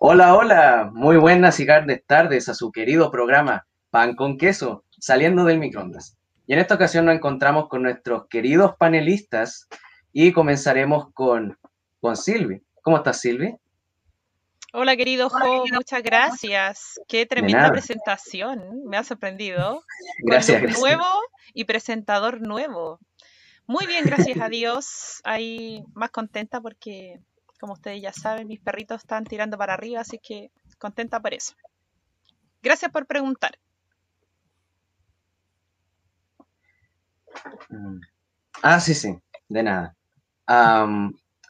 Hola, hola, muy buenas y grandes tardes a su querido programa Pan con Queso, saliendo del microondas. Y en esta ocasión nos encontramos con nuestros queridos panelistas y comenzaremos con, con Silvi. ¿Cómo estás, Silvi? Hola, querido Jo, muchas gracias. Qué tremenda presentación, me ha sorprendido. Gracias, gracias. Nuevo y presentador nuevo. Muy bien, gracias a Dios. Ahí más contenta porque como ustedes ya saben, mis perritos están tirando para arriba, así que contenta por eso. Gracias por preguntar. Ah, sí, sí, de nada.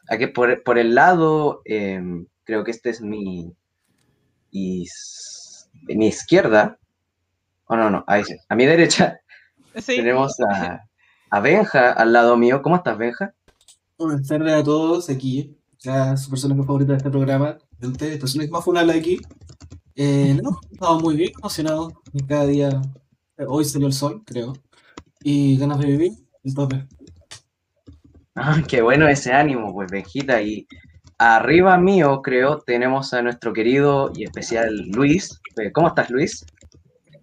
aquí por, el lado, em, creo que este es mi, mi izquierda. Oh, no, no, ahí sí. A mi derecha tenemos a, a Benja al lado mío. ¿Cómo estás, Benja? Buenas tardes a todos aquí sea, su personaje favorito de este programa, de ustedes, personaje más funable aquí. Eh, no, estaba muy bien, emocionado. Cada día, eh, hoy salió el sol, creo. Y ganas de vivir, el tope. Ah, qué bueno ese ánimo, pues, Benjita. Y arriba mío, creo, tenemos a nuestro querido y especial Luis. Eh, ¿Cómo estás, Luis?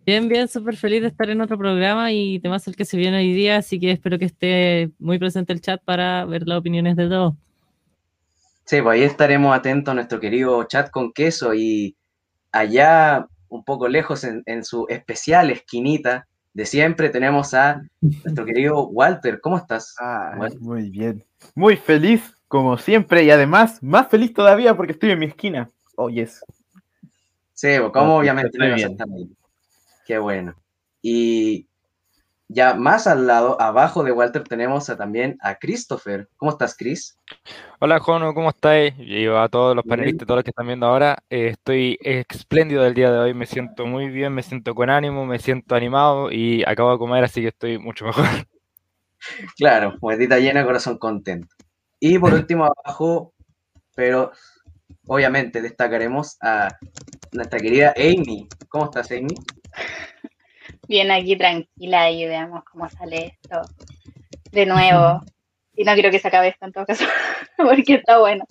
Bien, bien, súper feliz de estar en otro programa y temas el que se viene hoy día, así que espero que esté muy presente el chat para ver las opiniones de todos. Sí, pues ahí estaremos atentos a nuestro querido chat con queso y allá un poco lejos en, su especial esquinita de siempre tenemos a nuestro querido Walter. ¿Cómo estás? Ah, muy bien. Muy feliz, como siempre, y además más feliz todavía porque estoy en mi esquina. Oh, yes. Sí, como obviamente no Qué bueno. Y ya más al lado, abajo de Walter, tenemos también a Christopher. ¿Cómo estás, Chris? Hola, Jono, ¿cómo estáis? Y a todos los panelistas, todos los que están viendo ahora. Eh, estoy espléndido del día de hoy, me siento muy bien, me siento con ánimo, me siento animado y acabo de comer, así que estoy mucho mejor. Claro, muetita llena, corazón contento. Y por último, abajo, pero obviamente destacaremos a nuestra querida Amy. ¿Cómo estás, Amy? Bien aquí tranquila y veamos cómo sale esto de nuevo. Y no quiero que se acabe esto en todo caso, porque está bueno.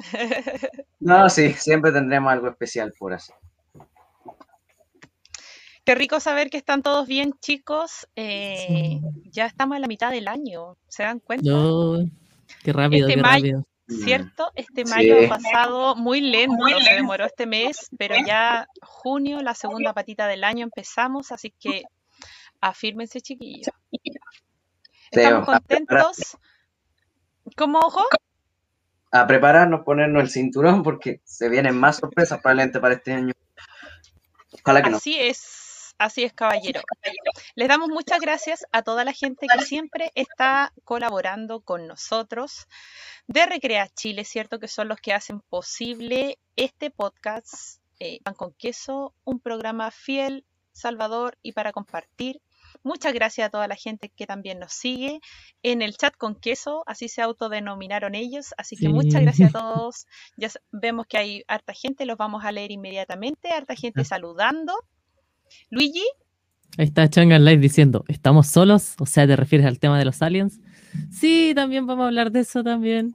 No, sí, siempre tendremos algo especial por así. Qué rico saber que están todos bien, chicos. Eh, ya estamos en la mitad del año, ¿se dan cuenta? No, qué rápido, este qué rápido. ¿Cierto? Este mayo ha pasado muy lento, se demoró este mes, pero ya junio, la segunda patita del año empezamos, así que Afírmense, chiquillos. Estamos contentos. ¿Cómo, ojo? A prepararnos, ponernos el cinturón, porque se vienen más sorpresas probablemente para este año. Ojalá que así es, así es, caballero. Les damos muchas gracias a toda la gente que siempre está colaborando con nosotros de Recrea Chile, ¿cierto? Que son los que hacen posible este podcast, eh, Pan con Queso, un programa fiel, salvador y para compartir Muchas gracias a toda la gente que también nos sigue en el chat con queso, así se autodenominaron ellos. Así que muchas gracias a todos. Ya vemos que hay harta gente, los vamos a leer inmediatamente. Harta gente ah. saludando. Luigi. Ahí está Changa Live diciendo, ¿estamos solos? O sea, ¿te refieres al tema de los aliens? Sí, también vamos a hablar de eso también.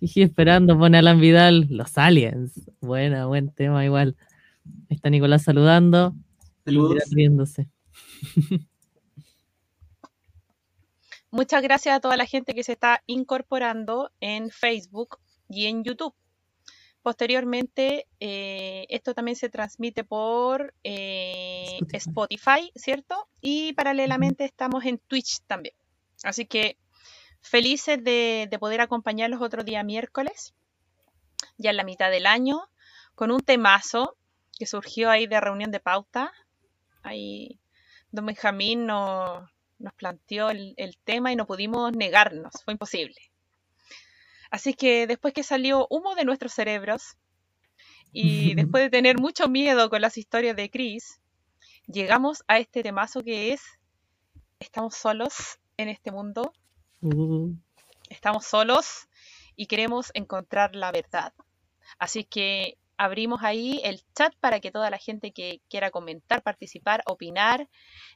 Y esperando, pone Alan Vidal, los aliens. Buena, buen tema igual. Ahí está Nicolás saludando. Saludos. Riéndose. Muchas gracias a toda la gente que se está incorporando en Facebook y en YouTube. Posteriormente, eh, esto también se transmite por eh, Spotify. ¿cierto? Y paralelamente estamos en Twitch también. Así que felices de, de poder acompañarlos otro día miércoles, ya en la mitad del año, con un temazo que surgió ahí de reunión de pauta. Ahí don Benjamín nos, nos planteó el, tema y no pudimos negarnos, fue imposible. Así que después que salió humo de nuestros cerebros y después de tener mucho miedo con las historias de Chris, llegamos a este temazo que es estamos solos en este mundo, Uh, estamos solos y queremos encontrar la verdad. Así que abrimos ahí el chat para que toda la gente que quiera comentar, participar, opinar,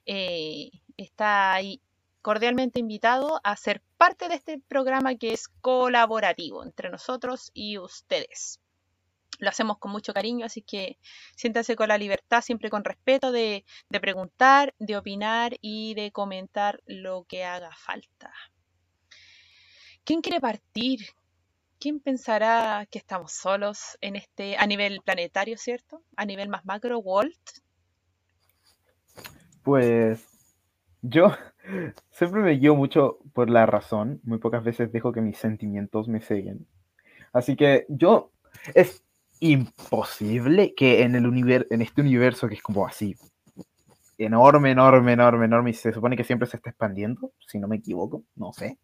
eh, está ahí cordialmente invitado a ser parte de este programa que es colaborativo entre nosotros y ustedes. Lo hacemos con mucho cariño, así que siéntanse con la libertad, siempre con respeto de, de preguntar, de opinar y de comentar lo que haga falta. ¿Quién quiere partir? ¿Quién pensará que estamos solos en este, a nivel planetario, cierto? A nivel más macro, Walt. Pues yo siempre me guío mucho por la razón, muy pocas veces dejo que mis sentimientos me ceguen. Así que yo es imposible que en el universo, en este universo que es como así enorme, enorme, enorme, enorme y se supone que siempre se está expandiendo, si no me equivoco, no sé.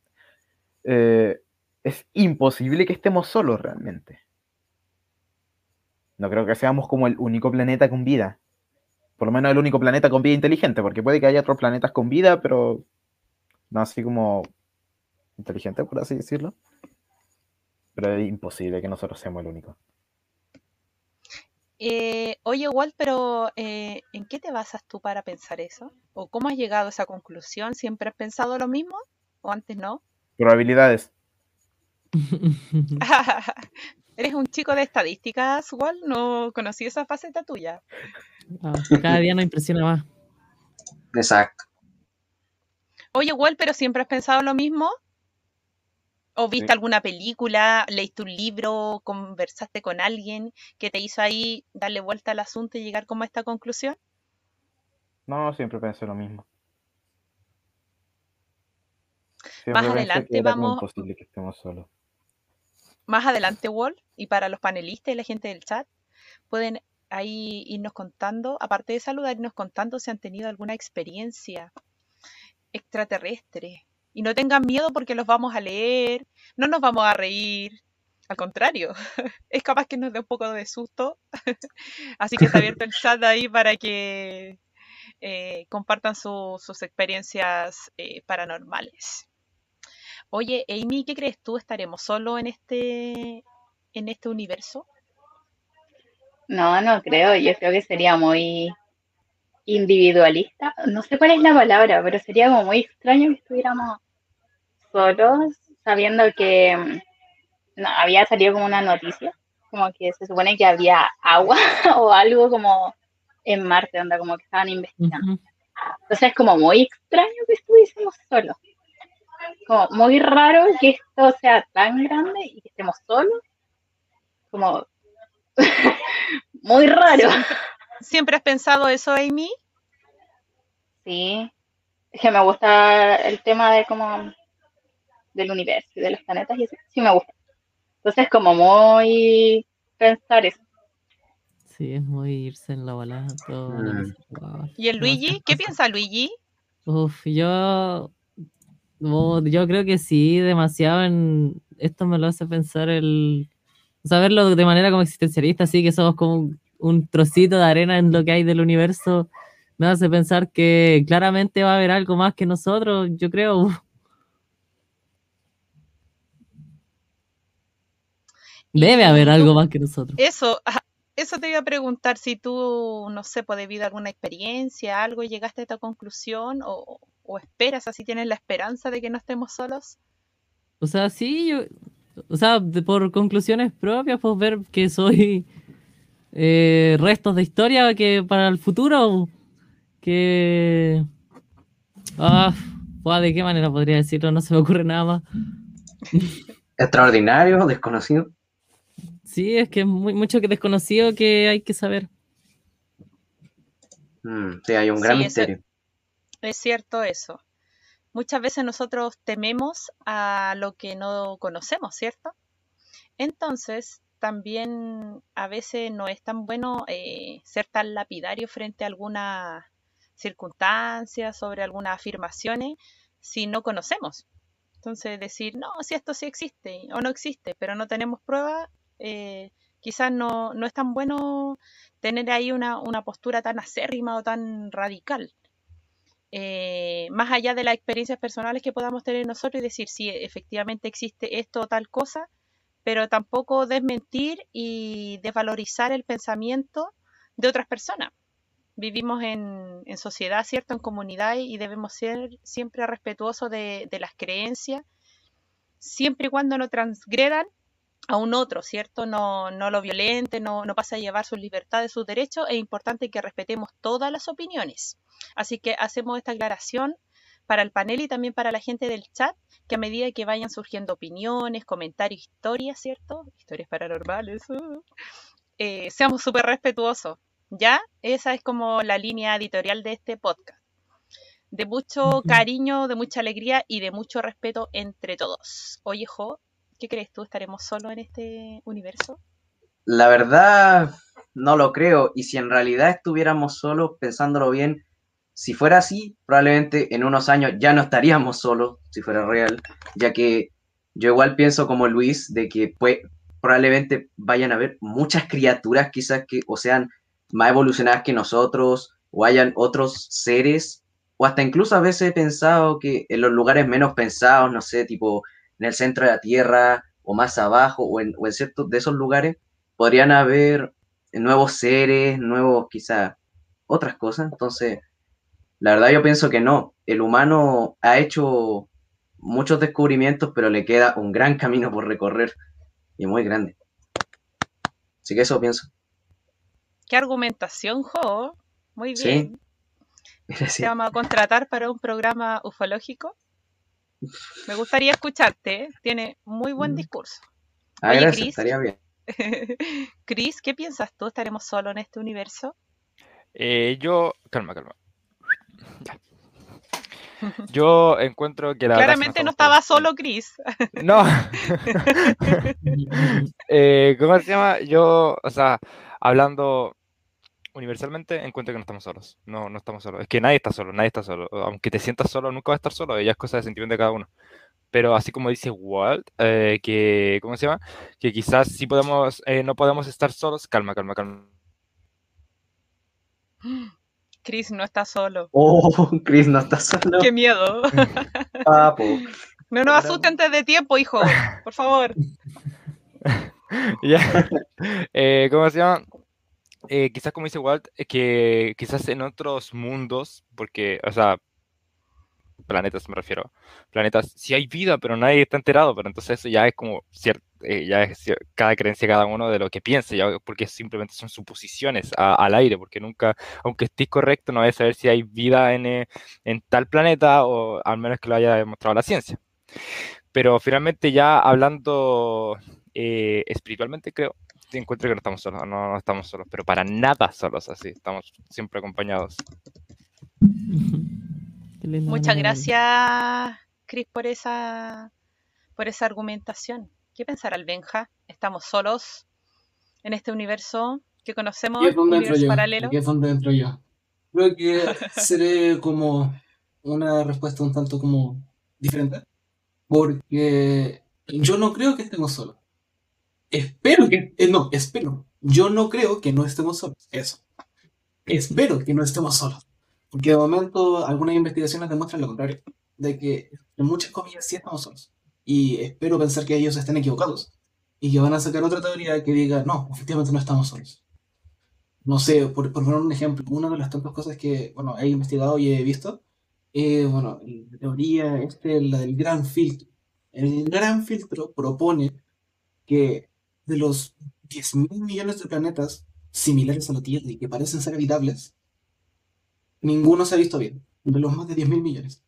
eh, es imposible que estemos solos realmente. No creo que seamos como el único planeta con vida. Por lo menos el único planeta con vida inteligente, porque puede que haya otros planetas con vida, pero no así como inteligente, por así decirlo. Pero es imposible que nosotros seamos el único. Eh, oye, Walt, pero eh, ¿en qué te basas tú para pensar eso? ¿O cómo has llegado a esa conclusión? ¿Siempre has pensado lo mismo? ¿O antes no? Probabilidades. ¿Eres un chico de estadísticas, Walt? No conocí esa faceta tuya. ah, cada día nos impresiona más. Exacto. Oye, Walt, pero ¿siempre has pensado lo mismo? ¿O viste Sí. alguna película, leíste un libro, conversaste con alguien que te hizo ahí darle vuelta al asunto y llegar como a esta conclusión? No, siempre pensé lo mismo. Más Siempre adelante vamos- imposible que estemos solos. Más adelante, Walt, y para los panelistas y la gente del chat, pueden ahí irnos contando, aparte de saludar, irnos contando si han tenido alguna experiencia extraterrestre. Y no tengan miedo porque los vamos a leer, no nos vamos a reír. Al contrario, es capaz que nos dé un poco de susto. Así que está abierto el chat ahí para que eh, compartan su- sus experiencias eh, paranormales. Oye, Amy, ¿qué crees tú? ¿Estaremos solo en este, en este universo? No, no creo. Yo creo que sería muy individualista. No sé cuál es la palabra, pero sería como muy extraño que estuviéramos solos, sabiendo que mm, no, había salido como una noticia, como que se supone que había agua o algo como en Marte, onda como que estaban investigando. Entonces es como muy extraño que estuviésemos solos. Como muy raro que esto sea tan grande y que estemos solos. Como muy raro. ¿Siempre has pensado eso, Amy? Sí. Es que me gusta el tema de como del universo y de los planetas y eso. Sí me gusta. Entonces como muy pensar eso. Sí, es muy irse en la todo que Mm. ¿Y el Luigi? ¿Qué piensa Luigi? Uf, yo. Oh, yo creo que sí, demasiado en. Esto me lo hace pensar el. Saberlo de manera como existencialista, así que somos como un, un trocito de arena en lo que hay del universo. Me hace pensar que claramente va a haber algo más que nosotros, yo creo. Debe haber algo más que nosotros. Eso, eso te iba a preguntar si tú, no sé, pues debido a alguna experiencia, algo, llegaste a esta conclusión o, o esperas, así tienes la esperanza de que no estemos solos. O sea, sí, yo, o sea, de- por conclusiones propias, pues ver que soy eh, restos de historia que para el futuro, que... Ah, ¿de qué manera podría decirlo? No se me ocurre nada más. Extraordinario, desconocido. Sí, es que es muy, mucho que desconocido que hay que saber. Mm, sí, hay un gran Sí, eso- misterio. Es cierto eso. Muchas veces nosotros tememos a lo que no conocemos, ¿cierto? Entonces, también a veces no es tan bueno eh, ser tan lapidario frente a alguna circunstancia, sobre algunas afirmaciones, si no conocemos. Entonces, decir, no, si esto sí existe o no existe, pero no tenemos pruebas, eh, quizás no, no es tan bueno tener ahí una, una postura tan acérrima o tan radical. eh, más allá de las experiencias personales que podamos tener nosotros y decir si efectivamente existe esto o tal cosa, pero tampoco desmentir y desvalorizar el pensamiento de otras personas. Vivimos en, en sociedad, ¿cierto? En comunidad y debemos ser siempre respetuosos de, de las creencias, siempre y cuando no transgredan a un otro, ¿cierto? No, no lo violente, no, no pase a llevar sus libertades, sus derechos. Es importante que respetemos todas las opiniones. Así que hacemos esta aclaración para el panel y también para la gente del chat, que a medida que vayan surgiendo opiniones, comentarios, historias, ¿cierto? Historias paranormales, uh, eh, seamos súper respetuosos, ¿ya? Esa es como la línea editorial de este podcast. De mucho cariño, de mucha alegría y de mucho respeto entre todos. Oye, Jo, ¿qué crees tú? ¿Estaremos solos en este universo? La verdad, no lo creo. Y si en realidad estuviéramos solos, pensándolo bien, si fuera así, probablemente en unos años ya no estaríamos solos, si fuera real, ya que yo igual pienso como Luis, de que pues, probablemente vayan a haber muchas criaturas quizás que o sean más evolucionadas que nosotros, o hayan otros seres, o hasta incluso a veces he pensado que en los lugares menos pensados, no sé, tipo en el centro de la Tierra, o más abajo, o en, o en ciertos de esos lugares, podrían haber nuevos seres, nuevos quizás otras cosas, entonces la verdad yo pienso que no. El humano ha hecho muchos descubrimientos, pero le queda un gran camino por recorrer y muy grande. Así que eso pienso. ¿Qué argumentación, Jo? Muy Sí. bien. Te Gracias. vamos a contratar para un programa ufológico. Me gustaría escucharte, ¿eh? tiene muy buen Mm. discurso. Ah, Oye, gracias, Chris. estaría bien. Chris, ¿qué piensas tú? ¿Estaremos solos en este universo? Eh, yo, calma, calma. Yo encuentro que la Claramente no estaba solo Chris. No. Eh, ¿cómo se llama? Yo, o sea, hablando universalmente, encuentro que no estamos solos. No, no estamos solos. Es que nadie está solo, nadie está solo. Aunque te sientas solo, nunca vas a estar solo. Ya es cosa de sentimiento de cada uno. Pero así como dice Walt, eh, que, ¿cómo se llama? Que quizás sí podemos, eh, no podemos estar solos. Calma, calma, calma. Chris no está solo. Oh, Chris no está solo. ¡Qué miedo! Papo. No nos asuste antes de tiempo, hijo. Por favor. Ya. Eh, ¿cómo se llama? Eh, quizás como dice Walt, eh, que quizás en otros mundos, porque, o sea, planetas me refiero, planetas, sí hay vida, pero nadie está enterado, pero entonces eso ya es como cierto, ya es cada creencia cada uno de lo que piense, ya, porque simplemente son suposiciones a- al aire, porque nunca, aunque estés correcto, no vas a saber si hay vida en, eh, en tal planeta o al menos que lo haya demostrado la ciencia. Pero finalmente ya hablando eh, espiritualmente, creo, encuentro que no estamos solos, no, no estamos solos, pero para nada solos así, estamos siempre acompañados. Qué Muchas gracias, Chris, por esa, por esa argumentación. ¿Qué pensará el Benja? ¿Estamos solos en este universo que conocemos, Aquí es donde entro universo yo. paralelo? Aquí es donde entro yo. Creo que seré como una respuesta un tanto como diferente. Porque yo no creo que estemos solos. Espero que... eh, no, espero. Yo no creo que no estemos solos. Eso. Espero que no estemos solos. Porque de momento algunas investigaciones demuestran lo contrario. De que en muchas comillas sí estamos solos. Y espero pensar que ellos estén equivocados. Y que van a sacar otra teoría que diga, no, efectivamente no estamos solos no sé, por, por poner un ejemplo, una de las tantas cosas que, bueno, he investigado y he visto, eh, bueno, la teoría este, la del gran filtro. El gran filtro propone que de los 10.000 millones de planetas similares a la Tierra y que parecen ser habitables, ninguno se ha visto bien, de los más de 10.000 millones.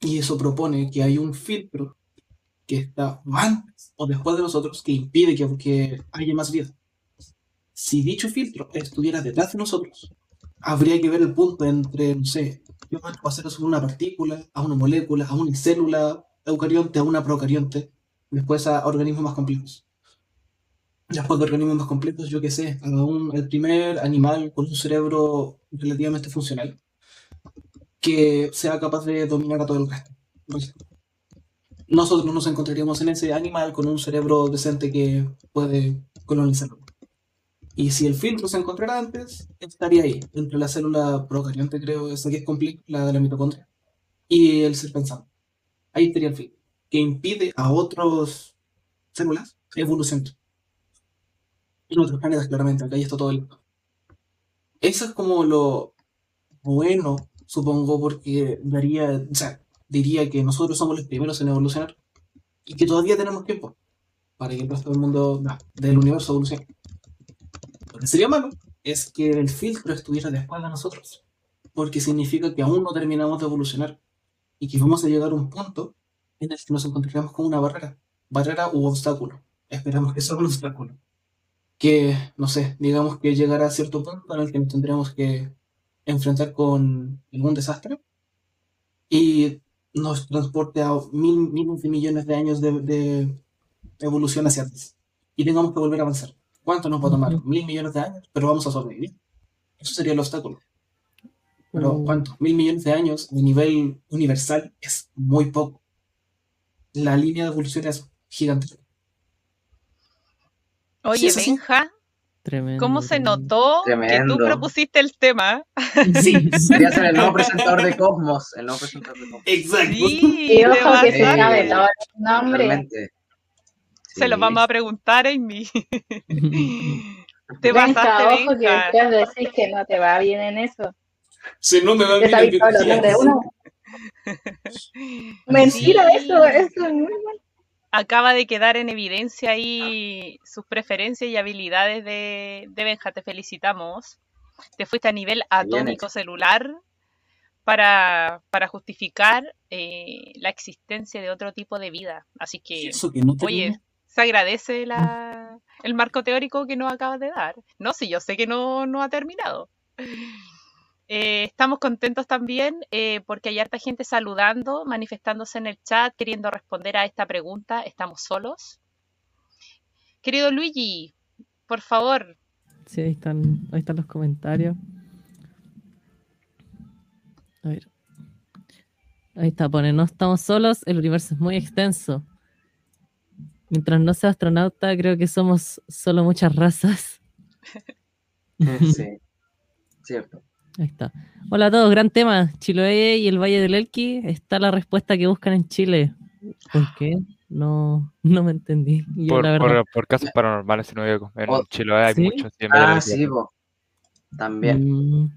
Y eso propone que hay un filtro que está antes o después de nosotros que impide que, haya más vida. Si dicho filtro estuviera detrás de nosotros, habría que ver el punto entre, no sé, yo puedo hacer eso una partícula, a una molécula, a una célula eucarionte, a una procarionte, después a organismos más complejos. Después de organismos más complejos, yo qué sé, un, el primer animal con un cerebro relativamente funcional que sea capaz de dominar a todo el resto. Nosotros nos encontraríamos en ese animal con un cerebro decente que puede colonizarlo. Y si el filtro se encontrara antes, estaría ahí, entre la célula procarionte, creo, esa que es completa, la de la mitocondria, y el ser pensante. Ahí estaría el filtro, que impide a otras células evolucionar. En otros planetas, claramente, acá ya está todo el... Eso es como lo bueno, supongo, porque daría, o sea, diría que nosotros somos los primeros en evolucionar y que todavía tenemos tiempo para que el resto del mundo, no, del universo evolucione. Lo que sería malo es que el filtro estuviera después de nosotros, porque significa que aún no terminamos de evolucionar y que vamos a llegar a un punto en el que nos encontraremos con una barrera, barrera u obstáculo. Esperamos que sea un obstáculo. Que, no sé, digamos que llegará a cierto punto en el que nos tendremos que enfrentar con algún desastre y nos transporte a mil, miles de millones de años de, de evolución hacia atrás y tengamos que volver a avanzar. ¿Cuánto nos va a tomar? Mil millones de años, pero vamos a sobrevivir. Eso sería el obstáculo. Pero. ¿cuánto? Mil millones de años de nivel universal es muy poco. La línea de evolución es gigantesca. Oye, Sí. Benja, Tremendo. ¿cómo se tremendo. notó que tú propusiste el tema? Sí, Sería ser el nuevo presentador de Cosmos. El nuevo presentador de Cosmos. exacto. Sí, Y ojo que se sabe todo el nombre. Realmente. se lo vamos a preguntar, Amy. Te Benja, pasaste, ojo que después decís que no te va bien en eso. Si no me va bien. Mentira, Sí. eso, eso es muy mal. Acaba de quedar en evidencia ahí sus preferencias y habilidades de, de Benja. Te felicitamos. Te fuiste a nivel atómico celular para, para justificar eh, la existencia de otro tipo de vida. Así que, Eso que no oye, se agradece la, el marco teórico que nos acabas de dar. No, sí, yo sé que no, no ha terminado. Eh, estamos contentos también eh, porque hay harta gente saludando, manifestándose en el chat, queriendo responder a esta pregunta. ¿Estamos solos? Querido Luigi, por favor, Sí, ahí están, ahí están los comentarios. A ver. Ahí está, pone, no estamos solos, el universo es muy extenso. Mientras no sea astronauta, creo que somos solo muchas razas. Sí. Cierto. Ahí está. Hola a todos, gran tema. Chiloé y el Valle del Elqui. Está la respuesta que buscan en Chile. ¿Por qué? No, no me entendí. Yo, Por, la verdad, por, por casos paranormales, si no me equivoco. En Oh, Chiloé hay ¿sí? muchos. en Ah, sí, po. También. Mm,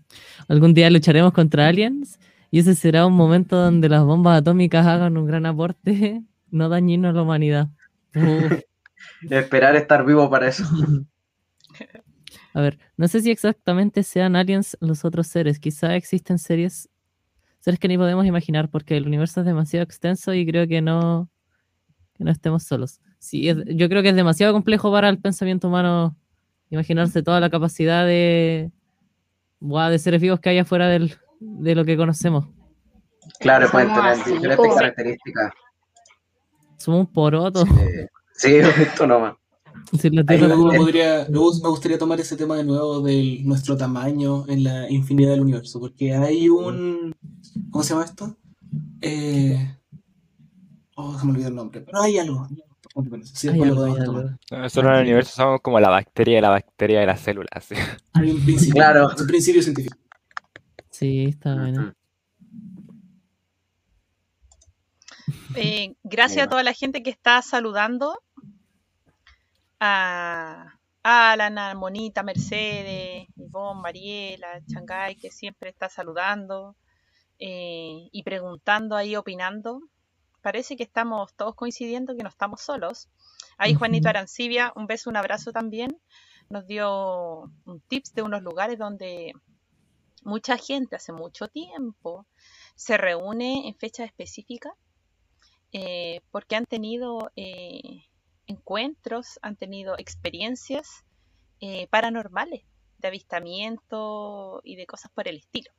Algún día lucharemos contra aliens y ese será un momento donde las bombas atómicas hagan un gran aporte no dañino a la humanidad. Esperar estar vivo para eso. A ver, no sé si exactamente sean aliens los otros seres, quizá existen series, seres que ni podemos imaginar porque el universo es demasiado extenso y creo que no, que no estemos solos. Sí, es- yo creo que es demasiado complejo para el pensamiento humano imaginarse toda la capacidad de, buah, de seres vivos que hay afuera del, de lo que conocemos. Claro, pueden tener así, diferentes características. Somos un poroto. Eh, Sí, esto nomás. La Tierra luego me, podría, luego me gustaría tomar ese tema de nuevo de nuestro tamaño en la infinidad del universo, porque hay un... ¿Cómo se llama esto? Eh... Oh, se me olvidó el nombre, pero hay algo. Sí, Hay algo, podemos hay tomar. algo. Nosotros en el universo somos como la bacteria de la bacteria de las células. sí. Hay un principio, Claro. un principio científico. Sí, está bueno. Eh, gracias a toda la gente que está saludando. A Alan, a Monita, Mercedes, Ivonne, Mariela, Changay, que siempre está saludando eh, y preguntando ahí, opinando. Parece que estamos todos coincidiendo que no estamos solos. Ahí Juanito. Arancibia, un beso, un abrazo también. Nos dio un tips de unos lugares donde mucha gente hace mucho tiempo se reúne en fechas específicas eh, porque han tenido eh, encuentros, han tenido experiencias eh, paranormales, de avistamiento y de cosas por el estilo.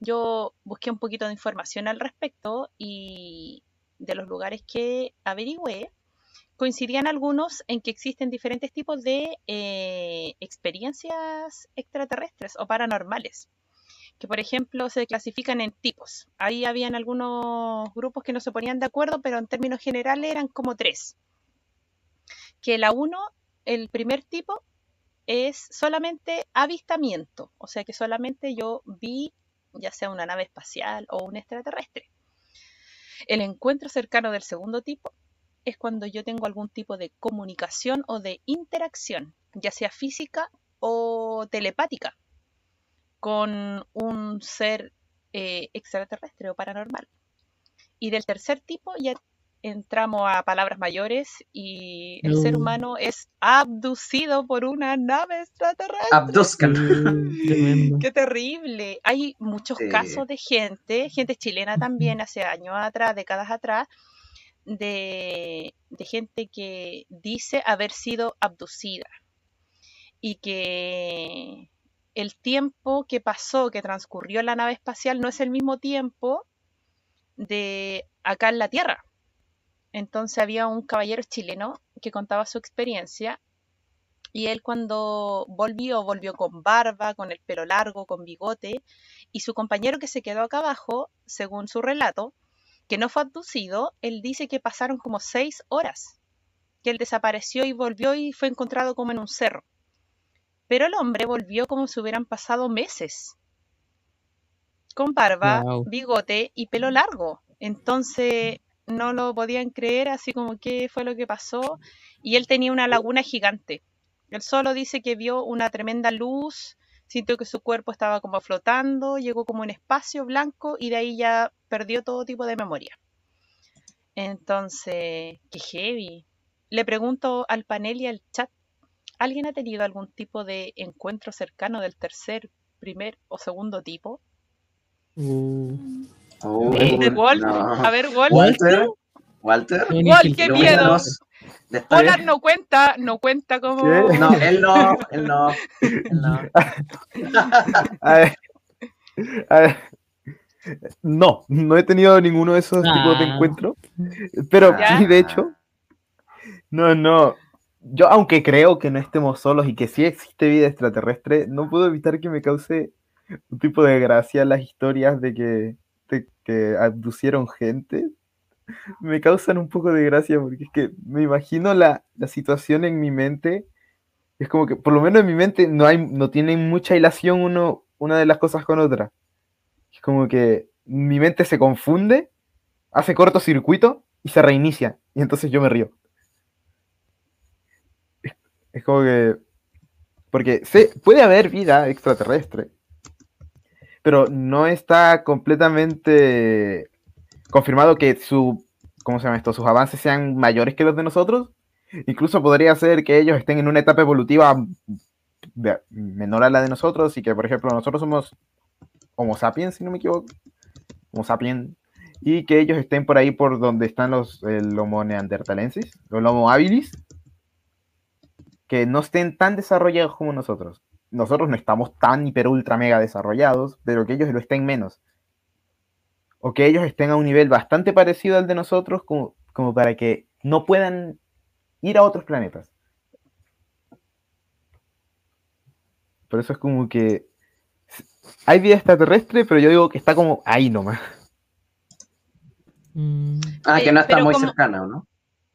Yo busqué un poquito de información al respecto y de los lugares que averigüé, coincidían algunos en que existen diferentes tipos de eh, experiencias extraterrestres o paranormales que por ejemplo se clasifican en tipos. Ahí habían algunos grupos que no se ponían de acuerdo, pero en términos generales eran como tres. Que la uno, el primer tipo, es solamente avistamiento, o sea que solamente yo vi ya sea una nave espacial o un extraterrestre. El encuentro cercano del segundo tipo es cuando yo tengo algún tipo de comunicación o de interacción, ya sea física o telepática, con un ser eh, extraterrestre o paranormal. Y del tercer tipo ya entramos a palabras mayores y el ser No. humano es abducido por una nave extraterrestre. Abduzcan. Mm. Qué terrible. Hay muchos Sí. casos de gente, gente chilena también, hace años atrás, décadas atrás, de, de gente que dice haber sido abducida y que el tiempo que pasó, que transcurrió en la nave espacial, no es el mismo tiempo de acá en la Tierra. Entonces había un caballero chileno que contaba su experiencia y él cuando volvió, volvió con barba, con el pelo largo, con bigote, y su compañero que se quedó acá abajo, según su relato, que no fue abducido, él dice que pasaron como seis horas, que él desapareció y volvió y fue encontrado como en un cerro. Pero el hombre volvió como si hubieran pasado meses, con barba, Wow. bigote y pelo largo. Entonces no lo podían creer, así como qué fue lo que pasó. Y él tenía una laguna gigante. Él solo dice que vio una tremenda luz, sintió que su cuerpo estaba como flotando, llegó como un espacio blanco y de ahí ya perdió todo tipo de memoria. Entonces, qué heavy. Le pregunto al panel y al chat, ¿alguien ha tenido algún tipo de encuentro cercano del tercer, primer o segundo tipo? Uh, Oh, ¿De Walt? no. A ver, Walt. Walter, Walter, qué Walt, qué miedo. Después- Polar no cuenta, no cuenta como... ¿Qué? No, él no, él no, él no. A ver, a ver. No, no he tenido ninguno de esos tipos de Ah. encuentros. Pero ¿Ya? sí, de hecho, no, no. Yo, aunque creo que no estemos solos y que sí existe vida extraterrestre, no puedo evitar que me cause un tipo de gracia las historias de que, que abducieron gente. Me causan un poco de gracia porque es que me imagino la, la situación en mi mente. Es como que, por lo menos en mi mente, no, hay, no tiene mucha hilación uno, una de las cosas con otra. Es como que mi mente se confunde, hace cortocircuito y se reinicia. Y entonces yo me río. Es, como que. Porque sé, puede haber vida extraterrestre, pero no está completamente confirmado que su. ¿Cómo se llama esto? Sus avances sean mayores que los de nosotros. Incluso podría ser que ellos estén en una etapa evolutiva menor a la de nosotros y que, por ejemplo, nosotros somos Homo sapiens, si no me equivoco. Homo sapiens. Y que ellos estén por ahí por donde están los el Homo neandertalensis, el Homo habilis, que no estén tan desarrollados como nosotros. Nosotros no estamos tan hiper ultra mega desarrollados, pero que ellos lo estén menos. O que ellos estén a un nivel bastante parecido al de nosotros, como, como para que no puedan ir a otros planetas. Por eso es como que hay vida extraterrestre, pero yo digo que está como ahí nomás. Mm, Ah, que no está pero muy como- cercana, ¿no?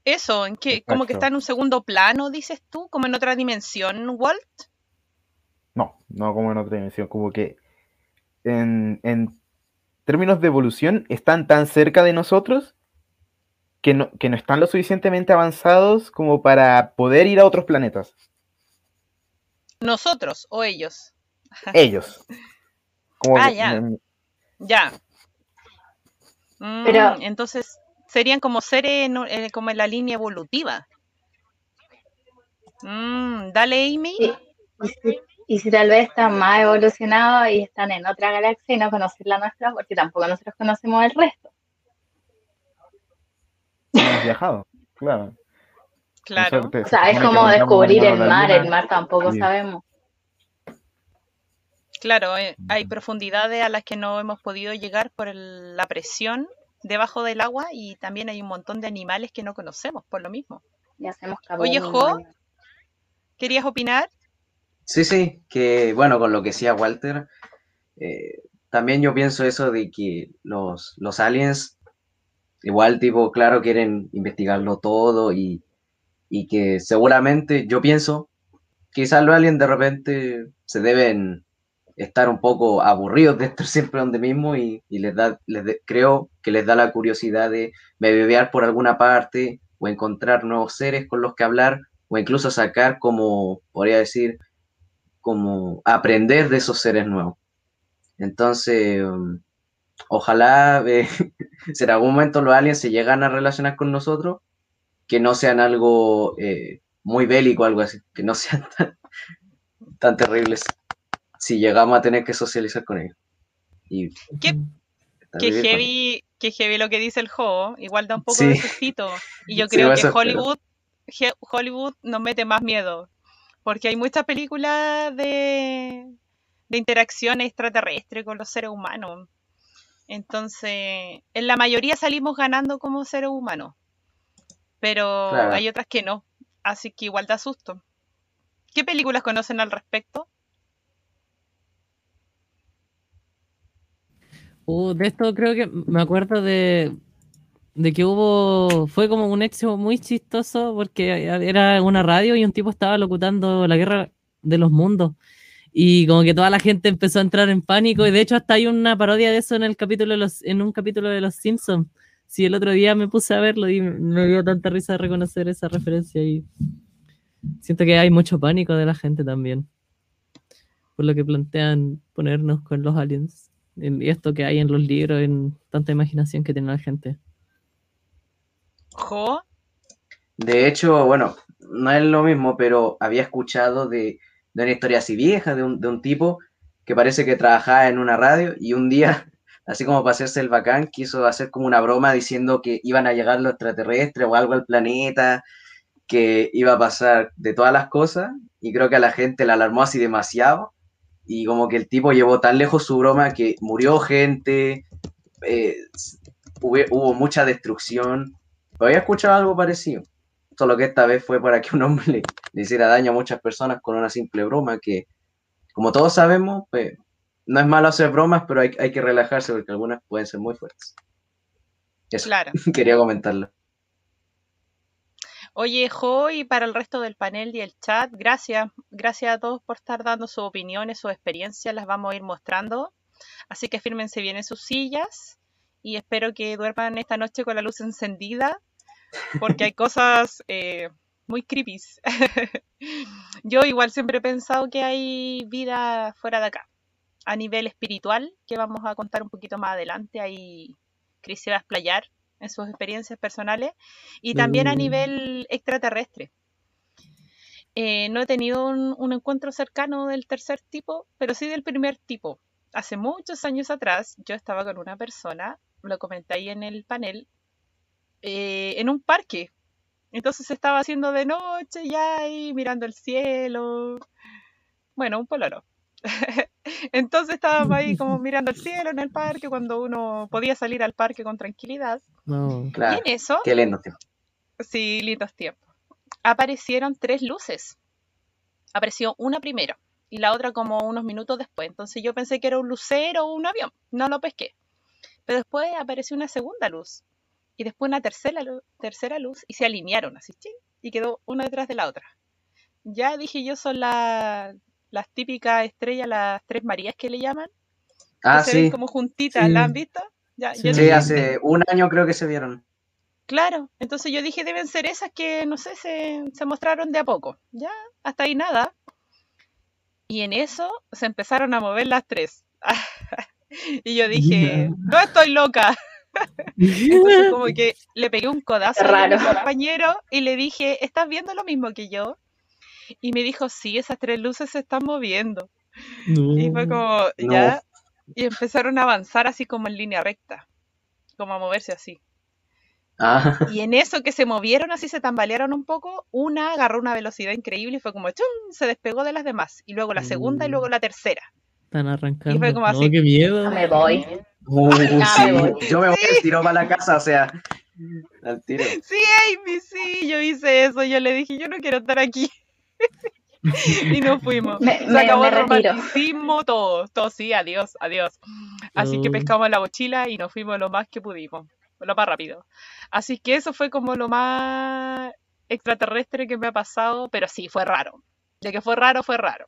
Eso, ¿en qué? ¿Como que está en un segundo plano, dices tú? ¿Como en otra dimensión, Walt? No, no como en otra dimensión, como que en, en términos de evolución están tan cerca de nosotros que no, que no están lo suficientemente avanzados como para poder ir a otros planetas. ¿Nosotros o ellos? Ellos. Como Ah, que- ya. Ya. Mm, Pero- entonces serían como seres en- eh, como en la línea evolutiva. Mm, dale, Amy. Sí. Y si, tal vez están más evolucionados y están en otra galaxia y no conocen la nuestra, porque tampoco nosotros conocemos el resto. hemos viajado, claro. Claro. Eso te- O sea, se es como descubrir el mar, el mar tampoco Sí. sabemos. Claro, eh, hay profundidades a las que no hemos podido llegar por el- la presión debajo del agua y también hay un montón de animales que no conocemos por lo mismo. Y hacemos Oye, Jo. ¿Querías opinar? Sí, sí, que bueno, con lo que decía Walter, eh, también yo pienso eso de que los, los aliens, igual tipo, claro, quieren investigarlo todo y, y que seguramente, yo pienso quizás los aliens de repente se deben estar un poco aburridos de estar siempre donde mismo y, les da, les creo que les da la curiosidad de bebear por alguna parte o encontrar nuevos seres con los que hablar o incluso sacar como, podría decir, como aprender de esos seres nuevos. Entonces, um, ojalá eh, si en algún momento los aliens se llegan a relacionar con nosotros, que no sean algo eh, muy bélico, algo así, que no sean tan, terribles si llegamos a tener que socializar con ellos. Y, ¿Qué, heavy, qué heavy lo que dice el juego, igual da un poco de sustito. Y yo creo que Hollywood, Hollywood nos mete más miedo, porque hay muchas películas de, de interacción extraterrestre con los seres humanos. Entonces, en la mayoría salimos ganando como seres humanos, pero hay otras que no, así que igual da susto. ¿Qué películas conocen al respecto? Uh, de esto creo que me acuerdo de, de que hubo, fue como un éxito muy chistoso porque era una radio y un tipo estaba locutando la guerra de los mundos. Y como que toda la gente empezó a entrar en pánico. Y de hecho, hasta hay una parodia de eso en el capítulo de los, en un capítulo de Los Simpsons. Sí, el otro día me puse a verlo y me dio tanta risa reconocer esa referencia. Y siento que hay mucho pánico de la gente también. Por lo que plantean ponernos con los aliens. Y esto que hay en los libros, en tanta imaginación que tiene la gente. De hecho, bueno, no es lo mismo, pero había escuchado de de una historia así vieja, de un, de un tipo que parece que trabajaba en una radio y un día, así como para hacerse el bacán, quiso hacer como una broma diciendo que iban a llegar los extraterrestres o algo al planeta, que iba a pasar de todas las cosas y creo que a la gente la alarmó así demasiado y como que el tipo llevó tan lejos su broma que murió gente, eh, hubo, mucha destrucción. Había escuchado algo parecido solo que esta vez fue para que un hombre le, hiciera daño a muchas personas con una simple broma que, como todos sabemos, pues, no es malo hacer bromas, pero hay, que relajarse porque algunas pueden ser muy fuertes. Eso, claro. quería comentarlo. Oye, Jo, y para el resto del panel y el chat, gracias. Gracias a todos por estar dando sus opiniones, sus experiencias, las vamos a ir mostrando. Así que fírmense bien en sus sillas y espero que duerman esta noche con la luz encendida porque hay cosas eh, muy creepy. Yo igual siempre he pensado que hay vida fuera de acá. A nivel espiritual, que vamos a contar un poquito más adelante, ahí quisiera explayar en sus experiencias personales, y también a mm. nivel extraterrestre. Eh, no he tenido un, un, encuentro cercano del tercer tipo, pero sí del primer tipo. Hace muchos años atrás yo estaba con una persona, lo comenté ahí en el panel, eh, en un parque. Entonces estaba haciendo de noche ya ahí mirando el cielo. Bueno, un pololo. Entonces estábamos ahí como mirando el cielo en el parque cuando uno podía salir al parque con tranquilidad. No, claro. Y en eso. Qué lindo tiempo. Sí, lindos tiempos. Aparecieron tres luces. Apareció una primero y la otra como unos minutos después. Entonces yo pensé que era un lucero o un avión. No lo pesqué. Pero después apareció una segunda luz y después una tercera, tercera luz y se alinearon así, y quedó una detrás de la otra. Ya dije yo, son las típicas estrellas, las tres Marías que le llaman. Ah, que se ven como juntitas, ¿la han visto? Ya, sí, hace un año creo que se vieron. Claro, entonces yo dije, deben ser esas que, no sé, se, se mostraron de a poco. Ya, hasta ahí nada. Y en eso se empezaron a mover las tres. y yo dije, no estoy loca. Entonces como que le pegué un codazo a mi compañero y le dije, ¿estás viendo lo mismo que yo? Y me dijo, sí, esas tres luces se están moviendo. Y fue como, ya. Y empezaron a avanzar así como en línea recta, como a moverse así. Ah. Y en eso que se movieron así, se tambalearon un poco, una agarró una velocidad increíble y fue como, ¡chum! se despegó de las demás. Y luego la segunda y luego la tercera. Están arrancando. Y fue como así. qué miedo. me voy. Uh, yo me voy al tiro para la casa, o sea, al tiro. Sí, Amy, sí, yo hice eso. Yo le dije, yo no quiero estar aquí. y nos fuimos. Se acabó el romanticismo, todo, todo, sí, adiós, adiós. Así que pescamos la mochila y nos fuimos lo más que pudimos, lo más rápido. Así que eso fue como lo más extraterrestre que me ha pasado, pero sí, fue raro. De que fue raro, fue raro.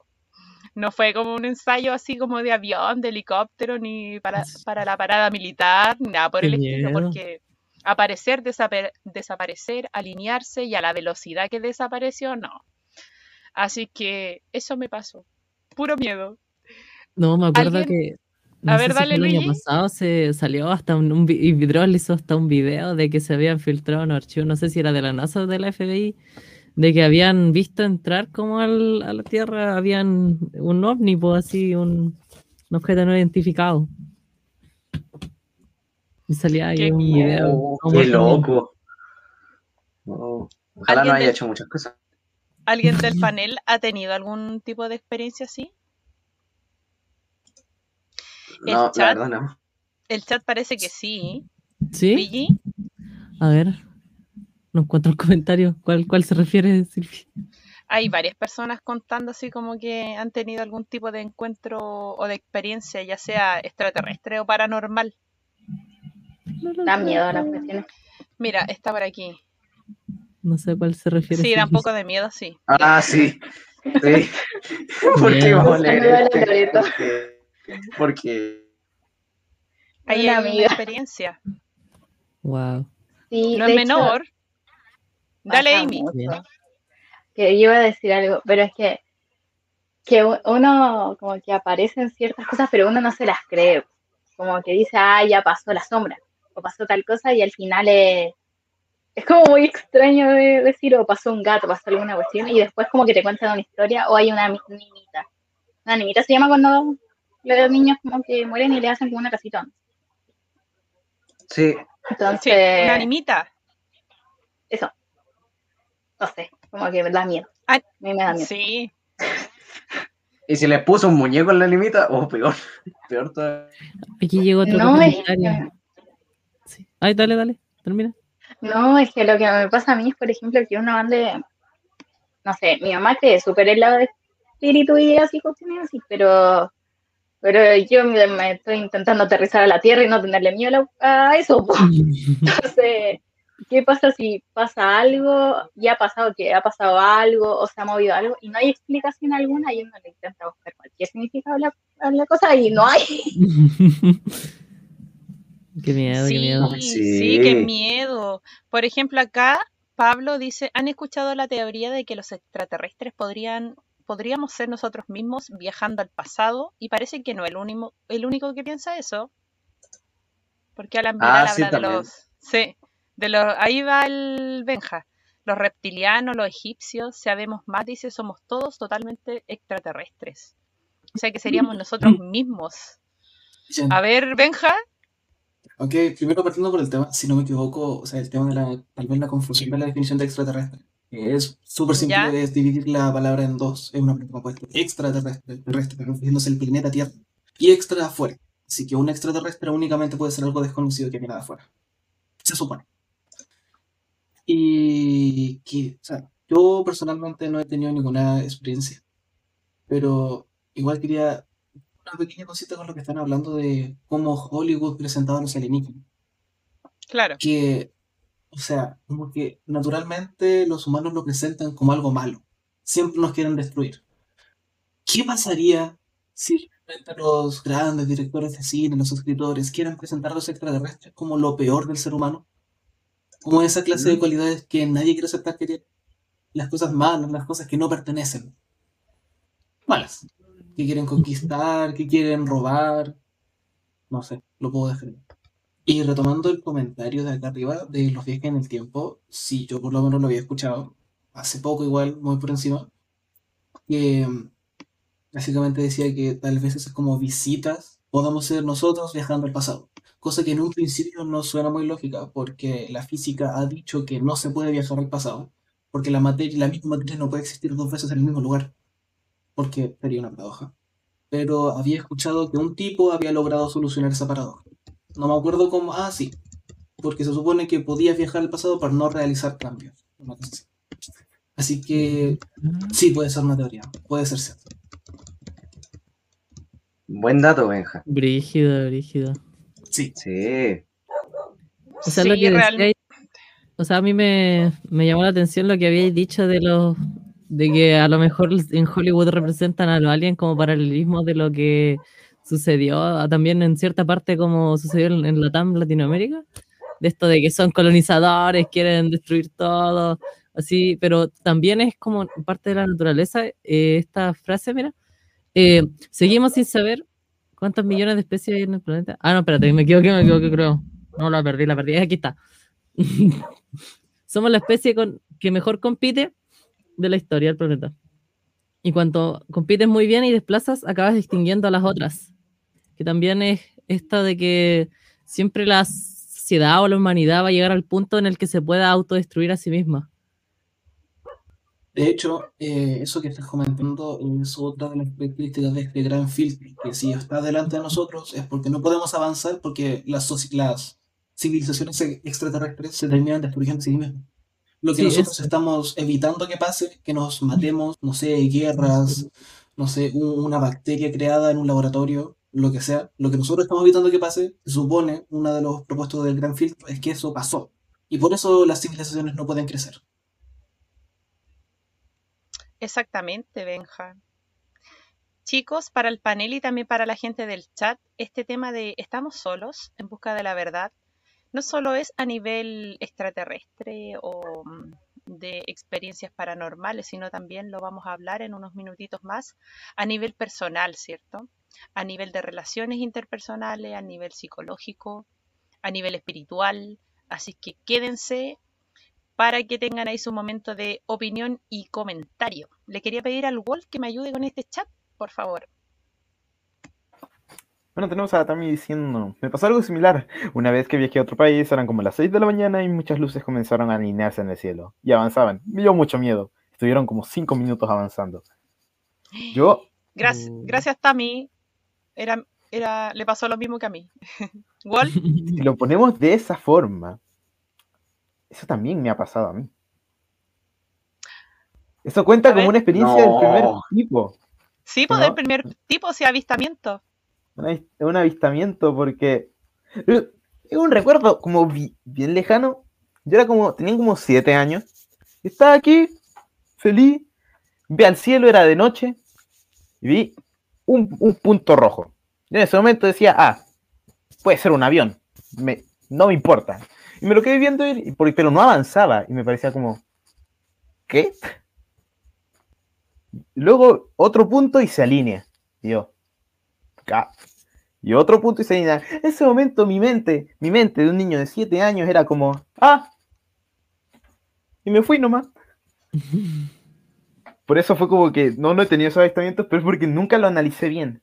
No fue como un ensayo así como de avión, de helicóptero, ni para, para la parada militar, ni nada por Qué el estilo, miedo. porque aparecer, desape- desaparecer, alinearse y a la velocidad que desapareció, no. Así que eso me pasó. Puro miedo. No, me acuerdo ¿Alguien? que. A No ver, sé si dale, el año pasado se salió hasta un, un vi- y Vidrol hizo hasta un video de que se habían filtrado un archivo, no sé si era de la NASA o de la FBI, de que habían visto entrar como al- a la Tierra, habían un ovni, pues así, un, un objeto no identificado. Y salía ahí Qué un miedo. video. Qué loco. Oh, Ojalá no ¿Alguien haya del- hecho muchas cosas. ¿Alguien del panel ha tenido algún tipo de experiencia así? El No, la chat. verdad no. El chat parece que sí. ¿Sí? Luigi, A ver, no encuentro el comentario. ¿Cuál, cuál se refiere, Silvia? hay varias personas contando así como que han tenido algún tipo de encuentro o de experiencia, ya sea extraterrestre o paranormal. Da miedo las cuestiones. Mira, está por aquí. No sé a cuál se refiere. Sí, da un poco de miedo, sí. Ah, sí. Sí. ¿Por qué Bien. vamos a leer a este? Porque, porque hay una amiga. experiencia. Wow. Sí, No es hecho, menor. Dale, Amy. Que yo iba a decir algo, pero es que, que uno como que aparecen ciertas cosas, pero uno no se las cree. Como que dice, ah, ya pasó la sombra, o pasó tal cosa, y al final es, es como muy extraño de decir, o pasó un gato, pasó alguna cuestión, y después como que te cuentan una historia, o hay una nimita. Una nimita se llama cuando los niños como que mueren y le hacen como una casita. sí, Entonces, Sí, una animita. eso. No sé, como que me da miedo. Ah, A mí me da miedo. Sí. y si les puso un muñeco en la limita, o peor, peor todavía. Aquí llegó otro No, es que, Sí. Ay, dale, dale. Termina. no, es que lo que me pasa a mí es, por ejemplo, que uno ande, no sé, mi mamá cree súper en lado de espíritu y así, cuestiones así, pero, pero yo me, me estoy intentando aterrizar a la tierra y no tenerle miedo a eso. Entonces, ¿qué pasa si pasa algo? Ya ha pasado que ha pasado algo o se ha movido algo y no hay explicación alguna y uno le intenta buscar cualquier significado a la, a la cosa y no hay. qué miedo, qué Sí, miedo. sí, Sí. qué miedo. Por ejemplo, acá Pablo dice, ¿han escuchado la teoría de que los extraterrestres podrían, podríamos ser nosotros mismos viajando al pasado? Y parece que no el único, el único que piensa eso. Porque Alan Ah, Vidal sí, habla de también. los, sí, de los, ahí va el Benja. Los reptilianos, los egipcios, sabemos más, dice, somos todos totalmente extraterrestres. O sea que seríamos nosotros mismos. Bien. A ver, Benja, Ok, primero partiendo por el tema, si no me equivoco, o sea, el tema de la, tal vez la confusión de la definición de extraterrestre. Es súper simple, ¿Ya? es dividir la palabra en dos, es una palabra compuesta. Extraterrestre, terrestre, refiriéndose al planeta Tierra, y extra afuera. Así que un extraterrestre únicamente puede ser algo desconocido que viene de afuera. Se supone. Y que, o sea, yo personalmente no he tenido ninguna experiencia, pero igual quería una pequeña cosita con lo que están hablando de cómo Hollywood presentaba a los alienígenas. claro. Que, o sea, como que naturalmente los humanos lo presentan como algo malo. Siempre nos quieren destruir. ¿Qué pasaría si realmente los grandes directores de cine, los escritores, quieren presentar a los extraterrestres como lo peor del ser humano? Como esa clase de cualidades que nadie quiere aceptar que tiene. Las cosas malas, las cosas que no pertenecen. Malas. Que quieren conquistar, que quieren robar. No sé, lo puedo ahí. Y retomando el comentario de acá arriba de los viajes en el tiempo, sí, yo por lo menos lo había escuchado hace poco igual, muy por encima, que mm, básicamente decía que tal vez esas como visitas podamos ser nosotros viajando al pasado, cosa que en un principio no suena muy lógica, porque la física ha dicho que no se puede viajar al pasado, porque la materia, la misma materia no puede existir dos veces en el mismo lugar, porque sería una paradoja. Pero había escuchado que un tipo había logrado solucionar esa paradoja. No me acuerdo cómo. Ah, sí. Porque se supone que podías viajar al pasado para no realizar cambios. Así que sí, puede ser una teoría. Puede ser cierto. Buen dato, Benja. Brígido, brígido. Sí. Sí. O sea, Sí, lo que decíais- o sea, a mí me, me llamó la atención lo que habíais dicho de los de que a lo mejor en Hollywood representan a los aliens como paralelismo de lo que sucedió también en cierta parte como sucedió en, en Latam, Latinoamérica, de esto de que son colonizadores, quieren destruir todo, así, pero también es como parte de la naturaleza eh, esta frase, mira, eh, seguimos sin saber cuántos millones de especies hay en el planeta. Ah, no, espérate, me equivoqué, me equivoqué, creo. No, la perdí, la perdí, aquí está. Somos la especie con, que mejor compite de la historia del planeta. Y cuando compites muy bien y desplazas, acabas extinguiendo a las otras. Que también es esta de que siempre la sociedad o la humanidad va a llegar al punto en el que se pueda autodestruir a sí misma. De hecho, eh, eso que estás comentando es otra de las características de este gran filtro, que si está delante de nosotros es porque no podemos avanzar porque las, las civilizaciones extraterrestres se terminan destruyendo a sí mismas. Lo que Sí, nosotros es- estamos evitando que pase, que nos matemos, no sé, guerras, no sé, un- una bacteria creada en un laboratorio, lo que sea, lo que nosotros estamos evitando que pase, se supone, uno de los propuestos del gran filtro es que eso pasó. Y por eso las civilizaciones no pueden crecer. Exactamente, Benja. Chicos, para el panel y también para la gente del chat, este tema de estamos solos en busca de la verdad no solo es a nivel extraterrestre o mm, de experiencias paranormales, sino también lo vamos a hablar en unos minutitos más a nivel personal, ¿cierto? A nivel de relaciones interpersonales, a nivel psicológico, a nivel espiritual. Así que quédense para que tengan ahí su momento de opinión y comentario. Le quería pedir al Wolf que me ayude con este chat, por favor. Bueno, tenemos a Tami diciendo, me pasó algo similar. Una vez que viajé a otro país, eran como las 6 de la mañana y muchas luces comenzaron a alinearse en el cielo. Y avanzaban. Me dio mucho miedo. Estuvieron como 5 minutos avanzando. Yo, Gracias, Oh. gracias Tami. Era, era, le pasó lo mismo que a mí. Wolf, si lo ponemos de esa forma, eso también me ha pasado a mí. Eso cuenta A como una experiencia del primer tipo. sí, pues ¿No? del primer tipo, sí, avistamiento. Un avis- un avistamiento porque eh, es un recuerdo como bi- bien lejano. Yo era como, tenía como siete años. Estaba aquí, feliz. Vi al cielo, era de noche. Y vi un, un punto rojo. Yo en ese momento decía, ah, puede ser un avión. Me, no me importa. Y me lo quedé viendo, y pero no avanzaba. Y me parecía como, ¿qué? Luego otro punto y se alinea. Y yo, "Ah". Y otro punto y se alinea. En ese momento mi mente, mi mente de un niño de 7 años era como, ah. Y me fui nomás. Por eso fue como que no, no he tenido esos avistamientos, pero es porque nunca lo analicé bien.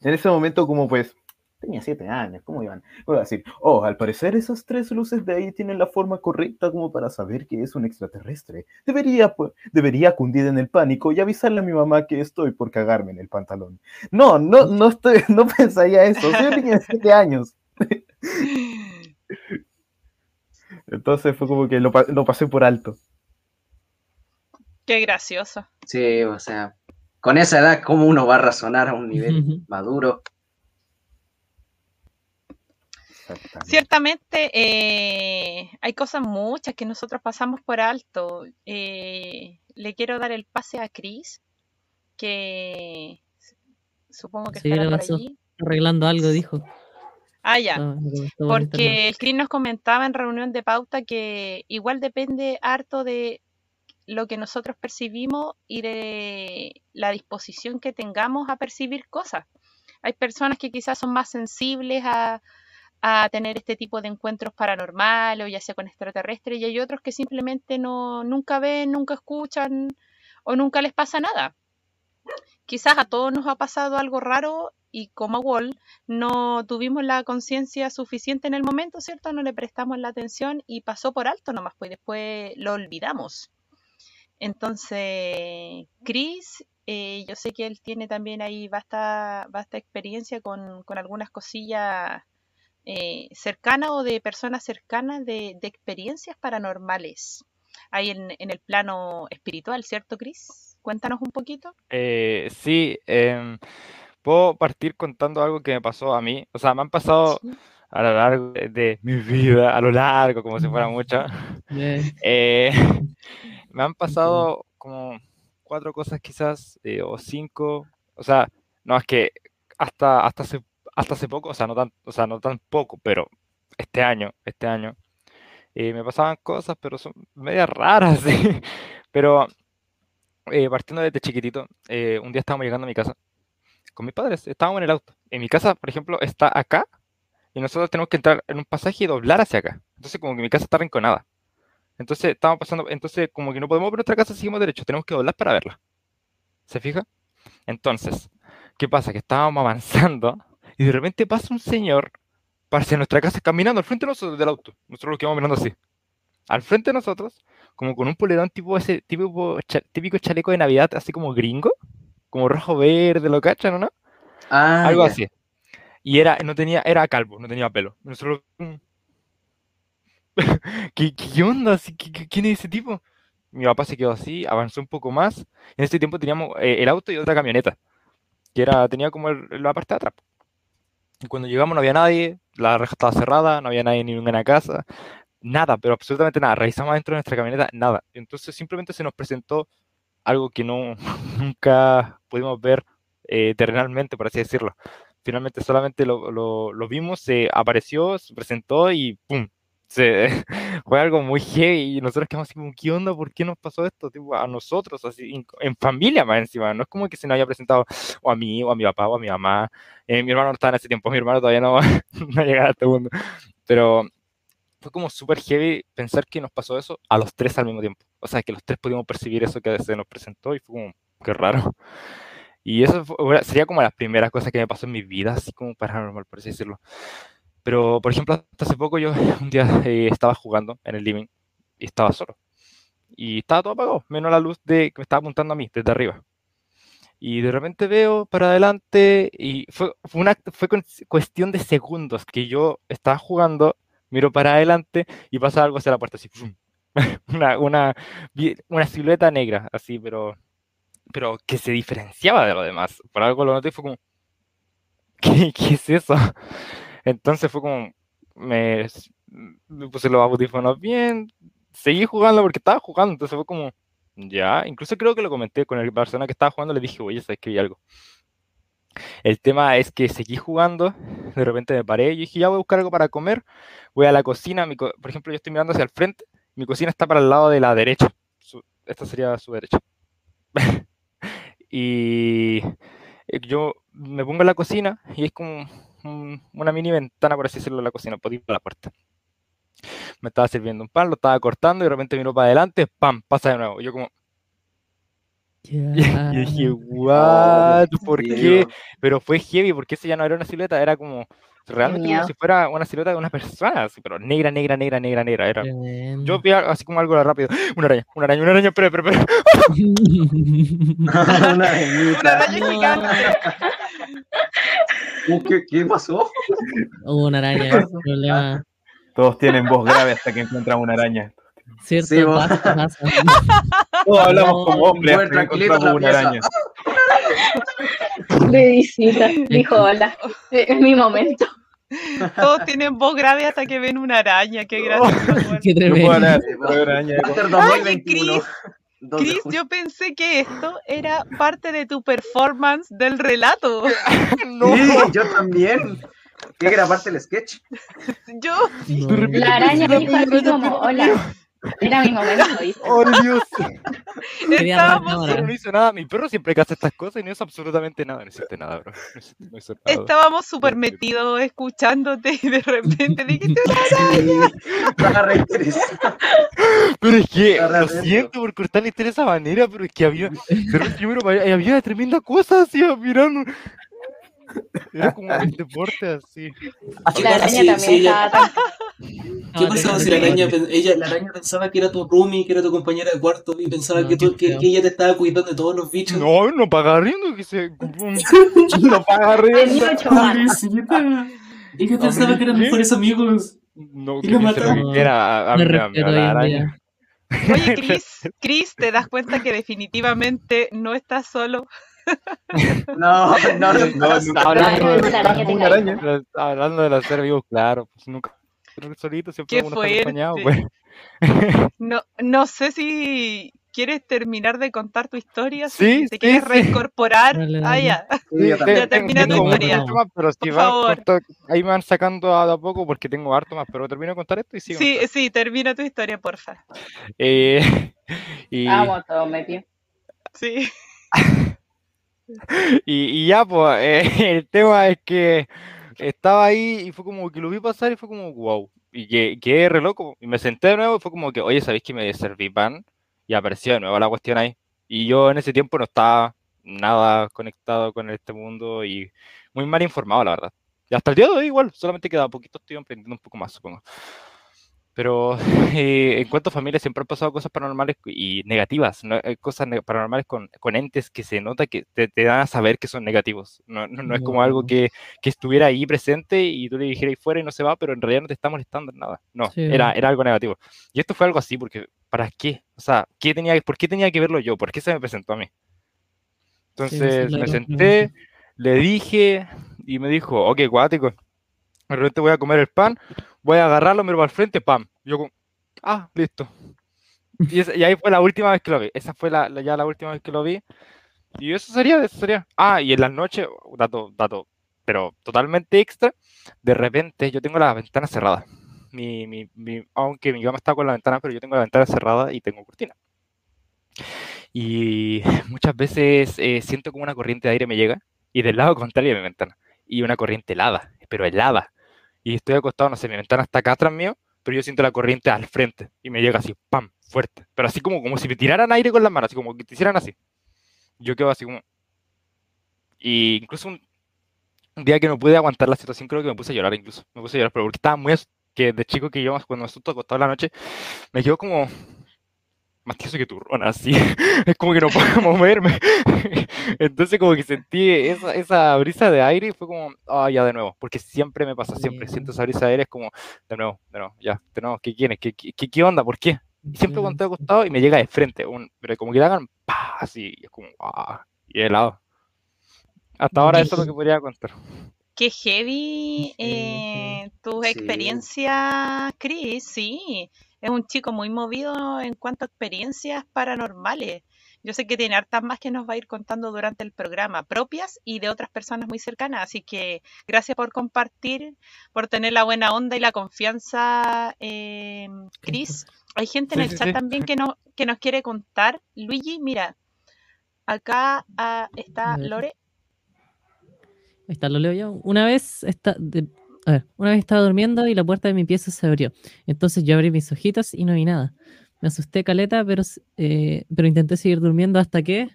En ese momento como pues, tenía 7 años, ¿cómo iban? Voy a decir, oh, al parecer esas tres luces de ahí tienen la forma correcta como para saber que es un extraterrestre. Debería, pues, debería cundir en el pánico y avisarle a mi mamá que estoy por cagarme en el pantalón. No, no, no estoy, no pensaría eso. Soy un niño de 7 años. Entonces fue como que lo pasé por alto. Qué gracioso. Sí, o sea, con esa edad, ¿cómo uno va a razonar a un nivel maduro? Exactamente. Ciertamente eh, hay cosas muchas que nosotros pasamos por alto. Eh, le quiero dar el pase a Chris, que supongo que Sí, estará por allí. Arreglando algo, dijo. Ah, ya. Porque el Chris nos comentaba en reunión de pauta que igual depende harto de lo que nosotros percibimos y de la disposición que tengamos a percibir cosas. Hay personas que quizás son más sensibles a, a tener este tipo de encuentros paranormales o ya sea con extraterrestres y hay otros que simplemente no nunca ven, nunca escuchan o nunca les pasa nada. Quizás a todos nos ha pasado algo raro y como a Wall no tuvimos la conciencia suficiente en el momento, ¿cierto? No le prestamos la atención y pasó por alto nomás, pues después lo olvidamos. Entonces, Chris, eh, yo sé que él tiene también ahí vasta, vasta experiencia con, con algunas cosillas eh, cercanas o de personas cercanas de, de experiencias paranormales. Ahí en, en el plano espiritual, ¿cierto, Chris? Cuéntanos un poquito. Eh, sí, em, puedo partir contando algo que me pasó a mí. O sea, me han pasado Sí. a lo largo de, de mi vida, a lo largo, como si fuera mucho. Eh, Eh, me han pasado como cuatro cosas quizás, eh, o cinco. O sea, no, es que hasta, hasta, hace, hasta hace poco, o sea, no tan, o sea, no tan poco, pero este año, este año, eh, me pasaban cosas, pero son medias raras, ¿sí? Pero eh, partiendo desde chiquitito, eh, un día estábamos llegando a mi casa con mis padres, estábamos en el auto. En mi casa, por ejemplo, está acá y nosotros tenemos que entrar en un pasaje y doblar hacia acá. Entonces, como que mi casa está rinconada. Entonces, estamos pasando, entonces, como que no podemos ver nuestra casa, seguimos derecho, tenemos que doblar para verla. ¿Se fija? Entonces, ¿qué pasa? Que estábamos avanzando y de repente pasa un señor hacia nuestra casa caminando al frente de nosotros del auto. Nosotros lo quedamos mirando así. Al frente de nosotros, como con un polerón tipo ese típico, típico chaleco de Navidad, así como gringo, como rojo verde, lo cachan, ¿o no? Ah, Algo ya. así. Y era, no tenía, era calvo, no tenía pelo. Nosotros. ¿Qué, qué onda? ¿qué- qué- ¿Quién es ese tipo? Mi papá se quedó así, avanzó un poco más. En ese tiempo teníamos eh, el auto y otra camioneta, que era, tenía como el- la parte de atrás. Cuando llegamos no había nadie, la reja estaba cerrada, no había nadie ni la casa, nada, pero absolutamente nada. Revisamos dentro de nuestra camioneta, nada. Entonces simplemente se nos presentó algo que no nunca pudimos ver eh, terrenalmente, por así decirlo. Finalmente solamente lo- lo vimos, se apareció, se presentó y ¡pum! Fue algo muy heavy y nosotros quedamos así como, ¿qué onda? ¿Por qué nos pasó esto? Tipo, a nosotros, así, en, en familia más encima. No es como que se nos haya presentado o a mí, o a mi papá, o a mi mamá. Eh, mi hermano no estaba en ese tiempo, mi hermano todavía no, no llegaba a este mundo. Pero fue como súper heavy pensar que nos pasó eso a los tres al mismo tiempo. O sea, que los tres pudimos percibir eso que se nos presentó y fue como, qué raro. Y eso fue- sería como las primeras cosas que me pasó en mi vida, así como paranormal, por así decirlo. Pero, por ejemplo, hasta hace poco yo un día eh, estaba jugando en el living y estaba solo. Y estaba todo apagado, menos la luz de, que me estaba apuntando a mí desde arriba. Y de repente veo para adelante y fue, fue, una, fue cuestión de segundos que yo estaba jugando, miro para adelante y pasa algo hacia la puerta, así. Una, una, una silueta negra, así, pero, pero que se diferenciaba de lo demás. Por algo lo noté y fue como, ¿qué, qué es eso? Entonces fue como, me, me puse los audífonos bien, seguí jugando porque estaba jugando, entonces fue como, ya, incluso creo que lo comenté con la persona que estaba jugando, le dije, oye, sabes que algo. El tema es que seguí jugando, de repente me paré y dije, ya voy a buscar algo para comer, voy a la cocina, mi co- por ejemplo, yo estoy mirando hacia el frente, mi cocina está para el lado de la derecha, su- esta sería su derecha. y eh, yo me pongo en la cocina y es como una mini ventana, por así decirlo, en la cocina, por ir a la puerta. Me estaba sirviendo un pan, lo estaba cortando y de repente miro para adelante, ¡pam! pasa de nuevo. Yo como, Ya. y dije, Oh, ¿what? ¿Por qué? Pero fue heavy porque ese ya no era una silueta, era como realmente como si fuera una silueta de una persona, así, pero negra, negra, negra, negra, negra. Era. Yo vi así como algo rápido. Una araña, una araña, una araña, espera, espera, espera. Una araña gigante. ¿Qué, qué pasó? Hubo una araña, problema. Todos tienen voz grave hasta que encuentran una araña. Cierto, Sí, vos. pasa, pasa. Todos hablamos No, como hombres hasta que encontramos una pieza. araña. De visita, dijo hola. Es mi momento. Todos tienen voz grave hasta que ven una araña. Qué gracioso. weón. Qué tremendo. araña Master Oye, 2021. Chris, 2 de Chris, junio. yo pensé que esto era parte de tu performance del relato. Sí, yo también. ¿Qué era parte del sketch? Yo, No. La araña me dijo así como hola. Era mi momento, ¿viste? ¡Oh, Dios! Estábamos. Pero no hizo nada. Mi perro siempre hace estas cosas y no hizo absolutamente nada. No hiciste nada, bro. No hizo, no hizo nada. estábamos súper metidos escuchándote y de repente dijiste re interesante. Pero es que, lo siento por cortar la historia de esa manera, pero es que había, allá y había tremenda cosa así, mirando. Era como el deporte así. ¿Qué La araña si- también si ella- estaba tan... ¿Qué Ah, pasaba si la araña, pen- ella, la araña pensaba que era tu roomie, que era tu compañera de cuarto y pensaba No, que, tú, que, ella te estaba cuidando de todos los bichos? No, no paga riendo, que se. No paga. Pobrecita. Ella pensaba que eran mejores amigos. No, Y que mataron. quiera. A, la araña. Oye, Chris, Chris, ¿te das cuenta que definitivamente no estás solo? No, no, no. No, no, hablando, de. Pero hablando de los seres vivos, claro, pues nunca. solito siempre Qué uno está acompañado, pues. No, no sé si ¿Quieres terminar de contar tu historia? Sí, ¿Te sí, quieres sí. reincorporar? Ah, ya. Sí, yo también. Ya termina tu historia. más, pero si Por favor. corto- ahí me van sacando a, de a poco porque tengo harto más, pero termino de contar esto y sigo. Sí, sí, termina tu historia, porfa. Eh, y, Vamos, todo metido. Sí. y, y ya, pues, eh, el tema es que estaba ahí y fue como que lo vi pasar y fue como, wow. Y que quedé re loco. Y me senté de nuevo y fue como que, oye, ¿sabéis que me serví pan? Y apareció de nuevo la cuestión ahí. Y yo en ese tiempo no estaba nada conectado con este mundo y muy mal informado, la verdad. Y hasta el día de hoy igual, solamente queda poquito estoy aprendiendo un poco más, supongo. Pero eh, en cuanto a familia siempre han pasado cosas paranormales y negativas, ¿no? Eh, cosas paranormales con, con entes que se nota que te, te dan a saber que son negativos. No, no, no es como algo que, que estuviera ahí presente y tú le dijeras ahí fuera y no se va, pero en realidad no te está molestando en nada. No, Sí. era, era algo negativo. Y esto fue algo así, porque ¿para qué? O sea, ¿qué tenía, ¿por qué tenía que verlo yo? ¿Por qué se me presentó a mí? esa es Entonces la me senté, le dije y me dijo, ok, cuático, de repente voy a comer el pan, voy a agarrarlo, me lo al frente, pam. Yo como, ah, listo. Y, y ahí fue la última vez que lo vi. Esa fue la, ya la última vez que lo vi. Y eso sería, eso sería. Ah, y en las noches, dato, dato, pero totalmente extra, de repente yo tengo la ventana cerrada. Mi, mi, mi- aunque mi cama está con la ventana, pero yo tengo la ventana cerrada y tengo cortina. Y muchas veces eh, siento como una corriente de aire me llega y del lado contrario de mi ventana. Y una corriente helada, pero helada. Y estoy acostado, no sé, mi ventana está acá atrás mío, pero yo siento la corriente al frente y me llega así, pam, fuerte. Pero así como, como si me tiraran aire con las manos, así como que te hicieran así. Yo quedo así como... Y incluso un, día que no pude aguantar la situación, creo que me puse a llorar incluso. Me puse a llorar, pero porque estaba muy... que de chico que yo, cuando me asusto acostado en la noche, me quedo como... Más tieso que turrón, así. Es como que no puedo moverme. Entonces como que sentí esa, esa brisa de aire y fue como, ah, ya de nuevo. Porque siempre me pasa, siempre siento esa brisa de aire, es como, de nuevo, de nuevo, ya, de nuevo, ¿qué quieres? ¿Qué, qué, qué- onda? ¿Por qué? Y siempre cuando estoy acostado y me llega de frente, un, pero como que le hagan, pa, así, y es como, ah, y helado. Hasta ahora eso es lo que podría contar. Qué heavy eh, tu Sí. experiencia, Chris, sí. Es un chico muy movido en cuanto a experiencias paranormales. Yo sé que tiene hartas más que nos va a ir contando durante el programa, propias y de otras personas muy cercanas. Así que gracias por compartir, por tener la buena onda y la confianza, eh, Chris. Hay gente en el sí, chat sí. también que, no, que nos quiere contar. Luigi, mira, acá ah, está. Lore. Ahí está, lo leo. Una vez está, de- a ver, una vez estaba durmiendo y la puerta de mi pieza se abrió. Entonces yo abrí mis ojitos y no vi nada. Me asusté caleta, pero, eh, pero intenté seguir durmiendo hasta que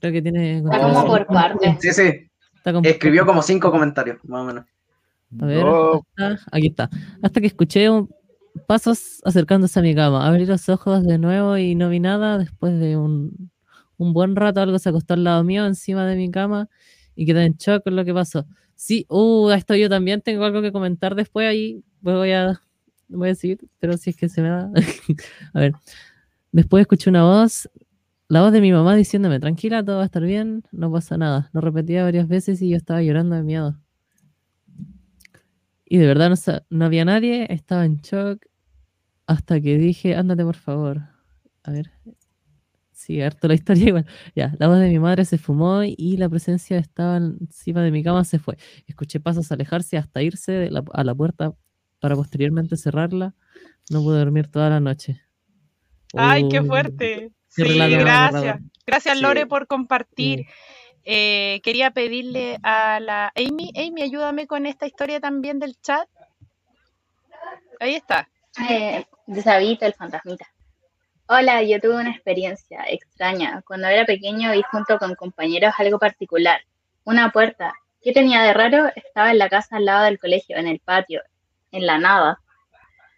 creo que tiene Está como por partes. Sí, sí. Está como- Escribió como cinco comentarios, más o menos. A ver, hasta- aquí está. Hasta que escuché un- pasos acercándose a mi cama. Abrí los ojos de nuevo y no vi nada. Después de un, un buen rato, algo se acostó al lado mío, encima de mi cama, y quedé en shock con lo que pasó. Sí, uh, esto yo también tengo algo que comentar después ahí. Voy a, voy a decir, pero si es que se me da. a ver. Después escuché una voz, la voz de mi mamá diciéndome, tranquila, todo va a estar bien, no pasa nada. Lo repetía varias veces y yo estaba llorando de miedo. Y de verdad no, no había nadie, estaba en shock hasta que dije, ándate por favor. A ver. Sí, harto la historia igual. Ya, la voz de mi madre se fumó y la presencia estaba encima de mi cama se fue. Escuché pasos alejarse hasta irse de la- a la puerta para posteriormente cerrarla. No pude dormir toda la noche. ¡Ay, qué Oh, fuerte! qué Sí, gracias. Gracias, Sí. Lore, por compartir. Sí. Eh, quería pedirle a la Amy, Amy, ayúdame con esta historia también del chat. Ahí está. Eh, de Sabito, el fantasmita. Hola, yo tuve una experiencia extraña. Cuando era pequeño vi junto con compañeros algo particular. Una puerta. ¿Qué tenía de raro? Estaba en la casa al lado del colegio, en el patio, en la nada.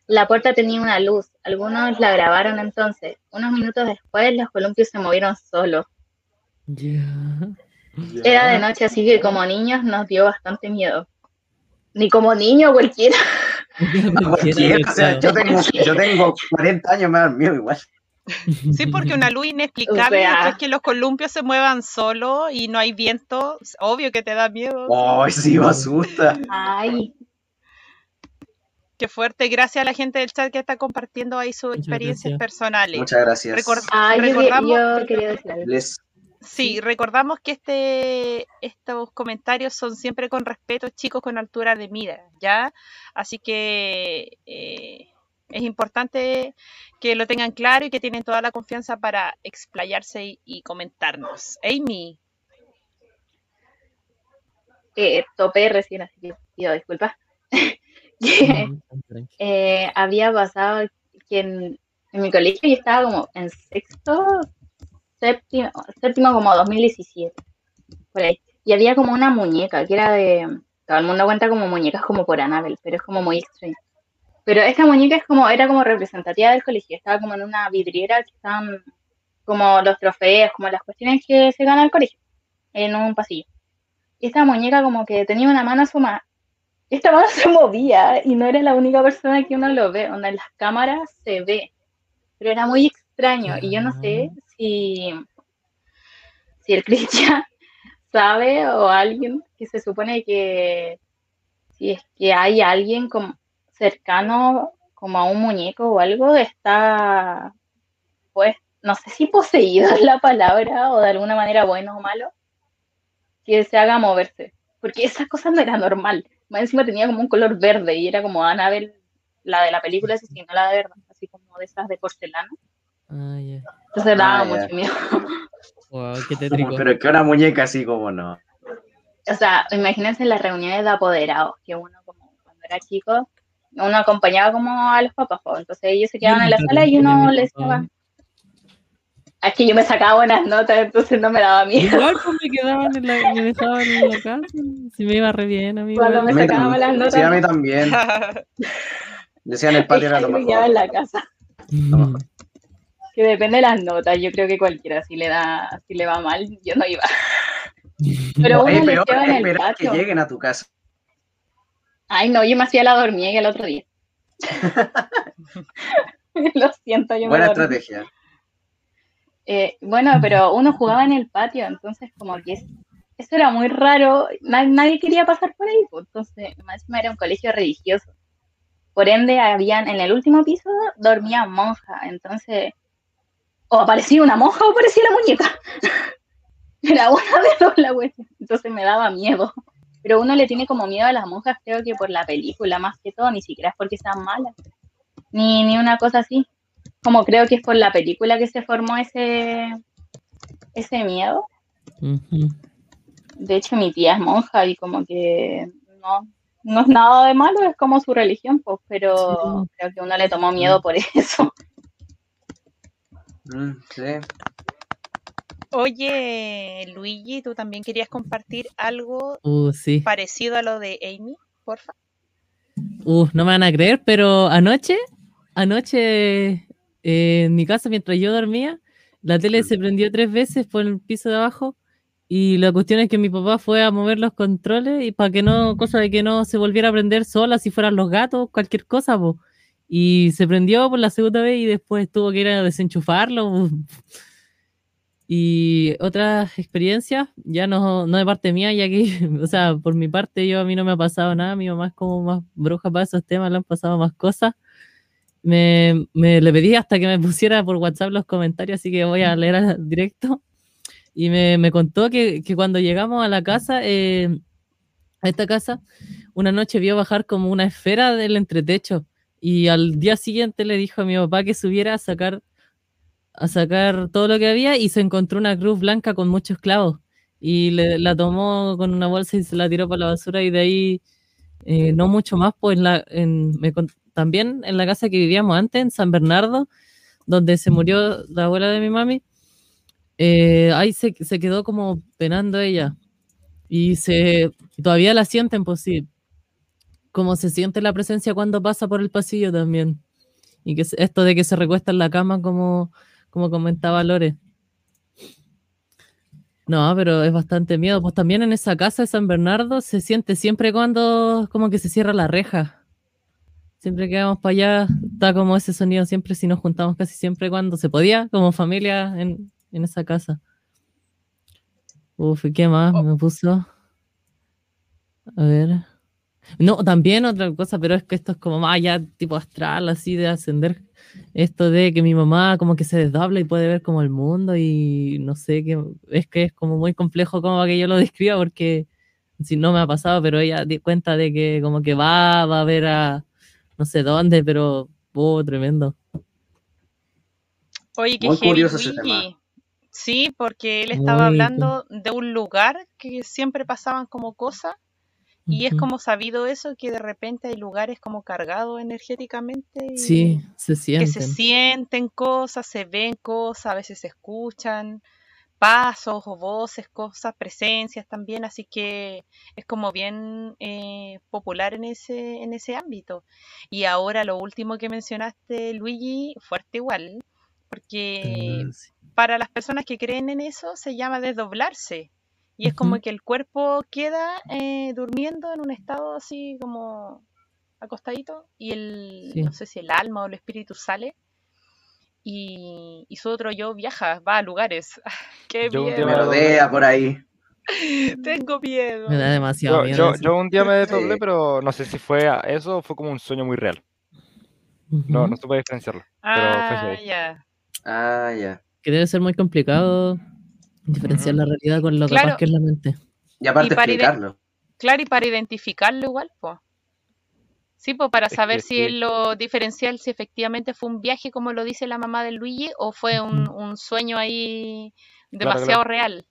La puerta tenía una luz. Algunos la grabaron entonces. Unos minutos después los columpios se movieron solos. Era de noche, así que como niños nos dio bastante miedo. Ni como niño cualquiera. Cualquiera, o sea, yo tengo, yo tengo 40 años, me da miedo igual. Sí, porque una luz inexplicable O sea- que los columpios se muevan solo y no hay viento, obvio que te da miedo. Ay, sí, me asusta. Ay, Qué fuerte. Gracias a la gente del chat que está compartiendo ahí sus Muchas experiencias gracias. personales. Muchas gracias. Record- Ah, yo, Recordamos- yo quería decir algo. Les- Sí, recordamos que este, estos comentarios son siempre con respeto, chicos, con altura de mira, ¿ya? Así que eh, es importante que lo tengan claro y que tienen toda la confianza para explayarse y, y comentarnos. Amy, Eh, topé recién, así que pido disculpas. Eh, había pasado que en, en mi colegio yo estaba como en sexto, séptimo, séptimo como 2017, por ahí. Y había como una muñeca que era de, todo el mundo cuenta como muñecas como por Annabelle, pero es como muy extraño. Pero esta muñeca es como, era como representativa del colegio, estaba como en una vidriera que estaban como los trofeos, como las cuestiones que se ganan al colegio, en un pasillo. Y esta muñeca como que tenía una mano asomada. Y esta mano se movía y no era la única persona que uno lo ve, donde en las cámaras se ve. Pero era muy extraño y yo no sé si, si el Cristian sabe o alguien que se supone que si es que hay alguien como cercano como a un muñeco o algo, está pues no sé si poseído es la palabra o de alguna manera bueno o malo, que se haga moverse. Porque esa cosa no era normal. Más encima tenía como un color verde y era como Annabelle, la de la película, sí, sí, no la de verdad, así como de esas de porcelana. Ah, ya. Entonces daba Ah, mucho miedo. Wow, qué tétrico. Pero que una muñeca así como no. O sea, imagínense las reuniones de apoderados, que uno como cuando era chico, uno acompañaba como a los papás, po, entonces ellos se quedaban en la sala y uno les daba... Es que yo me sacaba buenas notas, entonces no me daba miedo. Igual pues me quedaban en la, me dejaban en la casa. Si me iba re bien, amigo. Cuando me A mí sacaba también. las notas, Sí, a mí también. Decían el patio era lo yo me quedaba en mejor. la casa. Mm. Que depende de las notas, yo creo que cualquiera, si le da, si le va mal, yo no iba. Pero Es uno les peor lleva en el esperar que lleguen a tu casa. Ay, no, yo me hacía la dormida el otro día. Lo siento, yo Buena me dormí. estrategia. Eh, bueno, pero uno jugaba en el patio, entonces como que es- eso era muy raro, na- nadie quería pasar por ahí, pues, entonces más era un colegio religioso. Por ende, habían, en el último piso dormía monja, entonces o aparecía una monja o aparecía la muñeca. Era una de dos la cuestión, entonces me daba miedo. Pero uno le tiene como miedo a las monjas, creo que por la película, más que todo, ni siquiera es porque sean malas, ni, ni una cosa así como creo que es por la película que se formó ese, ese miedo. De hecho, mi tía es monja y como que no, no es nada de malo, es como su religión, pues, pero Sí. creo que uno le tomó miedo por eso. Mm, sí. Oye, Luigi, ¿tú también querías compartir algo Uh, sí. parecido a lo de Amy? Porfa. Uh, no me van a creer, pero anoche, anoche eh, en mi casa, mientras yo dormía, la tele se prendió tres veces por el piso de abajo y la cuestión es que mi papá fue a mover los controles y para que no, cosa de que no se volviera a prender sola, si fueran los gatos, cualquier cosa, po. Y se prendió por la segunda vez y después tuvo que ir a desenchufarlo. po. Y otras experiencias, ya no, no de parte mía, ya que, o sea, por mi parte, yo a mí no me ha pasado nada, mi mamá es como más bruja para esos temas, le han pasado más cosas. Me, le pedí hasta que me pusiera por WhatsApp los comentarios, así que voy a leer directo. Y me, me contó que, que cuando llegamos a la casa, eh, a esta casa, una noche vio bajar como una esfera del entretecho. Y al día siguiente le dijo a mi papá que subiera a sacar a sacar todo lo que había y se encontró una cruz blanca con muchos clavos. Y la tomó con una bolsa y se la tiró para la basura y de ahí eh, no mucho más, pues también en la casa que vivíamos antes, en San Bernardo, donde se murió la abuela de mi mami, eh, ahí se, quedó como penando ella. Y se todavía la sienten, pues sí, como se siente la presencia cuando pasa por el pasillo también. Y que esto de que se recuesta en la cama como, como comentaba Lore. No, pero es bastante miedo. Pues también en esa casa de San Bernardo se siente siempre cuando como que se cierra la reja. Siempre que vamos para allá, está como ese sonido siempre si nos juntamos casi siempre cuando se podía, como familia en, en esa casa. Uf, ¿y qué más me puso? A ver. No, también otra cosa, pero es que esto es como más ya tipo astral, así de ascender. Esto de que mi mamá como que se desdobla y puede ver como el mundo y no sé, que es que es como muy complejo como que yo lo describa porque si no me ha pasado, pero ella di cuenta de que como que va, va a ver a no sé dónde, pero oh, tremendo. Oye, qué curioso ese tema. Sí, porque él estaba Muy hablando de un lugar que siempre pasaban como cosas y es como sabido eso que de repente hay lugares como cargados energéticamente y Sí, se que se sienten. sienten cosas, se ven cosas, a veces se escuchan pasos o voces, cosas, presencias también, así que es como bien eh, popular en ese, en ese ámbito. Y ahora lo último que mencionaste, Luigi, fuerte igual, porque Ah, sí. para las personas que creen en eso se llama desdoblarse. Y es como que el cuerpo queda eh, durmiendo en un estado así como acostadito y el, Sí. no sé si el alma o el espíritu sale y, y su otro yo viaja, va a lugares. ¡Qué Yo miedo! me Melodea por ahí. Tengo miedo. Me da demasiado Yo, miedo yo, un día me desdoblé, Sí. pero no sé si fue a- eso o fue como un sueño muy real. No, no supe diferenciarlo. Ah, ya. Ah, ya. Que debe ser muy complicado diferenciar la realidad con lo Claro. capaz que es la mente. Y aparte Y para ide- explicarlo. Claro, y para identificarlo igual, pues. Sí, pues para Es que saber si él lo diferencial, si efectivamente fue un viaje, como lo dice la mamá de Luigi, o fue un, sueño ahí demasiado claro. real.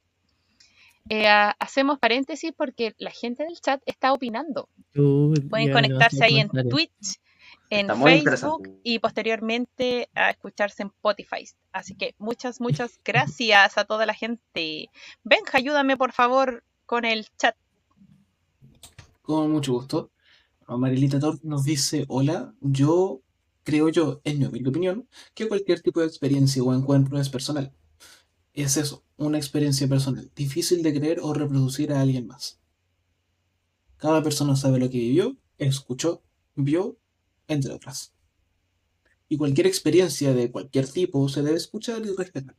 Eh, ha- hacemos paréntesis porque la gente del chat está opinando. Pueden conectarse ahí en. Twitch, en Facebook y posteriormente a escucharse en Spotify. Así que muchas, muchas gracias a toda la gente. Benja, ayúdame por favor con el chat. Con mucho gusto. Marilita Tor nos dice, hola, yo creo yo, en mi humilde opinión, que cualquier tipo de experiencia o encuentro es personal. Es eso, una experiencia personal, difícil de creer o reproducir a alguien más. Cada persona sabe lo que vivió, escuchó, vio, entre otras. Y cualquier experiencia de cualquier tipo se debe escuchar y respetar.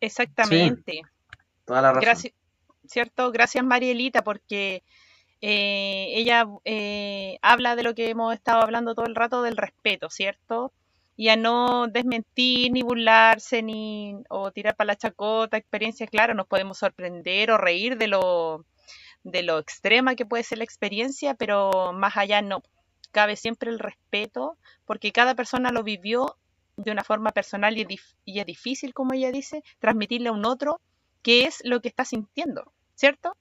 Exactamente. Toda la razón. Gracias, ¿cierto? Gracias Marielita porque eh, ella eh, habla de lo que hemos estado hablando todo el rato del respeto, ¿cierto? Y a no desmentir, ni burlarse, ni o tirar para la chacota, experiencias, claro, nos podemos sorprender o reír de lo, de lo extrema que puede ser la experiencia, pero más allá no. Cabe siempre el respeto, porque cada persona lo vivió de una forma personal y es, difícil, como ella dice, transmitirle a un otro qué es lo que está sintiendo, ¿cierto?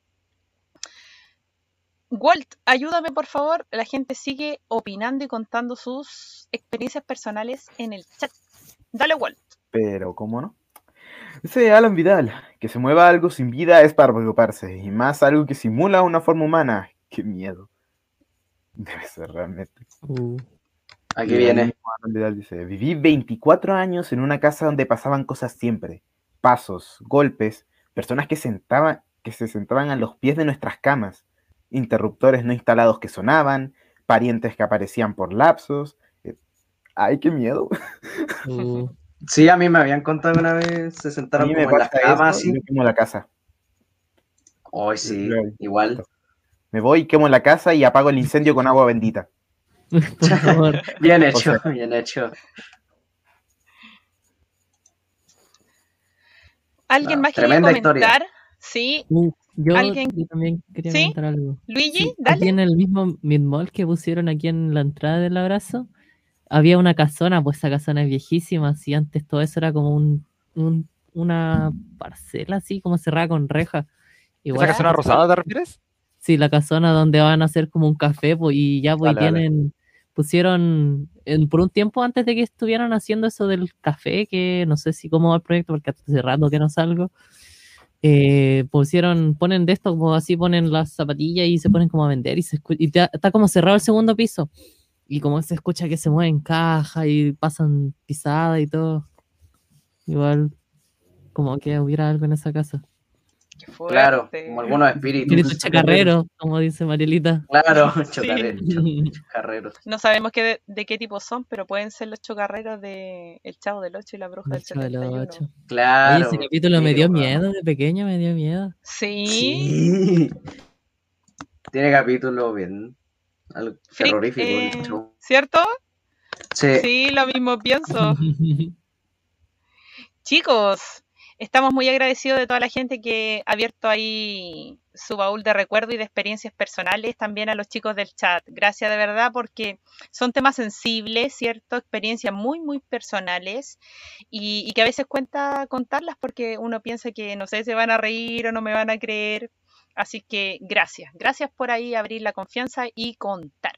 Walt, ayúdame por favor. La gente sigue opinando y contando sus experiencias personales en el chat. Dale, Walt. Pero, ¿cómo no? Dice Alan Vidal, que se mueva algo sin vida es para preocuparse, y más algo que simula una forma humana. ¡Qué miedo! Debe ser realmente. Uh, Aquí Y viene. Alan Vidal dice, viví 24 años en una casa donde pasaban cosas siempre. Pasos, golpes, personas que, sentaban, que se sentaban a los pies de nuestras camas, interruptores no instalados que sonaban, parientes que aparecían por lapsos. Eh, ¡Ay, qué miedo! uh. Sí, a mí me habían contado una vez se sentaron como me en camas eso, así. yo quemo la casa. Hoy sí, Yo- igual. Me voy, quemo la casa y apago el incendio con agua bendita. Bien O hecho, sea- bien hecho. ¿Alguien más quiere historia. comentar? Sí, yo, ¿Alguien? yo también quería ¿Sí? comentar algo. Luigi, Sí, dale. Aquí en el mismo Midmall que pusieron aquí en la entrada del abrazo, había una casona, pues esa casona es viejísima, si antes todo eso era como un, un- una parcela así, como cerrada con reja. ¿Esa casona rosada te refieres? Sí, la casona donde van a hacer como un café, pues, y ya pues Dale, dale. tienen, pusieron, en- por un tiempo antes de que estuvieran haciendo eso del café, que no sé si cómo va el proyecto, porque hace rato que no salgo, eh, pusieron, ponen de esto, como así ponen las zapatillas y se ponen como a vender y, se y te- está como cerrado el segundo piso. Y como se escucha que se mueven cajas y pasan pisadas y todo. Igual, como que hubiera algo en esa casa. Claro, como algunos espíritus. Espíritu chacarrero, como dice Marielita. Claro, chocarreros, chocarreros. No sabemos qué de, de qué tipo son, pero pueden ser los chocarreros de El Chavo del Ocho y la Bruja del El Chavo del 71. Ocho. Oye, Claro. ese capítulo me dio miedo de pequeño, me dio miedo. Sí, Sí. tiene capítulos bien algo Freak, terroríficos. eh. ¿Cierto? Sí. Sí, lo mismo pienso. Chicos, estamos muy agradecidos de toda la gente que ha abierto ahí su baúl de recuerdo y de experiencias personales, también a los chicos del chat. Gracias de verdad porque son temas sensibles, ¿cierto? Experiencias muy, muy personales y, y que a veces cuenta contarlas porque uno piensa que, no sé, se van a reír o no me van a creer. Así que gracias, gracias por ahí abrir la confianza y contar.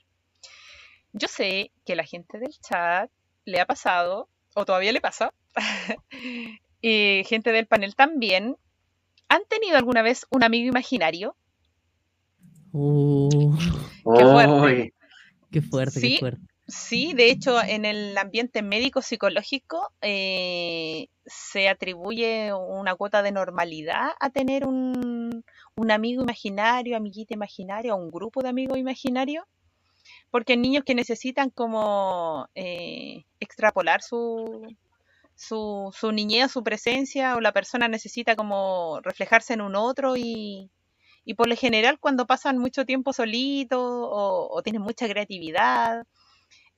Yo sé que la gente del chat le ha pasado, o todavía le pasa, y gente del panel también. ¿Han tenido alguna vez un amigo imaginario? Uh, Qué fuerte. Qué fuerte, Sí. qué fuerte. Sí, de hecho, en el ambiente médico-psicológico eh, se atribuye una cuota de normalidad a tener un, un amigo imaginario, amiguita imaginaria, un grupo de amigos imaginarios, porque hay niños que necesitan como eh, extrapolar su, su, su niñez, su presencia, o la persona necesita como reflejarse en un otro y, y por lo general cuando pasan mucho tiempo solitos o, tienen mucha creatividad,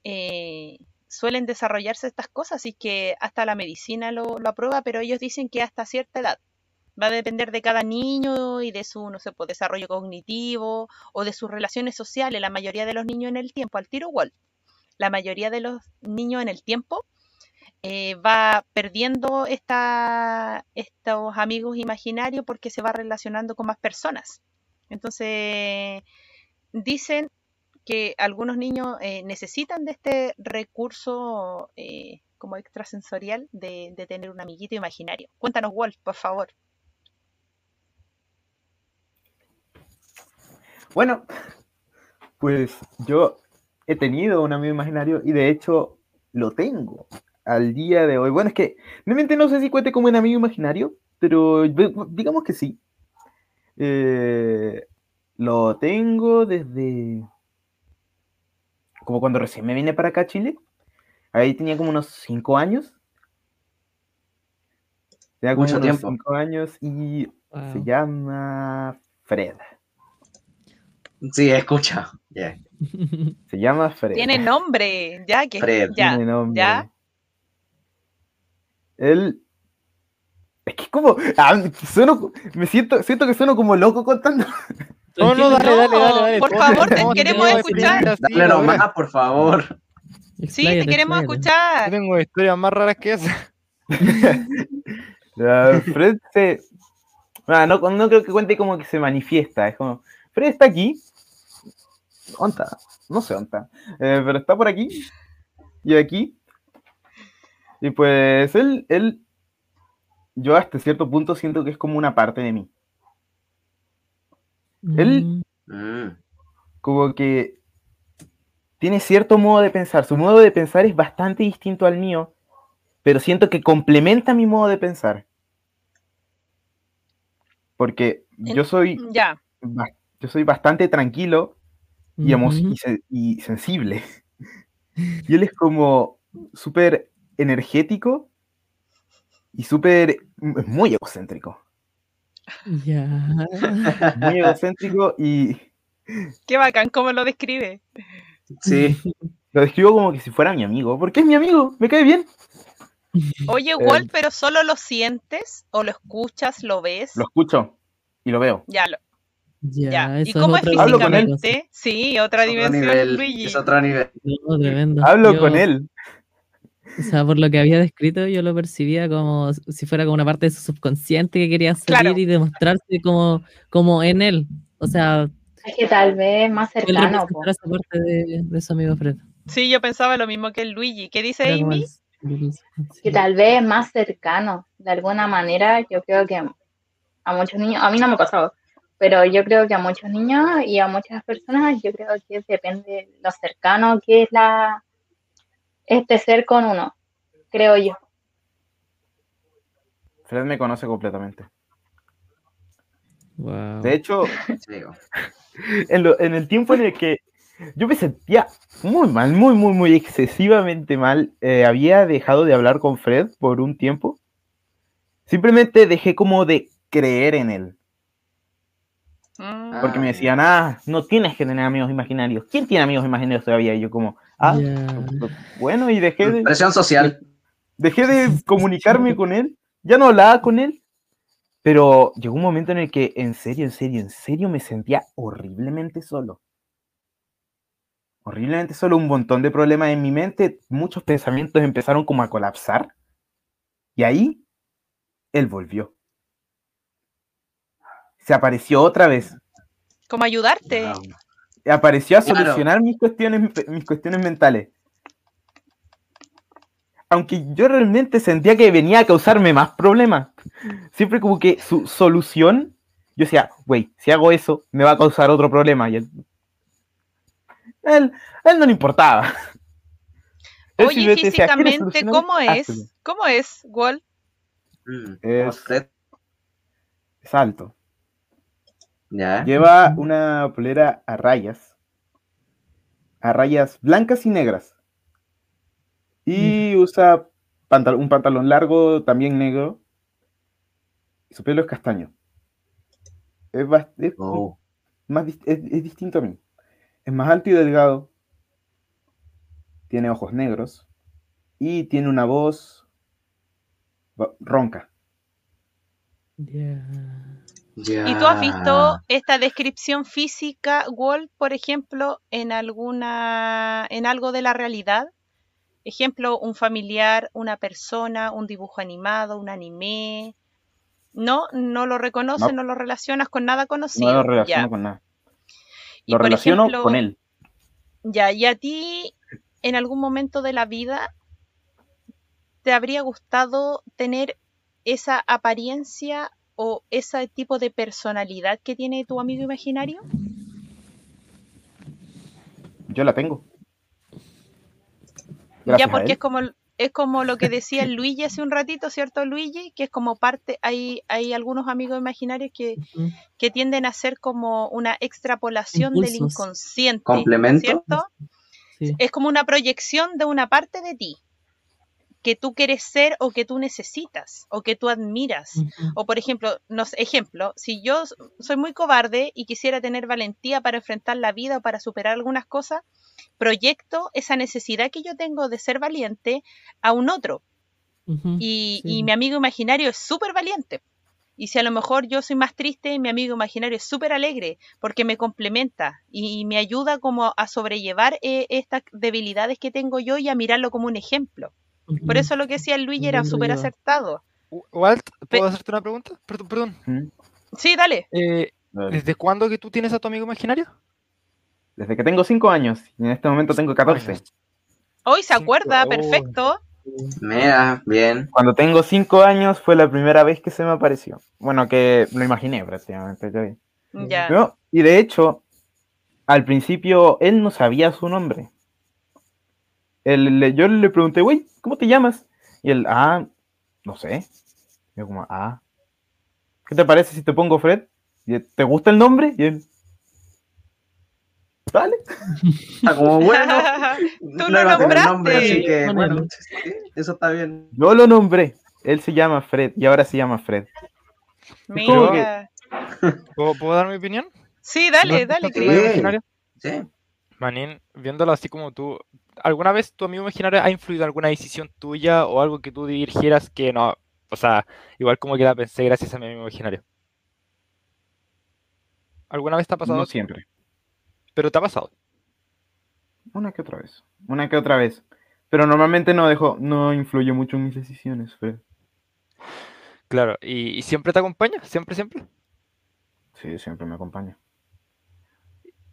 eh, suelen desarrollarse estas cosas, así que hasta la medicina lo aprueba, pero ellos dicen que hasta cierta edad. Va a depender de cada niño y de su, no sé, pues, desarrollo cognitivo o de sus relaciones sociales. La mayoría de los niños en el tiempo, al tiro igual, la mayoría de los niños en el tiempo eh, va perdiendo esta, estos amigos imaginarios porque se va relacionando con más personas. Entonces, dicen que algunos niños eh, necesitan de este recurso eh, como extrasensorial de, de tener un amiguito imaginario. Cuéntanos, Wolf, por favor. Bueno, pues yo he tenido un amigo imaginario y de hecho lo tengo al día de hoy. Bueno, es que realmente no sé si cuente como un amigo imaginario, pero digamos que sí. Eh, lo tengo desde como cuando recién me vine para acá a Chile. Ahí tenía como unos 5 años. Tenía como Mucho unos tiempo. 5 años y se llama Fred. Sí, escucha. Se llama Fred. Tiene nombre, ya que Fred, ya, Tiene nombre. ya. Él. Es que como. ah, sueno- me siento, siento que sueno como loco contando. No, no, dale, No, dale, dale, dale. por favor, te queremos no, escuchar. Dale nomás, por favor. Sí, te queremos expláyate. Yo escuchar. tengo historias más raras que esa. Fred se. Ah, no, no creo que cuente como que se manifiesta. Es como. Fred está aquí. ¿Onta? No sé onta. Eh, pero está por aquí. Y aquí. Y pues él, él. Yo hasta cierto punto siento que es como una parte de mí. Él- Mm, Mm, como que tiene cierto modo de pensar. Su modo de pensar es bastante distinto al mío, pero siento que complementa mi modo de pensar. Porque yo soy, Ya. yo soy bastante tranquilo y, emo- y se- y sensible. Y él es como súper energético y súper, muy egocéntrico. Ya. Muy egocéntrico y Qué bacán cómo lo describe. sí, lo describo como que si fuera mi amigo, porque es mi amigo, me cae bien. Oye, Eh, Wolf, pero solo lo sientes o lo escuchas, lo ves. Lo escucho y lo veo. Ya, lo, Ya, ya. ¿Y es cómo es físicamente? Sí, otra es otro dimensión, nivel. Luigi. Es otro nivel. No, tremendo. Hablo Yo- con él. O sea, por lo que había descrito, yo lo percibía como si fuera como una parte de su subconsciente que quería salir Claro. y demostrarse como, como en él. O sea, Es que tal vez más cercano, esa parte de, de su amigo Fred. Sí, yo pensaba lo mismo que el Luigi. ¿Qué dice Era Amy? el- sí. que tal vez más cercano. De alguna manera, yo creo que a muchos niños, a mí no me ha pasado, pero yo creo que a muchos niños y a muchas personas, yo creo que depende de lo cercano que es la este ser con uno, creo yo. Fred me conoce completamente. Wow. De hecho, en, lo- en el tiempo en el que yo me sentía muy mal, muy, muy, muy excesivamente mal, eh, había dejado de hablar con Fred por un tiempo. Simplemente dejé como de creer en él. Porque me Ah, decían, ah, no tienes que tener amigos imaginarios. ¿Quién tiene amigos imaginarios todavía? Y yo como, ah, Ya. bueno, y dejé de, Presión social. dejé de comunicarme con él. Ya no hablaba con él. Pero llegó un momento en el que, en serio, en serio, en serio, me sentía horriblemente solo. Horriblemente solo, un montón de problemas en mi mente, muchos pensamientos empezaron como a colapsar. Y ahí, él volvió. Se apareció otra vez. Como ayudarte. Wow. apareció a Claro. solucionar mis cuestiones, mis cuestiones mentales. Aunque yo realmente sentía que venía a causarme más problemas. Siempre como que su solución, yo decía, güey, si hago eso, me va a causar otro problema. Y él, él, a él no le importaba. Oye, simplemente decía, ¿quieres físicamente? ¿cómo es? Hazlo. ¿Cómo es, Wall? Mm, Es- Fred. Es alto. Ya. Lleva una polera a rayas. A rayas blancas y negras. Y usa pantal- un pantalón largo, también negro. Y su pelo es castaño. Es, Oh. más es- es distinto a mí. Es más alto y delgado. Tiene ojos negros. Y tiene una voz ronca. Ya. ¿Y tú has visto esta descripción física, Wall, por ejemplo, en alguna, en algo de la realidad? Ejemplo, un familiar, una persona, un dibujo animado, un anime. No, no lo reconoces, No. no, lo relacionas con nada conocido. No lo relaciono Ya. con nada. Lo relaciono ejemplo, con él. Ya, y a ti, en algún momento de la vida, ¿te habría gustado tener esa apariencia o ese tipo de personalidad que tiene tu amigo imaginario? Yo la tengo. ya, Gracias porque es como, es como lo que decía el Luigi hace un ratito, ¿cierto, Luigi? Que es como parte, hay, hay algunos amigos imaginarios que, que tienden a ser como una extrapolación del inconsciente, ¿Complemento? ¿cierto? Sí. es como una proyección de una parte de ti que tú quieres ser o que tú necesitas o que tú admiras. O por ejemplo, no sé, ejemplo, si yo soy muy cobarde y quisiera tener valentía para enfrentar la vida o para superar algunas cosas, proyecto esa necesidad que yo tengo de ser valiente a un otro. Y, Sí. y mi amigo imaginario es súper valiente. Y si a lo mejor yo soy más triste, mi amigo imaginario es súper alegre porque me complementa y, me ayuda como a sobrellevar eh, estas debilidades que tengo yo y a mirarlo como un ejemplo. Por eso lo que decía el Luigi era súper acertado. Walt, ¿puedo Pe- hacerte una pregunta? Perdón, perdón. ¿Mm? Sí, dale. Eh, Dale. ¿Desde cuándo que tú tienes a tu amigo imaginario? Desde que tengo 5 años y en este momento tengo 14. Años. Hoy se acuerda, oh. perfecto. Mira, bien. Cuando tengo 5 años fue la primera vez que se me apareció. Bueno, que lo imaginé prácticamente. yo- Ya. No, y de hecho, al principio él no sabía su nombre. Él, le- yo le pregunté, güey, ¿cómo te llamas? Y él, ah, no sé. Yo como, ah, ¿qué te parece si te pongo Fred? Y él, ¿Te gusta el nombre? Y él, vale. Está como bueno. Tú no lo nombraste. nombre, así que bueno, eso está bien. Yo lo nombré. Él se llama Fred y ahora se llama Fred. ¿Cómo Mira. ¿Puedo, puedo dar mi opinión? Sí, dale, ¿No dale, Sí. Sí. Manín, viéndolo así como tú, ¿alguna vez tu amigo imaginario ha influido en alguna decisión tuya o algo que tú dirigieras que no, o sea, igual como que la pensé gracias a mi amigo imaginario? ¿Alguna vez te ha pasado No siempre. Pero te ha pasado. Una que otra vez. Una que otra vez. Pero normalmente no dejo, no influye mucho en mis decisiones, Fred. Claro, ¿y, y siempre te acompaña? ¿Siempre, siempre? Sí, siempre me acompaña.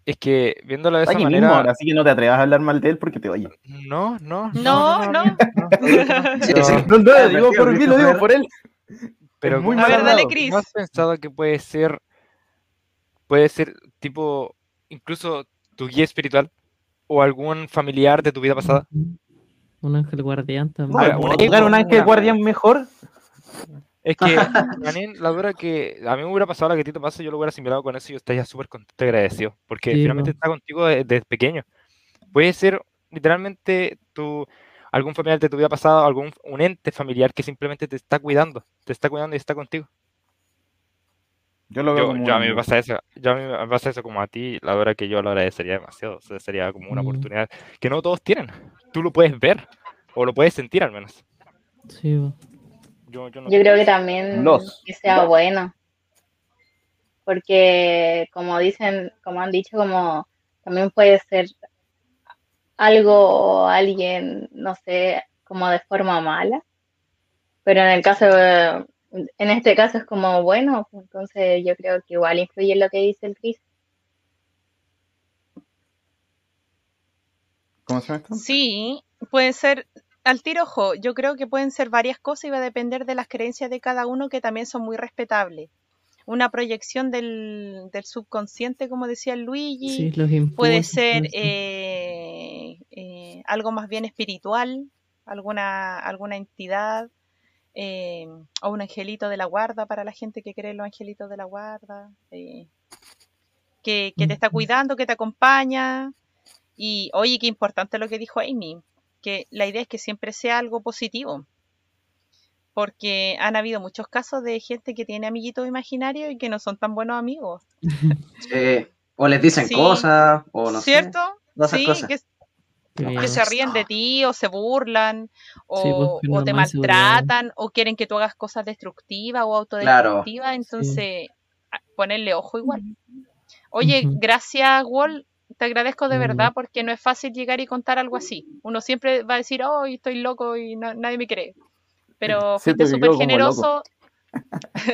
Es que viéndolo de esa aquí manera... mismo ahora, así que no te atrevas a hablar mal de él porque te oye. No, no, No, no. No, no, Ah, digo por mí, lo digo por él. Pero muy ¿cómo A ver, has- dale. ¿no has pensado que puede ser, puede ser tipo, incluso tu guía espiritual o algún familiar de tu vida pasada? Un ángel guardián también. Bueno, ¿Puedo una- llegar un ángel guardián mejor? Es que, Janine, la dura que a mí me hubiera pasado la que a ti te pasa, yo lo hubiera asimilado con eso y yo estaría súper contento y agradecido, porque Sí, finalmente po. está contigo de- desde pequeño. Puede ser literalmente tu, algún familiar de tu vida pasada, algún un ente familiar que simplemente te está cuidando, te está cuidando y está contigo. Yo lo veo Yo, como yo a mí me pasa eso, yo a mí me pasa eso como a ti, la verdad que yo lo agradecería demasiado, o sea, sería como una Mm. oportunidad que no todos tienen. Tú lo puedes ver, o lo puedes sentir al menos. Sí. Yo, yo no Yo creo que también Los. que sea bueno. Porque como dicen, como han dicho, como también puede ser algo o alguien, no sé, como de forma mala. Pero en el caso, en este caso es como bueno, entonces yo creo que igual influye en lo que dice el Chris. ¿Cómo se llama esto? Sí, pueden ser, al tiro ojo, yo creo que pueden ser varias cosas y va a depender de las creencias de cada uno que también son muy respetables. Una proyección del, del subconsciente, como decía Luigi, Sí, los puede impulsos, ser puede ser. eh, eh, algo más bien espiritual, alguna, alguna entidad, eh, o un angelito de la guarda para la gente que cree en los angelitos de la guarda, eh, que, que te está Ujú. cuidando, que te acompaña. Y oye, qué importante lo que dijo Amy, que la idea es que siempre sea algo positivo. Porque han habido muchos casos de gente que tiene amiguitos imaginarios y que no son tan buenos amigos. Sí. O les dicen Sí. cosas, o no sé. ¿Cierto? todas esas Sí, cosas. que, se ríen de ti o se burlan o, Sí, pues, o te maltratan o quieren que tú hagas cosas destructivas o autodestructivas, entonces a- ponerle ojo igual. Oye, gracias Wall, te agradezco de Mm. verdad porque no es fácil llegar y contar algo así. Uno siempre va a decir, oh, estoy loco y no- nadie me cree. Pero fuiste súper generoso,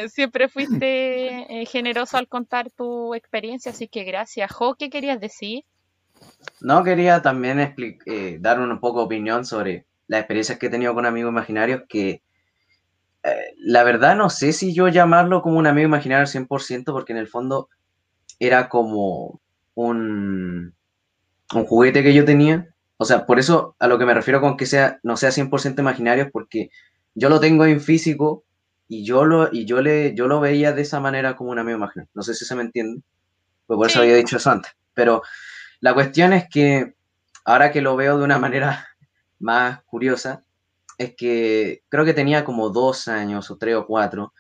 siempre fuiste eh, generoso al contar tu experiencia, así que gracias. Jo, ¿qué querías decir? No, quería también eh, dar un poco de opinión sobre las experiencias que he tenido con amigos imaginarios, que eh, la verdad no sé si yo llamarlo como un amigo imaginario al 100%, porque en el fondo era como un, un juguete que yo tenía. O sea, por eso a lo que me refiero con que sea, no sea 100% imaginario, porque yo lo tengo en físico y yo lo, y yo le, yo lo veía de esa manera como un amigo imaginario. No sé si se me entiende, pues por eso había dicho eso antes. Pero la cuestión es que ahora que lo veo de una manera más curiosa, es que creo que tenía como dos años o tres o cuatro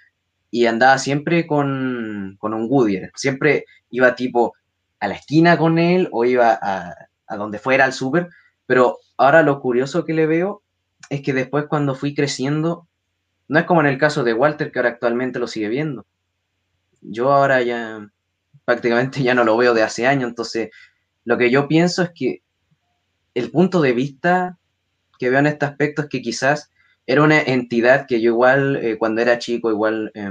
y andaba siempre con, con un Goodyear. Siempre iba tipo a la esquina con él o iba a, a donde fuera al súper. Pero ahora lo curioso que le veo es que después cuando fui creciendo, no es como en el caso de Walter, que ahora actualmente lo sigue viendo. Yo ahora ya prácticamente ya no lo veo de hace años, entonces lo que yo pienso es que el punto de vista que veo en este aspecto es que quizás era una entidad que yo igual eh, cuando era chico igual eh,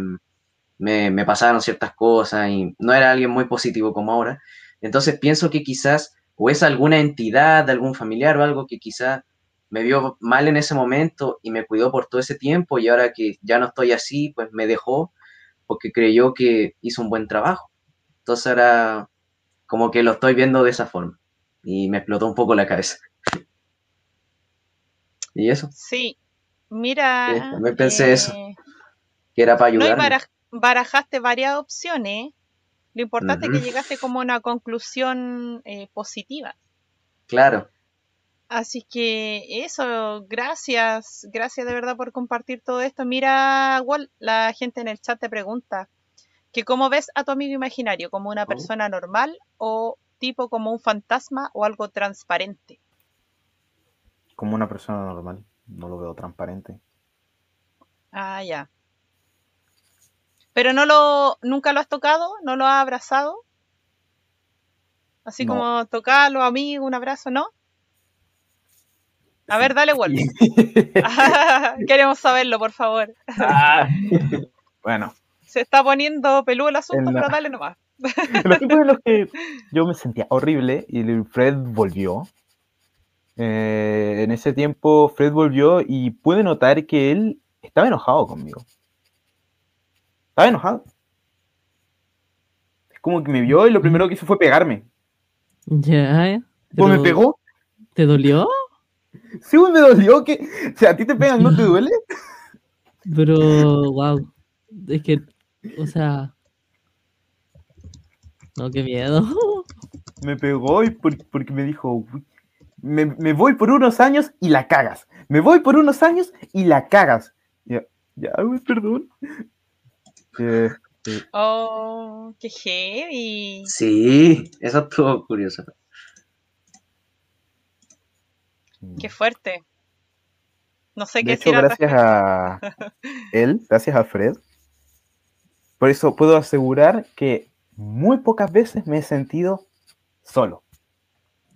me, me, pasaron ciertas cosas y no era alguien muy positivo como ahora. Entonces pienso que quizás o es alguna entidad, algún familiar o algo que quizás me vio mal en ese momento y me cuidó por todo ese tiempo y ahora que ya no estoy así, pues me dejó porque creyó que hizo un buen trabajo. Entonces ahora como que lo estoy viendo de esa forma y me explotó un poco la cabeza. ¿Y eso? Sí, mira. Sí, también pensé eh, eso, que era para No, baraj- barajaste varias opciones. Lo importante es que llegaste como a una conclusión eh, positiva. Claro, Así que eso, gracias, gracias de verdad por compartir todo esto. Mira, Wal, la gente en el chat te pregunta que cómo ves a tu amigo imaginario, como una Oh. persona normal o tipo como un fantasma o algo transparente. Como una persona normal. No lo veo transparente. Ah, ya. Pero no lo, nunca lo has tocado, no lo has abrazado. Así No. como tocarlo, amigo, un abrazo, ¿no? A ver, dale, Wal. Queremos saberlo, por favor. Ah. bueno, Se está poniendo peludo el asunto, la- pero dale nomás. los tiempos en los que yo me sentía horrible y Fred volvió. eh, en ese tiempo Fred volvió y pude notar que él estaba enojado conmigo. Estaba enojado. Es como que me vio y lo primero que hizo fue pegarme. Ya. Pues me pegó. ¿Te dolió? Sí, me dolió que. O sea, a ti te pegan, ¿no te duele? Pero, wow. Es que, o sea. No, qué miedo. Me pegó y por- porque me dijo, "Uy, me, me voy por unos años y la cagas. Me voy por unos años y la cagas. Ya, ya, güey, perdón. Oh, qué heavy. Sí, eso estuvo curioso. Qué fuerte. No sé De qué hecho, gracias a él, gracias a Fred, por eso puedo asegurar que muy pocas veces me he sentido solo.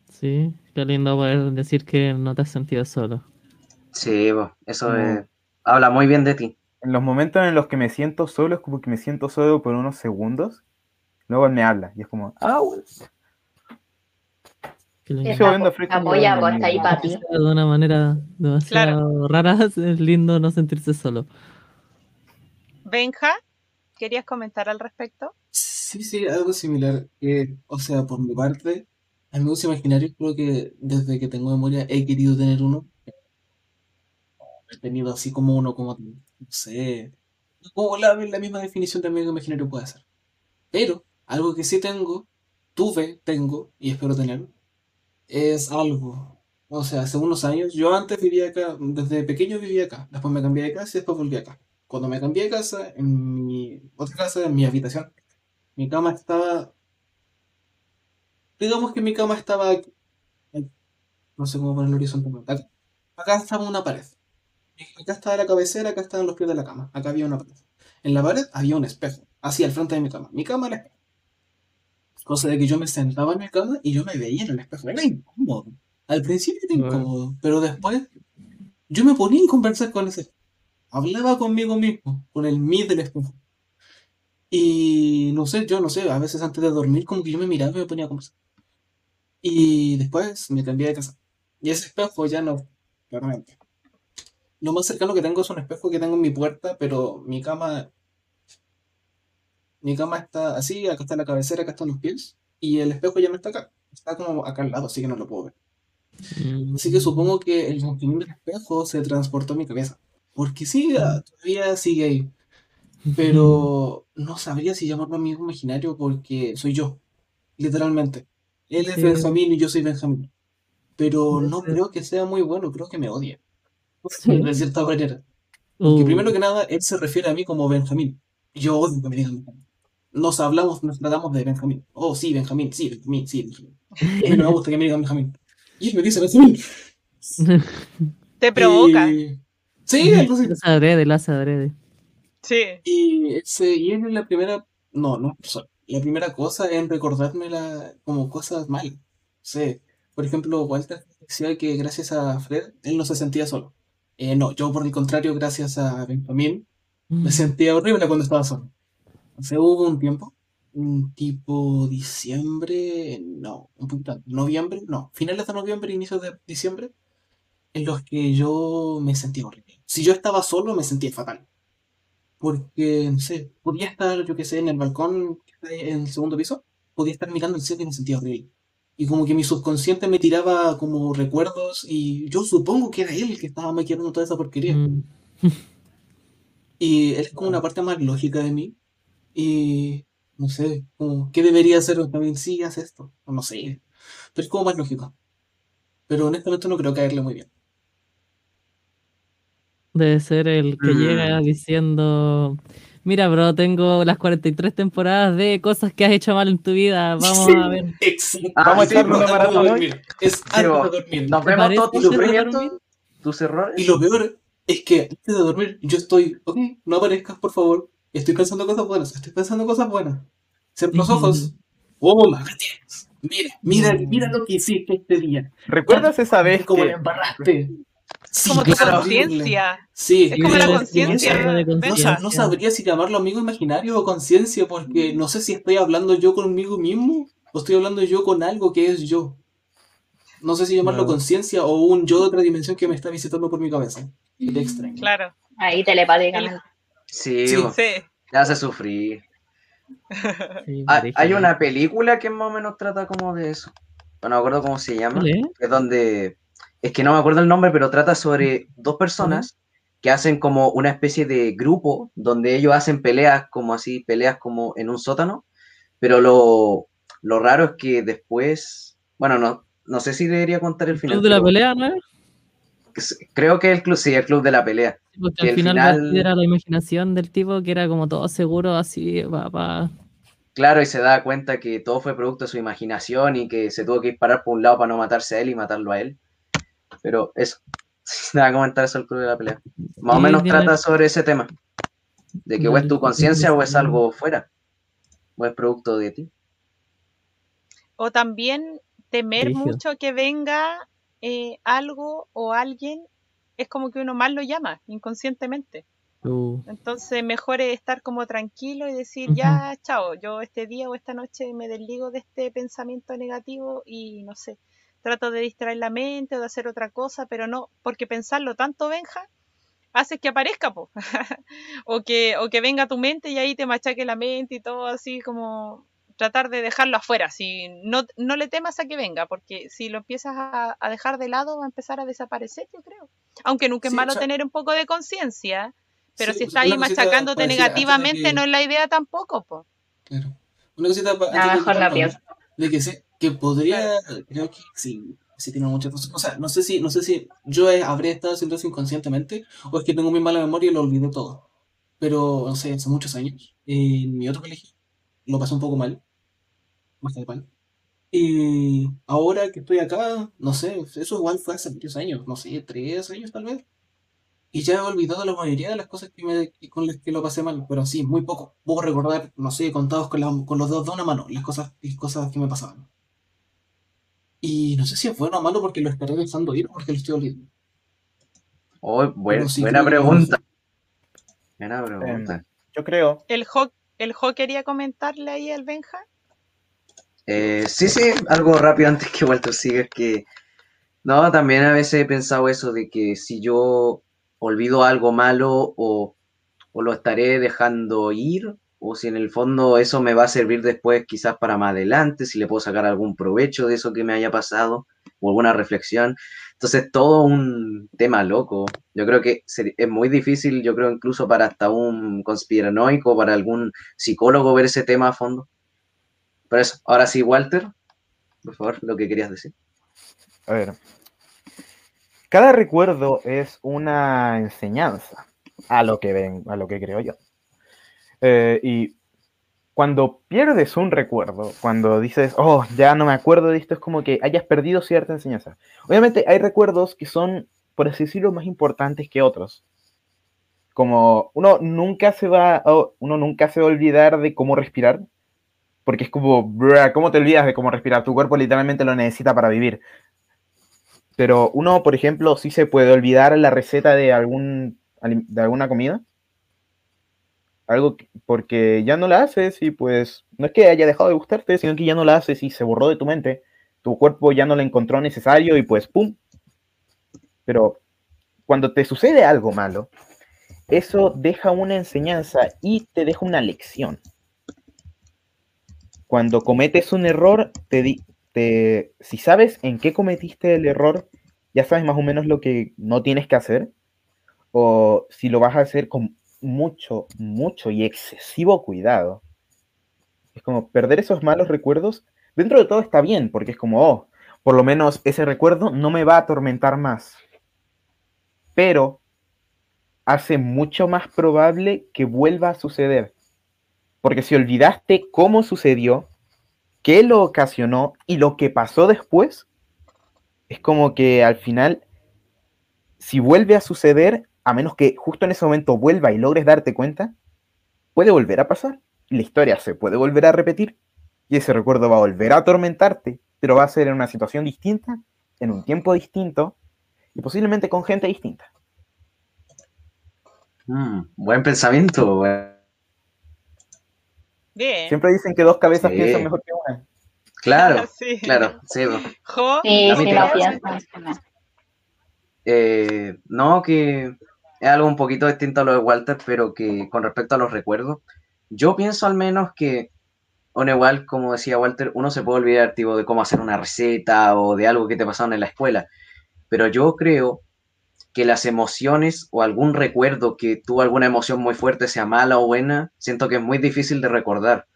Sí, qué lindo poder decir que no te has sentido solo. Sí, eso eh, habla muy bien de ti. En los momentos en los que me siento solo es como que me siento solo por unos segundos. Luego él me habla y es como, ah, bueno. Apoya vos ahí para ti. De una manera demasiado rara, es lindo no sentirse solo. Benja, ¿querías comentar al respecto? Sí, sí, algo similar. que, o sea, por mi parte, a mí me gusta imaginario, creo que desde que tengo memoria he querido tener uno. He tenido así como uno, como, no sé, como la, la misma definición de amigo imaginario puede ser. Pero, algo que sí tengo, tuve, tengo, y espero tener, es algo. O sea, hace unos años, yo antes vivía acá, desde pequeño vivía acá, después me cambié de casa y después volví acá. Cuando me cambié de casa, en mi otra casa, en mi habitación, mi cama estaba. Digamos que mi cama estaba. Aquí. No sé cómo ponerlo horizontalmente. Acá. Acá estaba una pared. Acá estaba la cabecera, acá estaban los pies de la cama. Acá había una pared. En la pared había un espejo. Así al frente de mi cama. Mi cama era el espejo. Cosa de que yo me sentaba en mi cama y yo me veía en el espejo. Era incómodo. Al principio era incómodo. Pero después. Yo me ponía a conversar con ese. Hablaba conmigo mismo. Con el mí del espejo. Y no sé, yo no sé, a veces antes de dormir como que yo me miraba y me ponía a conversar. Y después me cambié de casa. Y ese espejo ya no, claramente. Lo más cercano que tengo es un espejo que tengo en mi puerta, pero mi cama, mi cama está así, acá está la cabecera, acá están los pies, y el espejo ya no está acá. Está como acá al lado, así que no lo puedo ver. Mm, Así que supongo que el sentimiento del espejo se transportó a mi cabeza. Porque sí, ah, todavía sigue ahí. Pero no sabría si llamarlo amigo imaginario porque soy yo, literalmente. Él es Sí. Benjamín y yo soy Benjamín. Pero no creo que sea muy bueno, creo que me odia. Sí. De cierta manera. Porque Uh, primero que nada, él se refiere a mí como Benjamín. Y Yo odio que me digan Benjamín. Nos hablamos, nos tratamos de Benjamín. Oh, sí, Benjamín, sí, Benjamín, sí, Benjamín. Y no me gusta que me digan Benjamín. Y él me dice Benjamín. Te provoca. Y- Sí, lo hace adrede, hace adrede. Sí. Y, ese, y él es la primera, no, no, la primera cosa en recordarme la, como cosas mal. Sí. Por ejemplo, Walter decía que gracias a Fred, él no se sentía solo. Eh, no, yo por el contrario, gracias a Benjamín, me sentía horrible cuando estaba solo. O sea, hubo un tiempo, un tipo diciembre, no, un poquito, noviembre, no, finales de noviembre, inicios de diciembre, en los que yo me sentía horrible. Si yo estaba solo, me sentía fatal. Porque, no sé, podía estar, yo qué sé, en el balcón en el segundo piso, podía estar mirando el cielo y me sentía horrible. Y como que mi subconsciente me tiraba como recuerdos y yo supongo que era él el que estaba maquillando toda esa porquería. Mm, Y él es como una parte más lógica de mí. Y no sé, como, ¿qué debería hacer también? Sí, haz esto. O no sé. Pero es como más lógico. Pero honestamente no creo caerle muy bien. Debe ser el que Mm. llega diciendo, mira, bro, tengo las 43 temporadas de cosas que has hecho mal en tu vida, vamos Sí, a ver. Exacto. Ah, Vamos a sí, maratón hoy. dormir. Es antes Pero- de dormir. Nos ¿Te vemos todos tus sufrimientos, tus errores. Y lo peor es que antes de dormir yo estoy, ok, no aparezcas por favor. Estoy pensando cosas buenas, estoy pensando cosas buenas. Cierra los ojos. Oh. Mira, mira, mira lo que hiciste este día. ¿Recuerdas esa vez Como que le embarraste. Sí, Como tu claro, conciencia. Sí, Es como la conciencia. No, sabría si llamarlo amigo imaginario o conciencia, porque no sé si estoy hablando yo conmigo mismo o estoy hablando yo con algo que es yo. No sé si llamarlo conciencia o un yo de otra dimensión que me está visitando por mi cabeza. Qué extraño. Claro. Ahí telepáticamente. Sí, Sí. Sí. te hace sufrir. Sí, Ah, hay una película que más o menos trata como de eso. No me acuerdo cómo se llama. Es donde. Es que no me acuerdo el nombre, pero trata sobre dos personas que hacen como una especie de grupo donde ellos hacen peleas como así, peleas como en un sótano. Pero lo, lo raro es que después. Bueno, no, no sé si debería contar el final. ¿Club de la pelea, no es? creo que el club, sí, el club de la pelea. Porque que al al final, final- era la imaginación del tipo que era como todo seguro, así, va, va. Claro, y se da cuenta que todo fue producto de su imaginación y que se tuvo que disparar por un lado para no matarse a él y matarlo a él. Pero eso, nada, comentar eso el club de la pelea. Más o menos trata sobre ese tema. De que o es tu conciencia o es algo fuera. O es producto de ti. O también temer mucho que venga eh, algo o alguien, es como que uno más lo llama inconscientemente. Uh, Entonces mejor es estar como tranquilo y decir, ya, chao, yo este día o esta noche me desligo de este pensamiento negativo y no sé, trato de distraer la mente o de hacer otra cosa, pero no, porque pensarlo tanto, Benja, hace que aparezca, po. o, que, o que venga a tu mente y ahí te machaque la mente y todo así como tratar de dejarlo afuera, si no, no le temas a que venga, porque si lo empiezas a, a dejar de lado va a empezar a desaparecer, yo creo. Aunque nunca es Sí, malo o sea- tener un poco de conciencia, pero Sí, si pues, está ahí machacándote para negativamente, que- no es la idea tampoco, po. Claro. Una cosita pa- A antes lo de mejor no pienso. De que sé, que podría, creo que sí, sí tiene muchas cosas. O sea, no sé si, no sé si yo he- habría estado haciendo eso inconscientemente o es que tengo muy mala memoria y lo olvidé todo. Pero, no sé, hace muchos años, en mi otro colegio, lo pasé un poco mal, bastante mal. Y ahora que estoy acá, no sé, eso igual fue hace varios años, no sé, tres años tal vez. Y ya he olvidado la mayoría de las cosas que me, con las que lo pasé mal, pero sí, muy poco. Puedo recordar, no sé, contados con, la- con los dedos de una mano, las cosas, las cosas que me pasaban. Y no sé si es bueno o malo porque lo estaré dejando ir o porque lo estoy olvidando. Oh, buen- Pero sí, buena pregunta. Buena pregunta. Yo creo, El Jo, el Jo quería comentarle ahí al Benja. Eh, sí, sí, algo rápido antes que Walter siga, es que no, también a veces he pensado eso de que si yo olvido algo malo o, o lo estaré dejando ir, o si en el fondo eso me va a servir después quizás para más adelante, si le puedo sacar algún provecho de eso que me haya pasado o alguna reflexión. Entonces, todo un tema loco. Yo creo que es muy difícil, yo creo incluso para hasta un conspiranoico, para algún psicólogo ver ese tema a fondo. Por eso, ahora sí, Walter, por favor, lo que querías decir. a ver, cada recuerdo es una enseñanza a lo que ven, a lo que creo yo. Eh, y cuando pierdes un recuerdo, cuando dices, oh, ya no me acuerdo de esto, es como que hayas perdido cierta enseñanza. Obviamente hay recuerdos que son, por así decirlo, más importantes que otros. Como uno nunca se va, uno nunca se va a olvidar de cómo respirar, porque es como, ¿cómo te olvidas de cómo respirar? Tu cuerpo literalmente lo necesita para vivir. Pero uno, por ejemplo, sí se puede olvidar la receta de, algún, de alguna comida. Algo que- porque ya no la haces y pues no es que haya dejado de gustarte, sino que ya no la haces y se borró de tu mente. Tu cuerpo ya no la encontró necesario y pues ¡pum! Pero cuando te sucede algo malo, eso deja una enseñanza y te deja una lección. Cuando cometes un error, te, te- si sabes en qué cometiste el error, ya sabes más o menos lo que no tienes que hacer. O si lo vas a hacer con mucho, mucho y excesivo cuidado. Es como perder esos malos recuerdos. Dentro de todo está bien, porque es como, oh, por lo menos ese recuerdo no me va a atormentar más. Pero hace mucho más probable que vuelva a suceder. Porque si olvidaste cómo sucedió, qué lo ocasionó y lo que pasó después, es como que al final, si vuelve a suceder, a menos que justo en ese momento vuelva y logres darte cuenta, puede volver a pasar. La historia se puede volver a repetir y ese recuerdo va a volver a atormentarte, pero va a ser en una situación distinta, en un tiempo distinto y posiblemente con gente distinta. Mm, buen pensamiento. Bien. Siempre dicen que dos cabezas Sí. piensan mejor que una. Claro, Sí. claro, sí. Jo, Sí, sí. Eh, no, que es algo un poquito distinto a lo de Walter, pero que con respecto a los recuerdos, yo pienso al menos que, bueno, igual, como decía Walter, uno se puede olvidar, tipo, de cómo hacer una receta o de algo que te pasaron en la escuela, pero yo creo que las emociones o algún recuerdo que tuvo alguna emoción muy fuerte, sea mala o buena, siento que es muy difícil de recordar.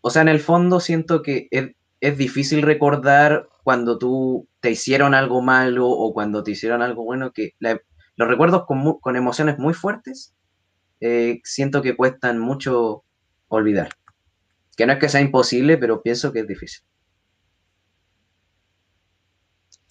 O sea, en el fondo siento que es, es difícil recordar cuando tú te hicieron algo malo o cuando te hicieron algo bueno, que la- los recuerdos con, con emociones muy fuertes, eh, siento que cuestan mucho olvidar. Que no es que sea imposible, pero pienso que es difícil.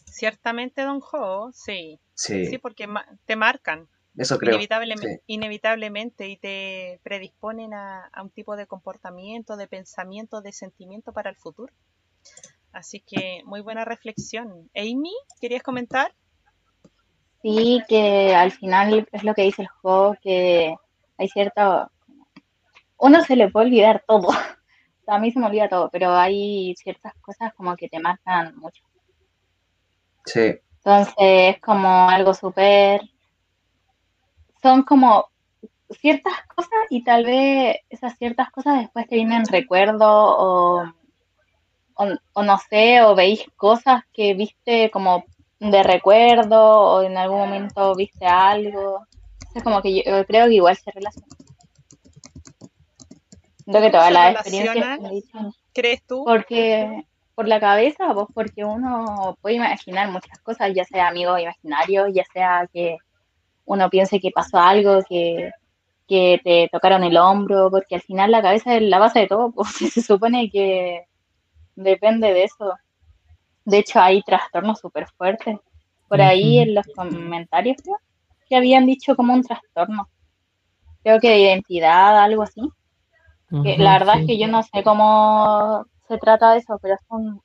Ciertamente, Don Jo, sí. Sí, Sí, porque ma- te marcan eso creo. inevitablemente, sí. inevitablemente y te predisponen a, a un tipo de comportamiento, de pensamiento, de sentimiento para el futuro. Así que muy buena reflexión. Amy, ¿querías comentar? Sí, que al final es lo que dice el juego, que hay cierta... Uno se le puede olvidar todo. A mí se me olvida todo, pero hay ciertas cosas como que te marcan mucho. Sí, Entonces es como algo súper... Son como ciertas cosas y tal vez esas ciertas cosas después te vienen recuerdo o, o, o no sé, o veis cosas que viste como de recuerdo o en algún momento viste algo. Es como que yo, yo creo que igual se relaciona. Creo que todas ¿Se las experiencias que dicho ¿Crees tú? porque por la cabeza, pues porque uno puede imaginar muchas cosas, ya sea amigos imaginarios, ya sea que uno piense que pasó algo, que, que te tocaron el hombro, porque al final la cabeza es la base de todo, pues se supone que depende de eso. De hecho, hay trastornos súper fuertes. Por ahí en los comentarios creo, que habían dicho como un trastorno. Creo que de identidad, algo así. Que la verdad sí. es que yo no sé cómo se trata de eso, pero son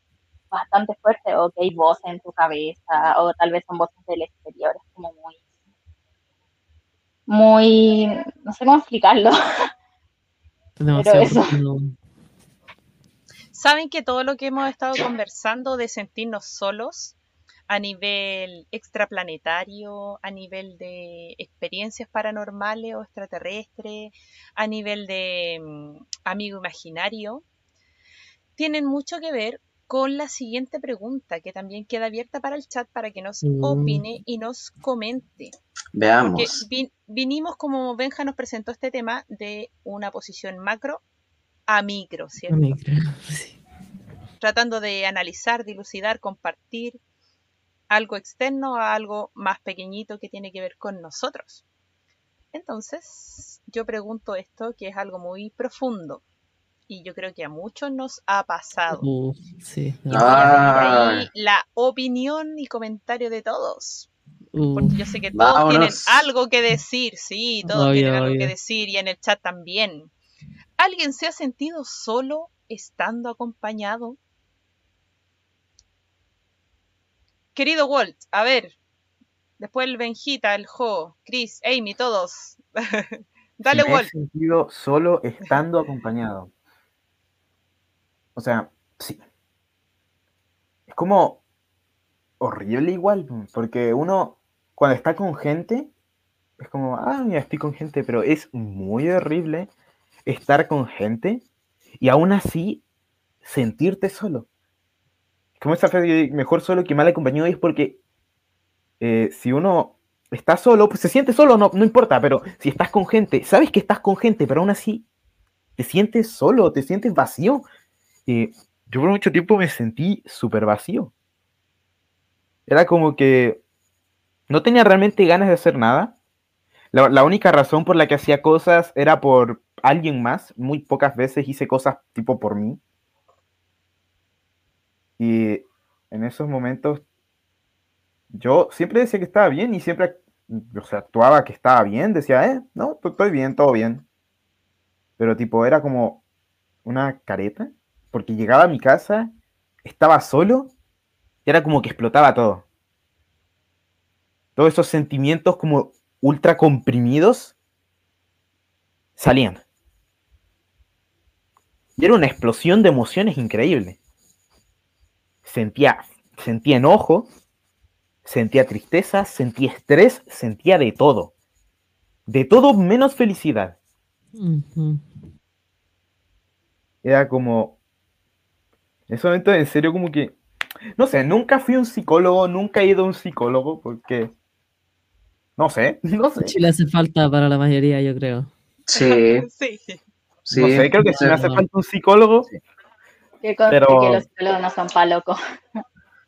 bastante fuertes, o que hay voces en tu cabeza, o tal vez son voces del exterior, es como muy, muy, no sé cómo explicarlo. Demasiado eso. profundo. Saben que todo lo que hemos estado conversando de sentirnos solos a nivel extraplanetario, a nivel de experiencias paranormales o extraterrestres, a nivel de mm, amigo imaginario, tienen mucho que ver con la siguiente pregunta que también queda abierta para el chat para que nos Mm. opine y nos comente. Porque veamos. vin- vinimos, como Benja nos presentó este tema, de una posición macro a micro, ¿cierto? Amiga, sí. Tratando de analizar, dilucidar, compartir algo externo a algo más pequeñito que tiene que ver con nosotros. Entonces, yo pregunto esto, que es algo muy profundo y yo creo que a muchos nos ha pasado. Uh, sí. Y Ah. voy a pedir ahí la opinión y comentario de todos. Uh, Porque yo sé que todos Vámonos. tienen algo que decir, sí, todos Obvio, tienen algo que decir y en el chat también. ¿Alguien se ha sentido solo estando acompañado? Querido Walt, a ver, después el Benjita, el Jo, Chris, Amy, todos. Dale, me he Walt. sentido solo estando acompañado. O sea, sí. Es como horrible igual, porque uno cuando está con gente, es como, ah, mira, estoy con gente, pero es muy horrible estar con gente y aún así sentirte solo. Como esa frase mejor solo que mal acompañado es porque eh, si uno está solo, pues se siente solo, no, no importa, pero si estás con gente, sabes que estás con gente, pero aún así te sientes solo, te sientes vacío. Eh, yo por mucho tiempo me sentí súper vacío. Era como que no tenía realmente ganas de hacer nada. La única razón por la que hacía cosas era por alguien más. Muy pocas veces hice cosas tipo por mí. Y en esos momentos yo siempre decía que estaba bien y siempre o sea, actuaba que estaba bien. Decía, eh, no, estoy bien, todo bien. Pero tipo, era como una careta. Porque llegaba a mi casa, estaba solo, y era como que explotaba todo. Todos esos sentimientos como ultra comprimidos salían. Y era una explosión de emociones increíble. Sentía, sentía enojo, sentía tristeza, sentía estrés, sentía de todo. De todo menos felicidad. Era como... En ese momento, en serio, como que... No sé, nunca fui un psicólogo, nunca he ido a un psicólogo porque... No sé, no sé. Chile hace falta para la mayoría, yo creo. Sí, sí. Sí. no sé, creo que si me hace falta un psicólogo, Que Pero- que los psicólogos no son pa' locos.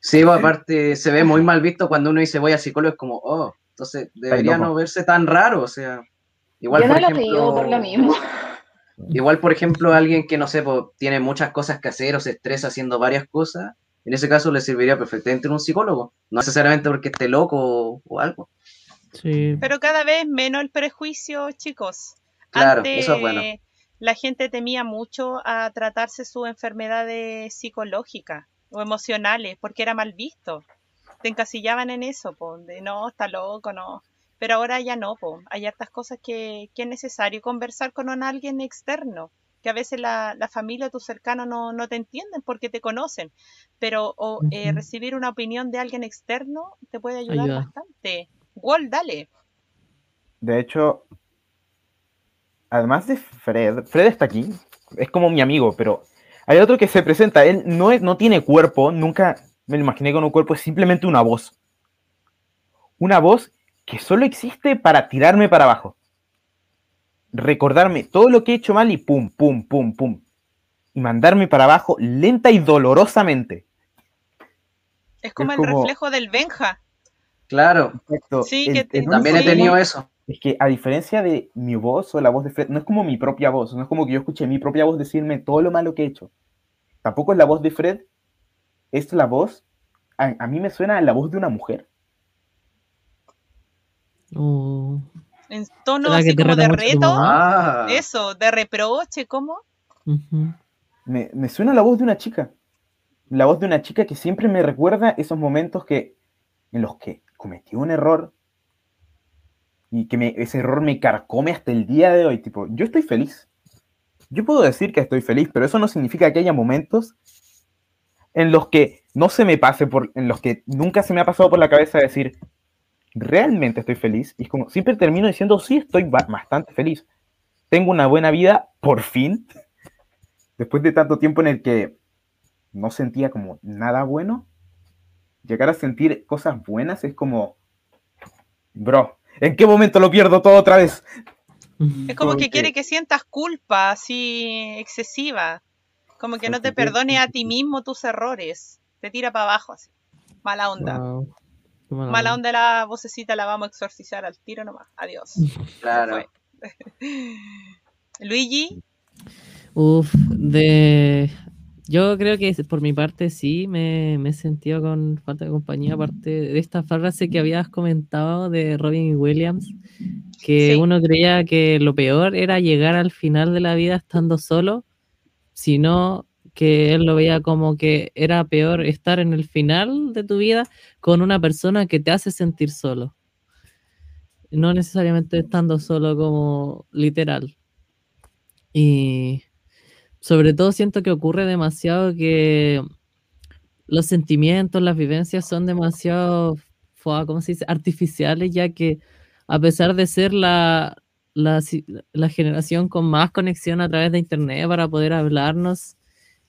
Sí, pues, aparte se ve muy mal visto cuando uno dice voy a psicólogo, es como, oh, entonces debería no verse tan raro, o sea, igual Yo por no lo ejemplo, digo por lo mismo. igual por ejemplo alguien que no sé, pues, tiene muchas cosas que hacer o se estresa haciendo varias cosas, en ese caso le serviría perfectamente un psicólogo, no necesariamente porque esté loco o, o algo. Sí. Pero cada vez menos el prejuicio, chicos. Claro, Antes eso es bueno. La gente temía mucho a tratarse sus enfermedades psicológicas o emocionales porque era mal visto. Te encasillaban en eso, po, de no, está loco, no. Pero ahora ya no, po. hay hartas cosas que, que es necesario conversar con un alguien externo, que a veces la, la familia o tus cercanos no, no te entienden porque te conocen, pero o, eh, recibir una opinión de alguien externo te puede ayudar Ayuda. bastante. Wall, dale. De hecho, además de Fred, Fred está aquí, es como mi amigo, pero hay otro que se presenta, él no, es, no tiene cuerpo, nunca me lo imaginé con un cuerpo, es simplemente una voz. Una voz que solo existe para tirarme para abajo. Recordarme todo lo que he hecho mal y pum, pum, pum, pum. Y mandarme para abajo lenta y dolorosamente. Es como Es el como- reflejo del Benja. Claro, Exacto. Sí, El- que el también he tenido eso. Es que a diferencia de mi voz o la voz de Fred, no es como mi propia voz, no es como que yo escuché mi propia voz decirme todo lo malo que he hecho. Tampoco es la voz de Fred, es la voz, a, a mí me suena la voz de una mujer. Oh. En tono ¿Será que así como de reto. Ah, Eso, de reproche, ¿cómo? Me, me suena la voz de una chica. La voz de una chica que siempre me recuerda esos momentos que, en los que cometí un error y que me- ese error me carcome hasta el día de hoy. Tipo, yo estoy feliz. Yo puedo decir que estoy feliz, pero eso no significa que haya momentos en los que no se me pase por, en los que nunca se me ha pasado por la cabeza decir, realmente estoy feliz. Y es como, siempre termino diciendo, sí, estoy ba- bastante feliz. Tengo una buena vida, por fin. Después de tanto tiempo en el que no sentía como nada bueno, llegar a sentir cosas buenas es como, bro, ¿en qué momento lo pierdo todo otra vez? Es como que quiere que sientas culpa así excesiva. Como que no te perdones a ti mismo tus errores. Te tira para abajo así. Mala onda. Wow. Mala Mala onda. onda la vocecita la vamos a exorcizar al tiro nomás. Adiós. claro. Luigi, Uf, de... Yo creo que por mi parte sí me, me he sentido con falta de compañía, aparte de esta frase que habías comentado de Robin Williams, que Sí. uno creía que lo peor era llegar al final de la vida estando solo, sino que él lo veía como que era peor estar en el final de tu vida con una persona que te hace sentir solo. No necesariamente estando solo como literal. Y sobre todo siento que ocurre demasiado que los sentimientos, las vivencias son demasiado, ¿cómo se dice? artificiales, ya que a pesar de ser la, la generación con más conexión a través de internet para poder hablarnos,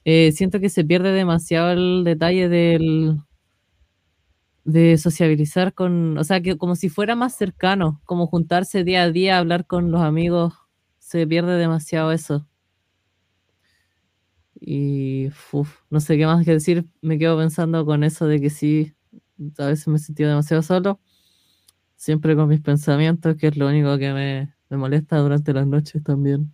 eh, siento que se pierde demasiado el detalle del de sociabilizar con, o sea, que como si fuera más cercano, como juntarse día a día, hablar con los amigos, se pierde demasiado eso. Y uf, no sé qué más que decir, me quedo pensando con eso de que sí, a veces me he sentido demasiado solo, siempre con mis pensamientos, que es lo único que me, me molesta durante las noches también.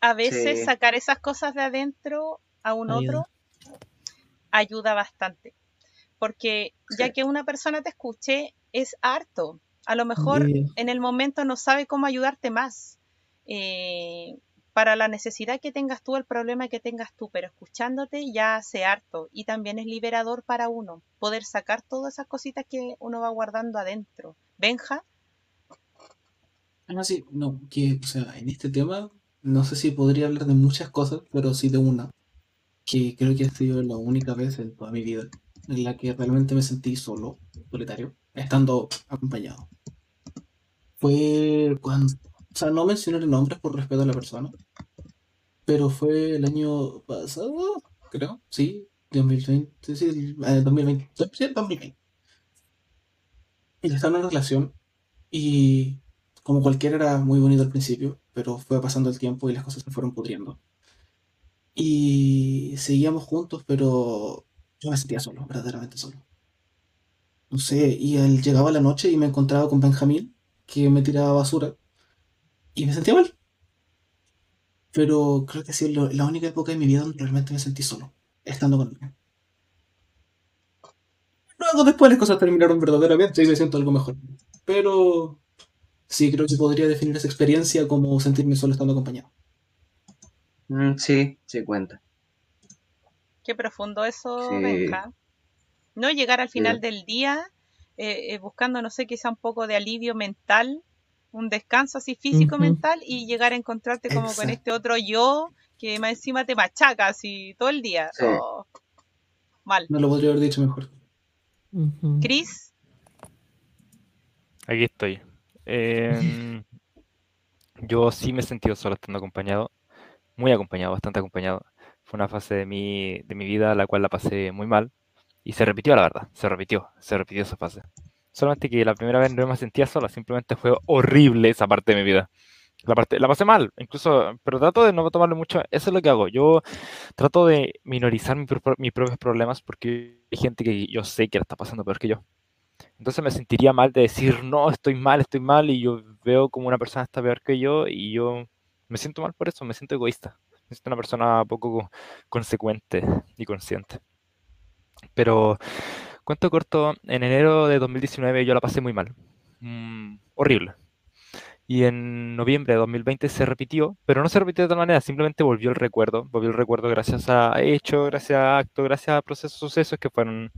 a veces Sí. sacar esas cosas de adentro a un Ayuda. otro ayuda bastante. Porque ya Sí. que una persona te escuche, es harto. A lo mejor Sí. en el momento no sabe cómo ayudarte más. eh, para la necesidad que tengas tú, el problema que tengas tú, pero escuchándote ya hace harto. Y también es liberador para uno, poder sacar todas esas cositas que uno va guardando adentro. Benja, Ah, sí, no, que, o sea, en este tema, no sé si podría hablar de muchas cosas, pero sí de una, que creo que ha sido la única vez en toda mi vida en la que realmente me sentí solo, solitario, estando acompañado. Fue cuando, o sea, no mencionaré nombres por respeto a la persona, pero fue el año pasado, creo, sí, 2020, sí, el- eh, 2020, sí, 2020. Y estaba en una relación y como cualquiera era muy bonito al principio, pero fue pasando el tiempo y las cosas se fueron pudriendo. Y seguíamos juntos, pero yo me sentía solo, verdaderamente solo. No sé, y él llegaba la noche y me encontraba con Benjamín, que me tiraba basura, y me sentía mal. Pero creo que ha sido lo- la única época de mi vida donde realmente me sentí solo, estando con. Luego después las cosas terminaron verdaderamente y me siento algo mejor. Pero sí, creo que podría definir esa experiencia como sentirme solo estando acompañado. Mm, sí, sí cuenta. Qué profundo eso, Sí. Benja. No llegar al final Sí. del día eh, eh, buscando, no sé, quizá un poco de alivio mental, un descanso así físico mental y llegar a encontrarte como con este otro yo que más encima te machaca así todo el día. Sí. Oh, mal. No lo podría haber dicho mejor. Ujú. Cris, Aquí estoy. Em, yo sí me he sentido solo estando acompañado, muy acompañado, bastante acompañado. Fue una fase de mi, de mi vida la cual la pasé muy mal y se repitió, la verdad, se repitió, se repitió esa fase. Solamente que la primera vez no me sentía sola, simplemente fue horrible esa parte de mi vida. La parte, la pasé mal, incluso, pero trato de no tomarlo mucho. Eso es lo que hago. Yo trato de minorizar mi mis propios problemas porque hay gente que yo sé que la está pasando peor que yo. Entonces me sentiría mal de decir, no, estoy mal, estoy mal, y yo veo como una persona está peor que yo, y yo me siento mal por eso, me siento egoísta. Me siento una persona poco co- consecuente y consciente. Pero, cuento corto, en enero de 2019 yo la pasé muy mal. Mm, horrible. Y en noviembre de 2020 se repitió, pero no se repitió de tal manera, simplemente volvió el recuerdo. Volvió el recuerdo gracias a hechos, gracias a actos, gracias a procesos, sucesos que fueron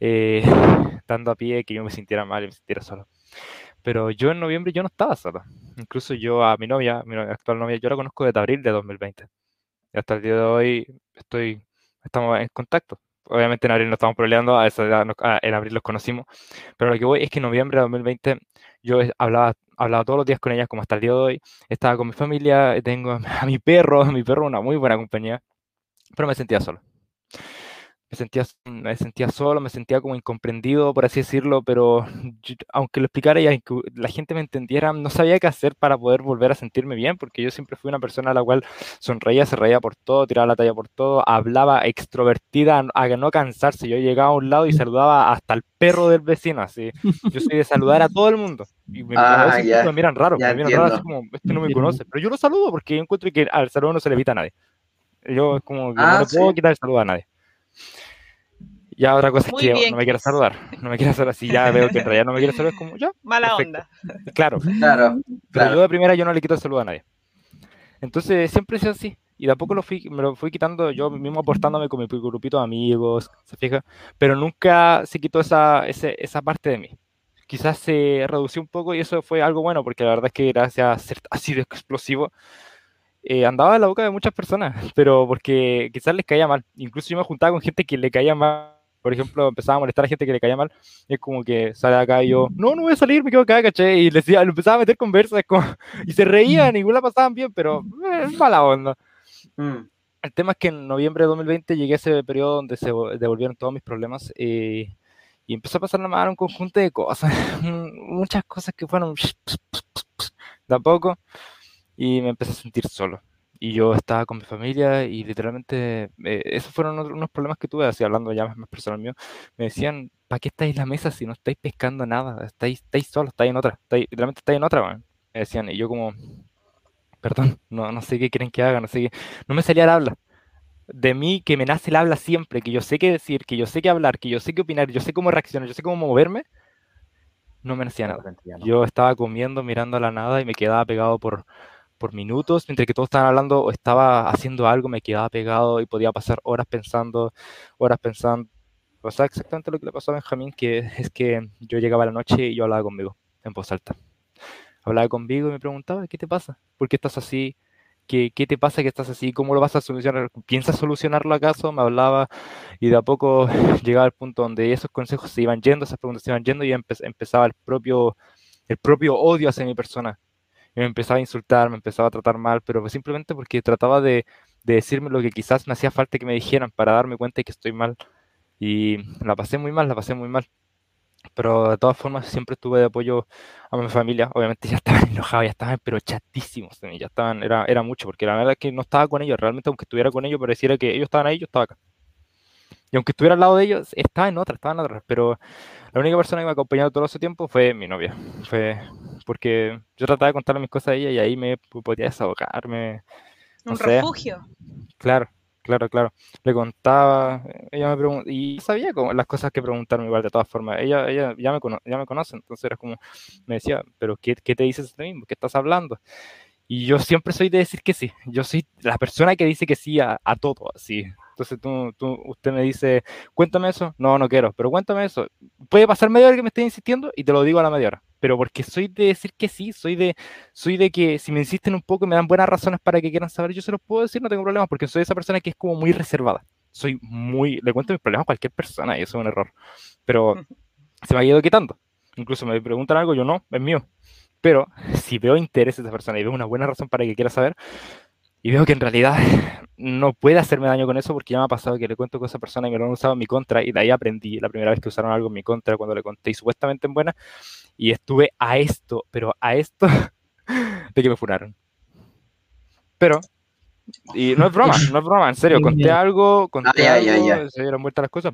eh, dando a pie que yo me sintiera mal y me sintiera solo. Pero yo en noviembre yo no estaba solo. Incluso yo a mi novia, mi actual novia, yo la conozco desde abril de 2020. Y hasta el día de hoy estoy, estamos en contacto. Obviamente en abril no estamos peleando, a esa edad nos- ah, en abril los conocimos. Pero lo que voy es que en noviembre de 2020 yo hablaba, hablaba todos los días con ella como hasta el día de hoy. Estaba con mi familia, tengo a mi perro, mi perro una muy buena compañía. Pero me sentía solo me sentía, me sentía solo, me sentía como incomprendido, por así decirlo, pero yo- aunque lo explicara y aunque la gente me entendiera, no sabía qué hacer para poder volver a sentirme bien, porque yo siempre fui una persona a la cual sonreía, se reía por todo, tiraba la talla por todo, hablaba extrovertida a no cansarse. Yo llegaba a un lado y saludaba hasta el perro del vecino, así. Yo soy de saludar a todo el mundo. Y me, Ah, ya, me miran raro, me miran raro, así como, este no me conoce, pero yo lo saludo porque yo encuentro que al saludo no se le evita a nadie. Yo es como que no Ah, le puedo sí. quitar el saludo a nadie. Ya otra cosa es Muy que bien, no me Chris. saludar. No me quiere saludar. Si ya veo que en realidad no me quiere saludar, es como, ya, mala perfecto. onda. Claro. Claro, Pero claro. yo de primera yo no le quito el saludo a nadie. Entonces siempre sido así. Y de a poco lo fui, me lo fui quitando yo mismo aportándome con mi grupito de amigos, ¿se fija? Pero nunca se quitó esa, ese- esa parte de mí. Quizás se redució un poco y eso fue algo bueno, porque la verdad es que gracias a ser así de explosivo, eh, andaba en la boca de muchas personas, pero porque quizás les caía mal. Incluso yo me juntaba con gente que le caía mal. Por ejemplo, empezaba a molestar a gente que le caía mal. Y es como que sale acá y yo, no, no voy a salir, me quedo acá, caché. Y les decía, le empezaba a meter conversas como, y se reían, igual la pasaban bien, pero eh, es mala onda. Mm, El tema es que en noviembre de 2020 llegué a ese periodo donde se vo- devolvieron todos mis problemas eh, y empezó a pasar la mano un conjunto de cosas, muchas cosas que fueron de a poco y me empecé a sentir solo. Y yo estaba con mi familia y literalmente eh, esos fueron otros- unos problemas que tuve, así hablando ya más, más personal mío. Me decían, ¿para qué estáis en la mesa si no estáis pescando nada? Estáis, estáis solos, estáis en otra, estáis, literalmente estáis en otra, weón". Me decían, y yo como, perdón, no, no sé qué quieren que haga, no sé qué, no me salía el habla. De mí que me nace el habla siempre, que yo sé qué decir, que yo sé qué hablar, que yo sé qué opinar, yo sé cómo reaccionar, yo sé cómo moverme, no me nacía nada. Yo estaba comiendo, mirando a la nada y me quedaba pegado por, por minutos, mientras que todos estaban hablando o estaba haciendo algo, me quedaba pegado y podía pasar horas pensando, horas pensando. Pasaba exactamente lo que le pasó a Benjamín, que es que yo llegaba a la noche y yo hablaba conmigo, en voz alta. Hablaba conmigo y me preguntaba, ¿qué te pasa? ¿Por qué estás así? ¿Qué, qué te pasa que estás así? ¿Cómo lo vas a solucionar? ¿Piensas solucionarlo acaso? Me hablaba y de a poco llegaba al punto donde esos consejos se iban yendo, esas preguntas se iban yendo y empe- empezaba el propio, el propio odio hacia mi persona. Me empezaba a insultar, me empezaba a tratar mal, pero simplemente porque trataba de, de decirme lo que quizás me hacía falta que me dijeran para darme cuenta de que estoy mal. Y la pasé muy mal, la pasé muy mal. Pero de todas formas siempre estuve de apoyo a mi familia. Obviamente ya estaban enojados, ya estaban pero chatísimos de mí, ya estaban, era, era mucho, porque la verdad es que no estaba con ellos, realmente aunque estuviera con ellos pareciera que ellos estaban ahí, yo estaba acá. Y aunque estuviera al lado de ellos, estaba en otra, estaba en otra. Pero la única persona que me ha acompañado todo ese tiempo fue mi novia. Fue porque yo trataba de contarle mis cosas a ella y ahí me podía desahogarme. Un refugio. Claro, claro, claro. Le contaba, ella me preguntaba, y sabía como las cosas que preguntarme igual de todas formas. Ella, ella ya, me ya me conoce, entonces era como, me decía, pero ¿qué, qué te dices de mismo? ¿Qué estás hablando? Y yo siempre soy de decir que sí. Yo soy la persona que dice que sí a, a todo, así. Entonces tú, tú, usted me dice, cuéntame eso. No, no quiero, pero cuéntame eso. Puede pasar media hora que me esté insistiendo y te lo digo a la media hora. Pero porque soy de decir que sí, soy de, soy de que si me insisten un poco y me dan buenas razones para que quieran saber, yo se los puedo decir, no tengo problemas, porque soy esa persona que es como muy reservada. Soy muy, le cuento mis problemas a cualquier persona y eso es un error. Pero se me ha ido quitando. Incluso me preguntan algo, yo no, es mío. Pero si veo interés en esa persona y veo una buena razón para que quiera saber, y veo que en realidad no puede hacerme daño con eso porque ya me ha pasado que le cuento con esa persona y me lo han usado en mi contra y de ahí aprendí la primera vez que usaron algo en mi contra cuando le conté y supuestamente en buena y estuve a esto, pero a esto de que me funaron. Pero, y no es broma, no es broma, en serio, conté algo, conté ah, algo, se dieron vueltas las cosas,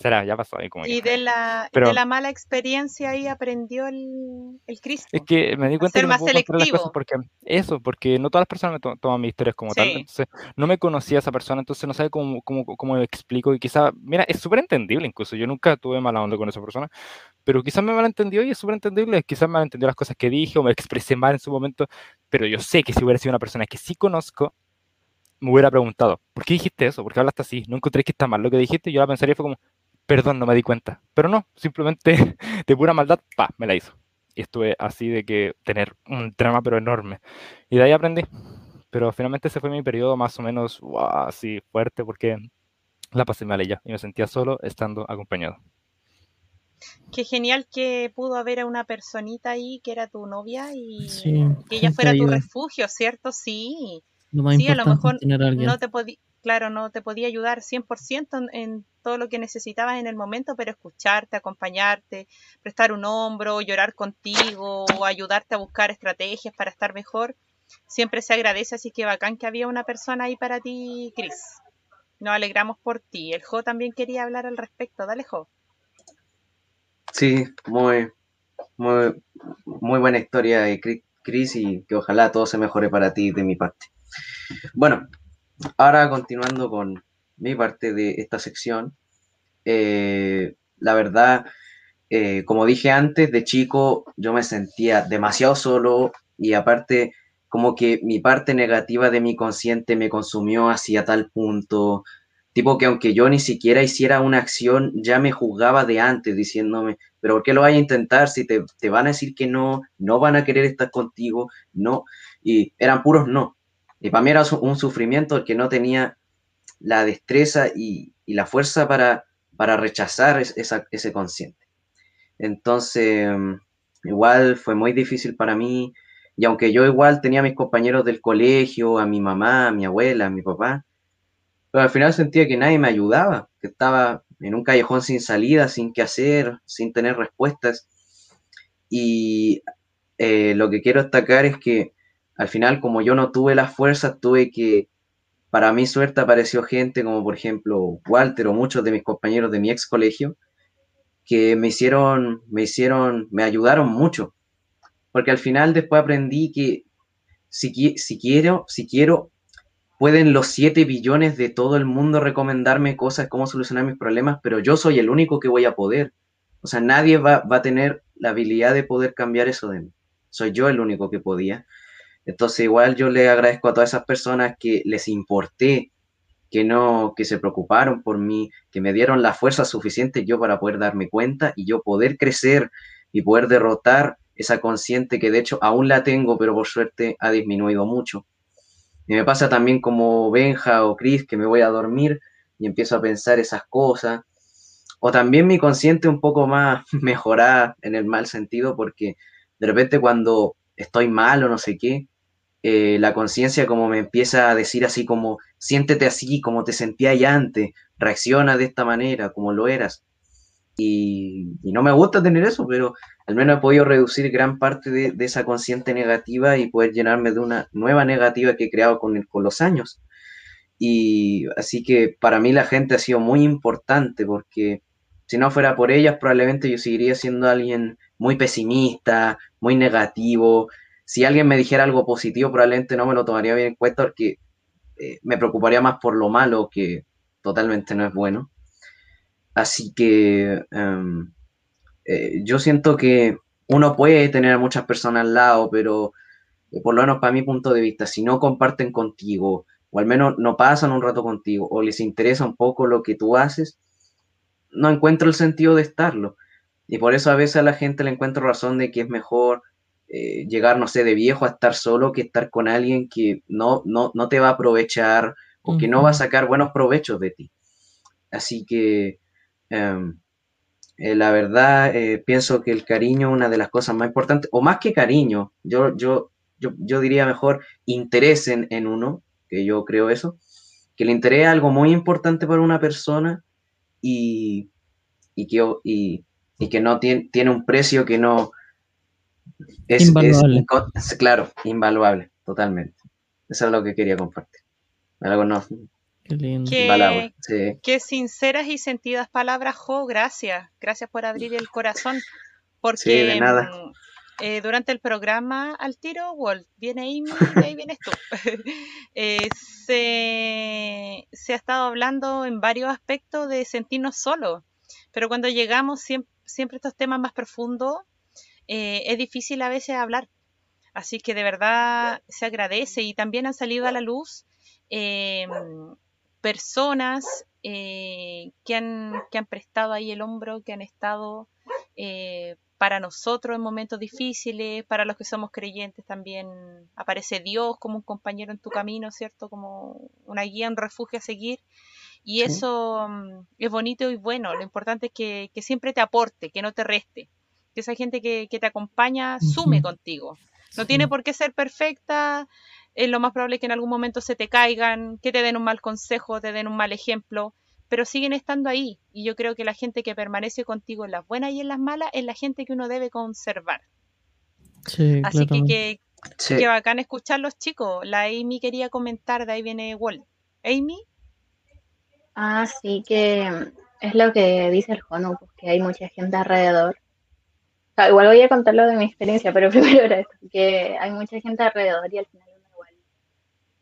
Será, ya pasó. Ahí como y de la, de la mala experiencia ahí aprendió el, el Cristo. Es que me di cuenta que más no selectivo. porque eso, porque no todas las personas me toman mis historias como tal. Entonces, no me conocía a esa persona, entonces no sé cómo, cómo, cómo explico. Y quizá, mira, es súper entendible incluso. Yo nunca tuve mala onda con esa persona, pero quizás me malentendió y es súper entendible. Quizás malentendió las cosas que dije o me expresé mal en su momento, pero yo sé que si hubiera sido una persona que sí conozco, me hubiera preguntado, ¿por qué dijiste eso? ¿Por qué hablaste así? ¿No encontré que está mal lo que dijiste? Yo la pensaría fue como, perdón, no me di cuenta. Pero no, simplemente de pura maldad, pa, me la hizo. Y estuve así de que tener un drama pero enorme. Y de ahí aprendí. Pero finalmente ese fue mi periodo más o menos así fuerte porque la pasé mal ella y me sentía solo estando acompañado. Qué genial que pudo haber a una personita ahí que era tu novia y que ella fuera tu refugio, ¿cierto? Sí. Sí, a lo mejor no te podía claro, no te podía ayudar 100% en, todo lo que necesitabas en el momento, pero escucharte, acompañarte, prestar un hombro, llorar contigo o ayudarte a buscar estrategias para estar mejor, siempre se agradece, así que bacán que había una persona ahí para ti, Cris. Nos alegramos por ti. El Jo también quería hablar al respecto. Dale, Jo. Sí, muy, muy, muy buena historia de Cris y que ojalá todo se mejore para ti de mi parte. Bueno, ahora continuando con mi parte de esta sección, eh, la verdad, eh, como dije antes, de chico yo me sentía demasiado solo y aparte como que mi parte negativa de mi consciente me consumió hacia tal punto, tipo que aunque yo ni siquiera hiciera una acción, ya me juzgaba de antes diciéndome, pero ¿por qué lo vaya a intentar si te van a decir que no, no van a querer estar contigo, no, y eran puros no. Y para mí era un sufrimiento el que no tenía la destreza y, la fuerza para, para rechazar ese consciente. Entonces, igual fue muy difícil para mí. Y aunque yo igual tenía a mis compañeros del colegio, a mi mamá, a mi abuela, a mi papá, pero al final sentía que nadie me ayudaba, que estaba en un callejón sin salida, sin qué hacer, sin tener respuestas. Y eh, lo que quiero destacar es que al final, como yo no tuve las fuerzas, tuve que, para mi suerte, apareció gente como por ejemplo Walter o muchos de mis compañeros de mi ex colegio, que me hicieron, me hicieron, me ayudaron mucho. Porque al final después aprendí que si, quiero, si quiero, pueden los 7 billones de todo el mundo recomendarme cosas, cómo solucionar mis problemas, pero yo soy el único que voy a poder. O sea, nadie va, va a tener la habilidad de poder cambiar eso de mí. Soy yo el único que podía. Entonces igual yo le agradezco a todas esas personas que les importé, que no, que se preocuparon por mí, que me dieron la fuerza suficiente yo para poder darme cuenta y yo poder crecer y poder derrotar esa consciente que de hecho aún la tengo, pero por suerte ha disminuido mucho. Y me pasa también como Benja o Chris, que me voy a dormir y empiezo a pensar esas cosas. O también mi consciente un poco más mejorada en el mal sentido, porque de repente cuando estoy mal o no sé qué, eh, la conciencia como me empieza a decir así como, siéntete así como te sentías antes, reacciona de esta manera, como lo eras. y, no me gusta tener eso, pero al menos he podido reducir gran parte de, esa consciente negativa y poder llenarme de una nueva negativa que he creado con los años. Y así que para mí la gente ha sido muy importante porque si no fuera por ellas, probablemente yo seguiría siendo alguien muy pesimista, muy negativo. Si alguien me dijera algo positivo, probablemente no me lo tomaría bien en cuenta porque eh, me preocuparía más por lo malo que totalmente no es bueno. Así que em, eh, yo siento que uno puede tener a muchas personas al lado, pero eh, por lo menos para mi punto de vista, si no comparten contigo, o al menos no pasan un rato contigo, o les interesa un poco lo que tú haces, no encuentro el sentido de estarlo. Y por eso a veces a la gente le encuentro razón de que es mejor eh, llegar, no sé, de viejo a estar solo que estar con alguien que no, no, no te va a aprovechar o que no va a sacar buenos provechos de ti. Así que em, eh, la verdad eh, pienso que el cariño es una de las cosas más importantes, o más que cariño, yo, yo, yo, yo diría mejor interés en, en uno, que yo creo eso, que el interés es algo muy importante para una persona y, y que, y, y que no tiene, tiene un precio que no es, Invaluable. claro, invaluable, totalmente. Eso es lo que quería compartir. Algo no Qué lindo. Qué, invaluable. Sí, qué sinceras y sentidas palabras, Jo. Gracias. Gracias por abrir el corazón. sí, Porque de nada. mm, eh, durante el programa al tiro, Walt, viene Amy y ahí vienes tú. Eh, se, se ha estado hablando en varios aspectos de sentirnos solos, pero cuando llegamos siempre, siempre estos temas más profundos, eh, es difícil a veces hablar. Así que de verdad se agradece y también han salido a la luz eh, personas eh, que, han, que han prestado ahí el hombro, que han estado eh, para nosotros en momentos difíciles, para los que somos creyentes también aparece Dios como un compañero en tu camino, ¿cierto? Como una guía, un refugio a seguir. Y Sí. eso mm, es bonito y bueno. Lo importante es que, que siempre te aporte, que no te reste. Que esa gente que, que te acompaña sume contigo. No tiene por qué ser perfecta. Es lo más probable que en algún momento se te caigan, que te den un mal consejo, te den un mal ejemplo, pero siguen estando ahí. Y yo creo que la gente que permanece contigo en las buenas y en las malas es la gente que uno debe conservar. Sí, Así que, que, sí. que bacán escuchar los chicos. La Amy quería comentar, de ahí viene Walt. Amy, Ah, sí que es lo que dice el Jonu, pues, que hay mucha gente alrededor. Sea, igual voy a contar lo de mi experiencia, pero primero era esto, que hay mucha gente alrededor y al final uno igual.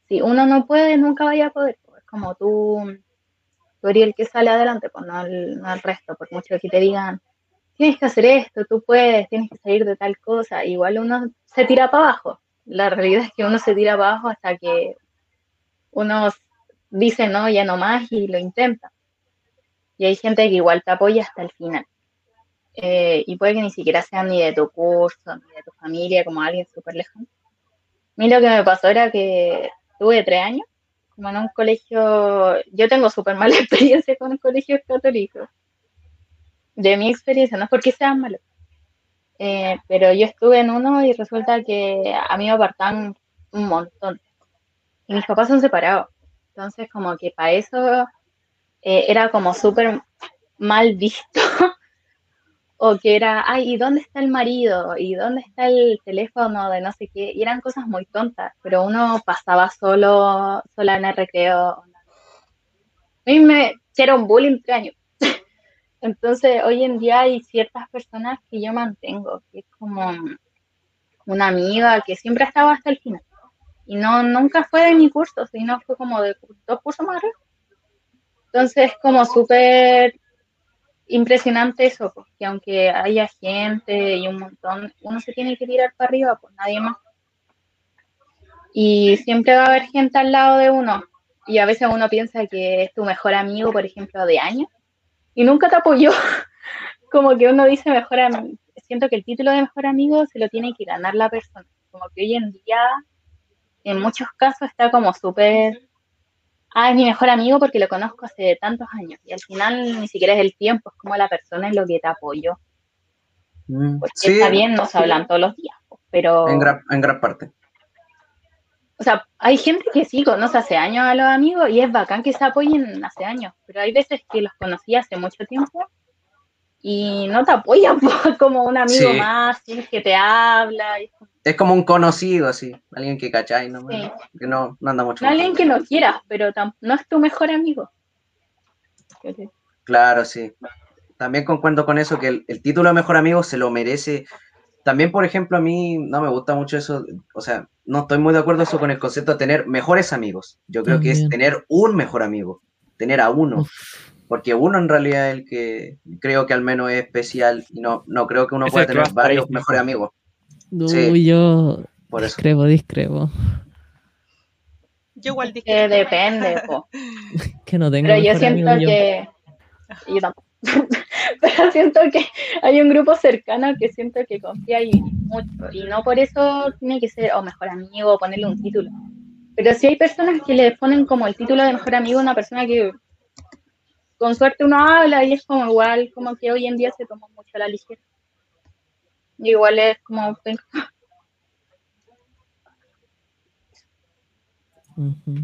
Si uno no puede, nunca vaya a poder. pues, Es como tú, tú eres el que sale adelante, pues no el, no el resto, por mucho que te digan, tienes que hacer esto, tú puedes, tienes que salir de tal cosa, igual uno se tira para abajo. La realidad es que uno se tira para abajo hasta que uno dice no, ya no más y lo intenta. Y hay gente que igual te apoya hasta el final. Eh, y puede que ni siquiera sean ni de tu curso, ni de tu familia, como alguien súper lejano. A mí lo que me pasó era que tuve tres años, como en un colegio, yo tengo súper mala experiencia con colegios católicos. De mi experiencia, no es porque sean malos. Eh, pero yo estuve en uno y resulta que a mí me apartaban un montón. Y mis papás son separados. Entonces, como que para eso eh, era como súper mal visto. o que era, ay, ¿y dónde está el marido? ¿Y dónde está el teléfono de no sé qué? Y eran cosas muy tontas, pero uno pasaba solo, sola en el recreo. A mí me hicieron bullying tres años. Entonces, hoy en día hay ciertas personas que yo mantengo, que es como una amiga que siempre ha estado hasta el final. Y no, nunca fue de mi curso, sino fue como de dos cursos más arriba. Entonces, es como súper impresionante eso, pues, que aunque haya gente y un montón, uno se tiene que tirar para arriba, pues nadie más. Y siempre va a haber gente al lado de uno. Y a veces uno piensa que es tu mejor amigo, por ejemplo, de años, y nunca te apoyó. Como que uno dice mejor amigo. Siento que el título de mejor amigo se lo tiene que ganar la persona. Como que hoy en día, en muchos casos, está como súper ah, es mi mejor amigo porque lo conozco hace tantos años. Y al final ni siquiera es el tiempo, es como la persona es lo que te apoyó. Mm, Porque sí, está bien, no se hablan todos los días, pero, en gran, en gran parte. o sea, hay gente que sí conoce hace años a los amigos y es bacán que se apoyen hace años, pero hay veces que los conocí hace mucho tiempo y no te apoya po, como un amigo Sí. más, que te habla. y- Es como un conocido, así. Alguien que cacháis, ¿no? Sí. Que no, no anda mucho. No alguien que no quieras, pero no es tu mejor amigo. Claro, sí. También concuerdo con eso, que el, el título de mejor amigo se lo merece. También, por ejemplo, a mí no me gusta mucho eso, o sea, no estoy muy de acuerdo eso con el concepto de tener mejores amigos. Yo creo que es tener un mejor amigo, tener a uno, Uf, porque uno en realidad es el que creo que al menos es especial y no, no creo que uno Es pueda tener varios mejores amigos, uy, Sí. yo por eso. discrepo, discrepo. Yo igual Que dije. depende, po. Que no tengo Pero yo siento amigo que. Yo tampoco. Pero siento que hay un grupo cercano que siento que confía y mucho. Y no por eso tiene que ser o mejor amigo o ponerle un título. Pero sí hay personas que le ponen como el título de mejor amigo a una persona que con suerte uno habla y es como igual, como que hoy en día se toma mucho a la ligera. Igual es como. Ujú.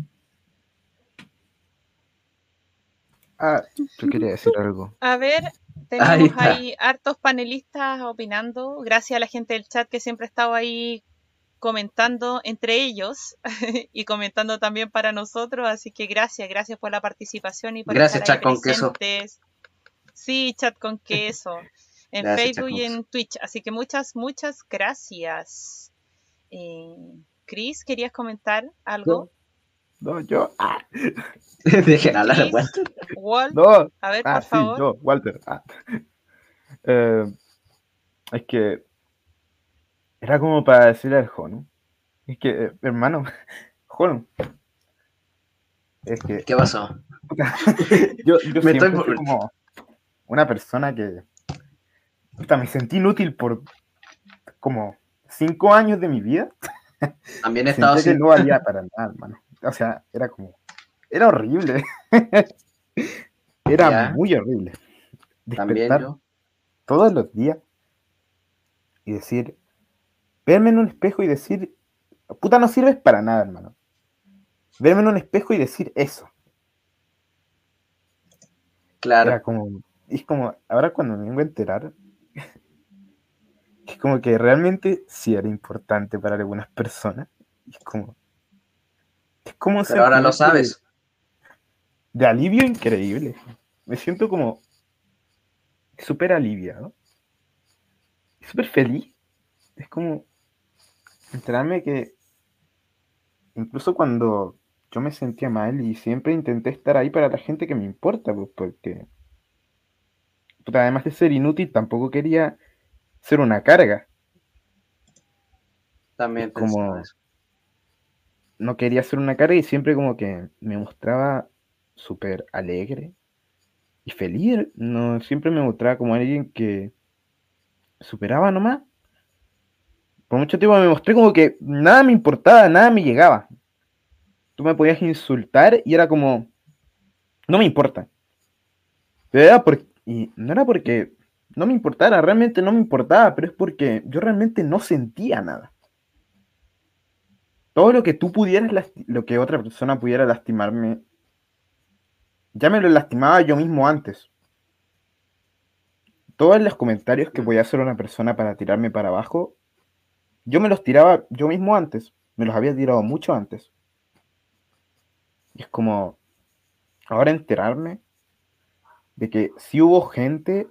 Ah, yo quería decir algo. A ver, tenemos ahí hartos panelistas opinando. Gracias a la gente del chat que siempre ha estado ahí comentando entre ellos y comentando también para nosotros. Así que gracias, gracias por la participación y por Gracias, estar ahí chat con queso. Sí, chat con queso. En Gracias, Facebook y en Twitch. Así que muchas, muchas gracias. Eh, Chris, ¿querías comentar algo? No, yo. Ah, Dejen hablar, Chris, weón. Walt, no. a ver, Ah, por sí, favor. yo, Walter. Ah. Eh, es que era como para decirle al Jonu. Es que, eh, hermano, Jonu. Es que ¿Qué pasó? yo, yo Me siempre estoy por- como una persona que puta, me sentí inútil por como cinco años de mi vida. También he estado que así. no valía para nada, hermano. O sea, era como. Era horrible. era Ya. muy horrible. También Despertar yo. todos los días y decir. Verme en un espejo y decir. Puta, no sirves para nada, hermano. Verme en un espejo y decir eso. Claro. Era como. Es como. Ahora cuando me vengo a enterar. Es como que realmente sí era importante para algunas personas. Es como. Es como Pero ahora lo de- sabes. de alivio increíble. Me siento como súper aliviado. Súper feliz. Es como enterarme que incluso cuando yo me sentía mal y siempre intenté estar ahí para la gente que me importa, pues porque además de ser inútil, tampoco quería ser una carga. También como- eso. no quería ser una carga y siempre como que me mostraba súper alegre y feliz. No, siempre me mostraba como alguien que superaba nomás. Por mucho tiempo me mostré como que nada me importaba, nada me llegaba. Tú me podías insultar y era como, no me importa. Pero era por- y no era porque no me importara, realmente no me importaba, pero es porque yo realmente no sentía nada todo lo que tú pudieras, lo que otra persona pudiera lastimarme, ya me lo lastimaba yo mismo antes. Todos los comentarios que podía hacer una persona para tirarme para abajo, yo me los tiraba yo mismo antes, me los había tirado mucho antes. Es como, ahora enterarme de que sí hubo gente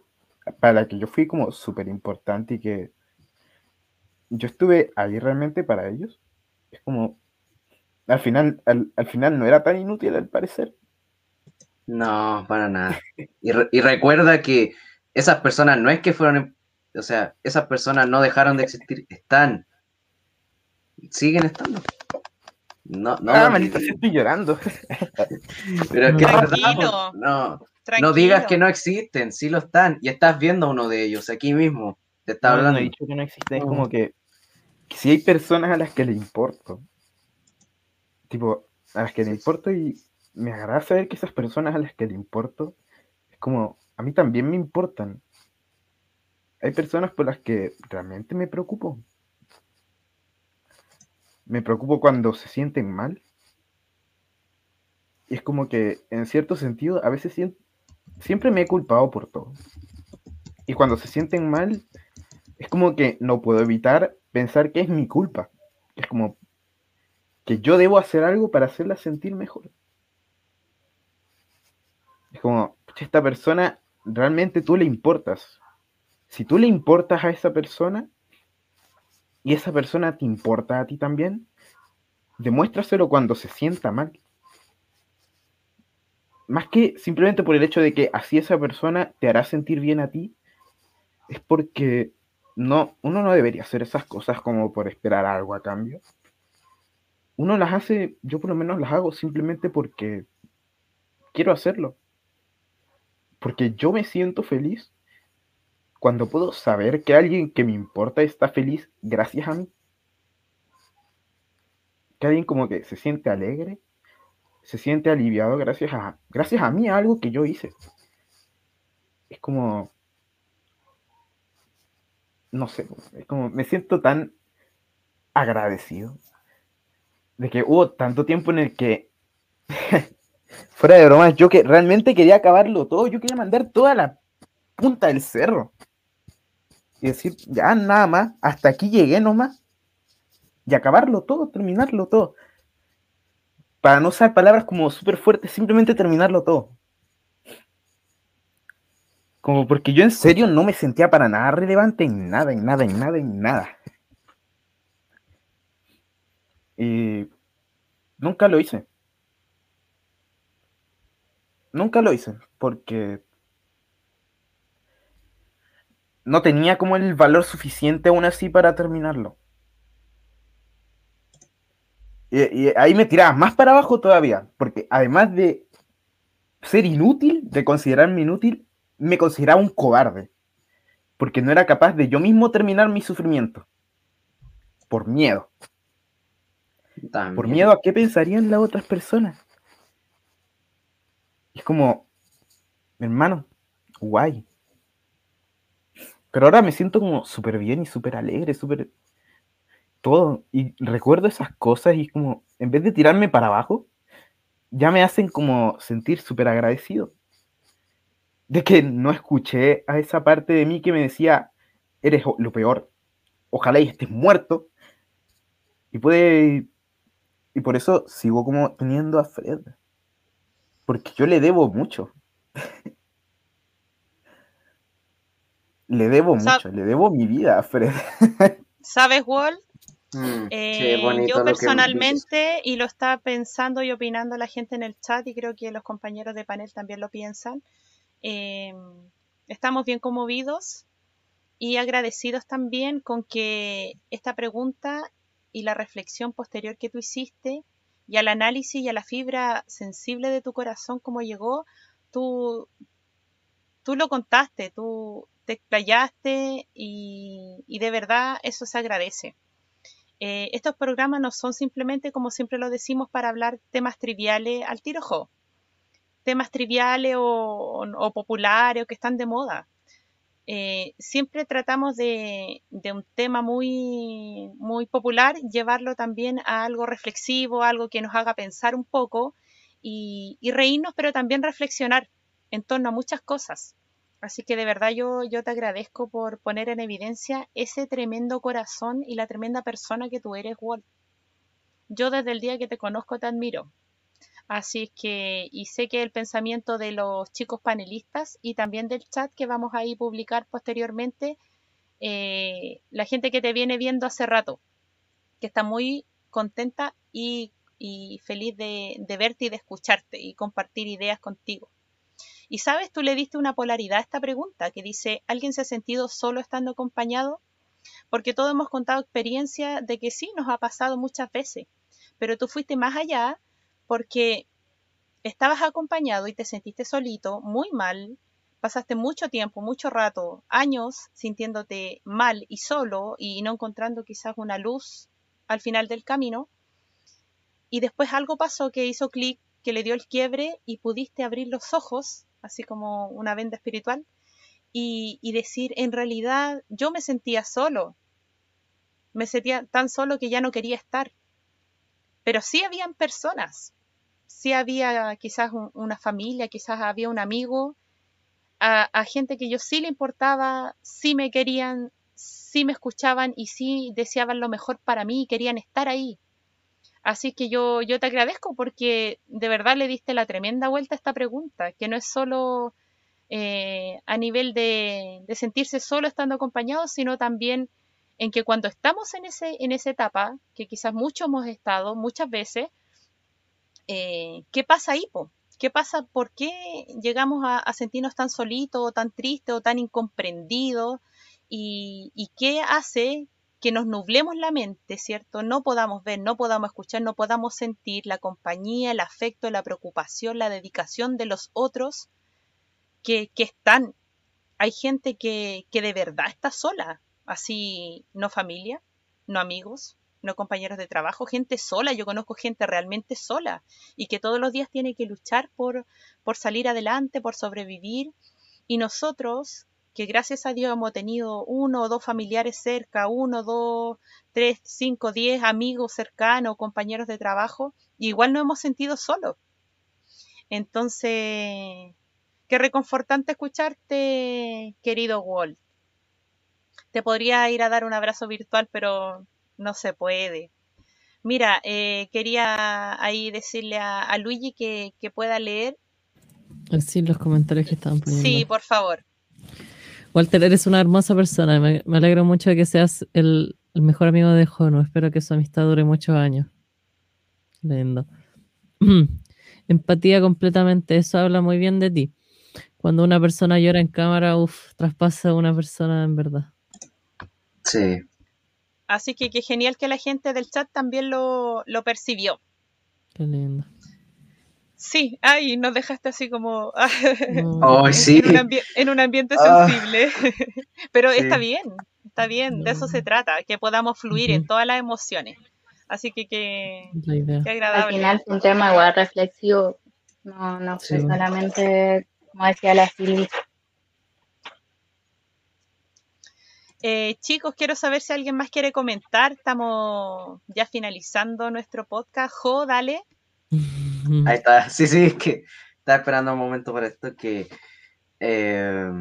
para la que yo fui como súper importante y que yo estuve ahí realmente para ellos. Es como al final al, al final no era tan inútil al parecer. No, para nada. Y, re- y recuerda que esas personas no es que fueron, o sea, esas personas no dejaron de existir, están, siguen estando. No, no, ah no, manito estoy llorando. Pero es que es verdad, Tranquilo. no, digas que no existen, sí lo están, y estás viendo a uno de ellos aquí mismo, te está No, no hablando. he dicho que no existe es Oh. como que, que si hay personas a las que le importo tipo a las que le importo y me agrada saber que esas personas a las que le importo es como a mí también me importan hay personas por las que realmente me preocupo me preocupo cuando se sienten mal y es como que en cierto sentido a veces sien- siempre me he culpado por todo Y cuando se sienten mal, es como que no puedo evitar pensar que es mi culpa. Es como que yo debo hacer algo para hacerla sentir mejor. Es como, esta persona realmente tú le importas. Si tú le importas a esa persona y esa persona te importa a ti también, demuéstraselo cuando se sienta mal. Más que simplemente por el hecho de que así esa persona te hará sentir bien a ti, es porque no, uno no debería hacer esas cosas como por esperar algo a cambio. Uno las hace, yo por lo menos las hago simplemente porque quiero hacerlo. Porque yo me siento feliz cuando puedo saber que alguien que me importa está feliz gracias a mí. Que alguien como que se siente alegre, se siente aliviado gracias a, gracias a mí, a algo que yo hice. Es como, no sé, es como, me siento tan agradecido de que hubo tanto tiempo en el que, fuera de bromas, yo que realmente quería acabarlo todo, yo quería mandar toda la punta del cerro. Y decir, ya nada más, hasta aquí llegué nomás. Y acabarlo todo, terminarlo todo. Para no usar palabras como súper fuertes, simplemente terminarlo todo. Como porque yo en serio no me sentía para nada relevante en nada, en nada, en nada, en nada. Y nunca lo hice. Nunca lo hice, porque no tenía como el valor suficiente aún así para terminarlo. Y, y ahí me tiraba más para abajo todavía, porque además de ser inútil, de considerarme inútil, me consideraba un cobarde, porque no era capaz de yo mismo terminar mi sufrimiento, por miedo. También. Por miedo a qué pensarían las otras personas. Es como, hermano, guay. Pero ahora me siento como súper bien y súper alegre, súper todo. Y recuerdo esas cosas y como, en vez de tirarme para abajo, ya me hacen como sentir súper agradecido. De que no escuché a esa parte de mí que me decía, eres lo peor, ojalá y estés muerto. Y puede. Y por eso sigo como teniendo a Fred. Porque yo le debo mucho. le debo mucho, le debo mi vida a Fred. ¿Sabes, Wall? Mm, Eh, yo lo personalmente, y lo está pensando y opinando la gente en el chat, y creo que los compañeros de panel también lo piensan, eh, estamos bien conmovidos y agradecidos también con que esta pregunta y la reflexión posterior que tú hiciste y al análisis y a la fibra sensible de tu corazón, como llegó, tú, tú lo contaste, tú te explayaste y, y de verdad eso se agradece. Eh, estos programas no son simplemente, como siempre lo decimos, para hablar temas triviales al tiro jo. Temas triviales o, populares o que están de moda. Eh, siempre tratamos de, de un tema muy, muy popular, llevarlo también a algo reflexivo, algo que nos haga pensar un poco y reírnos, pero también reflexionar en torno a muchas cosas. Así que de verdad yo, yo te agradezco por poner en evidencia ese tremendo corazón y la tremenda persona que tú eres, Walt. Yo desde el día que te conozco te admiro. Así es que, y sé que el pensamiento de los chicos panelistas y también del chat que vamos a ir publicar posteriormente, eh, la gente que te viene viendo hace rato, que está muy contenta y, y feliz de, de verte y de escucharte y compartir ideas contigo. Y sabes, tú le diste una polaridad a esta pregunta que dice, ¿alguien se ha sentido solo estando acompañado? Porque todos hemos contado experiencia de que sí, nos ha pasado muchas veces, pero tú fuiste más allá porque estabas acompañado y te sentiste solito, muy mal, pasaste mucho tiempo, mucho rato, años sintiéndote mal y solo y no encontrando quizás una luz al final del camino. Y después algo pasó que hizo clic, que le dio el quiebre y pudiste abrir los ojos así como una venda espiritual, y, y, decir, en realidad yo me sentía solo, me sentía tan solo que ya no quería estar, pero sí habían personas, sí había quizás un, una familia, quizás había un amigo, a, a gente que yo sí le importaba, sí me querían, sí me escuchaban y sí deseaban lo mejor para mí y querían estar ahí. Así que yo, te agradezco porque de verdad le diste la tremenda vuelta a esta pregunta, que no es solo eh, a nivel de, de sentirse solo estando acompañado, sino también en que cuando estamos en, ese, en esa etapa, que quizás muchos hemos estado muchas veces, eh, ¿qué pasa ahí? ¿Qué pasa? ¿Por qué llegamos a, a sentirnos tan solitos, o tan tristes, o tan incomprendidos? ¿Y, y qué hace que nos nublemos la mente, ¿cierto? No podamos ver, no podamos escuchar, no podamos sentir la compañía, el afecto, la preocupación, la dedicación de los otros que, que están. Hay gente que, que de verdad está sola, así no familia, no amigos, no compañeros de trabajo, gente sola, yo conozco gente realmente sola y que todos los días tiene que luchar por, por salir adelante, por sobrevivir. Y nosotros, que gracias a Dios hemos tenido uno o dos familiares cerca, uno, dos, tres, cinco, diez amigos cercanos, compañeros de trabajo, igual no hemos sentido solos. Entonces, qué reconfortante escucharte, querido Walt. Te podría ir a dar un abrazo virtual, pero no se puede. Mira, eh, quería ahí decirle a, a Luigi que, que, pueda leer. Sí, los comentarios que estaban poniendo. Sí, por favor. Walter, eres una hermosa persona. Me, me alegro mucho de que seas el, el, mejor amigo de Jono. Espero que su amistad dure muchos años. Lindo. Empatía completamente. Eso habla muy bien de ti. Cuando una persona llora en cámara, uff, traspasa a una persona en verdad. Sí. Así que qué genial que la gente del chat también lo, lo percibió. Qué lindo. Sí, ay, nos dejaste así como oh, sí. en, un en, un ambiente sensible. Pero sí. está bien, está bien, de eso se trata, que podamos fluir uh -huh. en todas las emociones. Así que qué agradable. Al final es un tema igual reflexivo, no, no fue sí. solamente, como decía la Silvi, Eh, chicos, quiero saber si alguien más quiere comentar. Estamos ya finalizando nuestro podcast. Jo, dale. Ahí está. Sí, sí, es que estaba esperando un momento para esto. Que eh,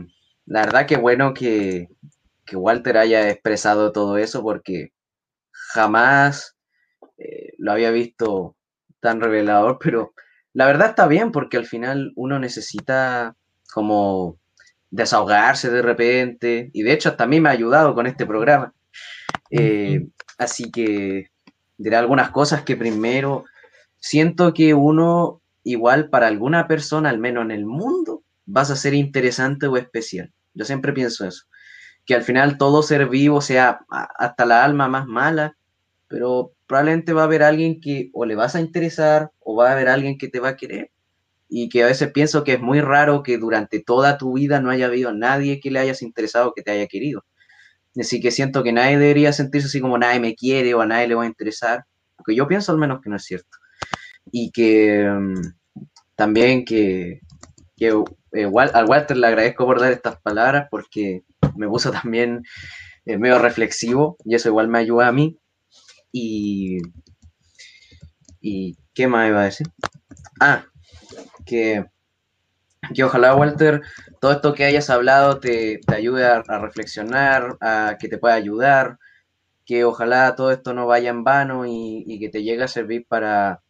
la verdad que bueno que, que, Walter haya expresado todo eso porque jamás eh, lo había visto tan revelador, pero la verdad está bien porque al final uno necesita como desahogarse de repente, y de hecho hasta a mí me ha ayudado con este programa. Eh, así que diré algunas cosas que primero siento que uno, igual para alguna persona, al menos en el mundo, vas a ser interesante o especial. Yo siempre pienso eso, que al final todo ser vivo, sea hasta la alma más mala, pero probablemente va a haber alguien que o le vas a interesar o va a haber alguien que te va a querer y que a veces pienso que es muy raro que durante toda tu vida no haya habido nadie que le hayas interesado, que te haya querido. Así que siento que nadie debería sentirse así como nadie me quiere o a nadie le va a interesar, porque yo pienso al menos que no es cierto. Y que um, también que, que eh, al Walter le agradezco por dar estas palabras porque me puso también eh, medio reflexivo y eso igual me ayuda a mí. Y, y ¿qué más iba a decir? Ah, que, que, ojalá, Walter, todo esto que hayas hablado te, te ayude a, a, reflexionar, a que te pueda ayudar, que ojalá todo esto no vaya en vano y, y, que te llegue a servir para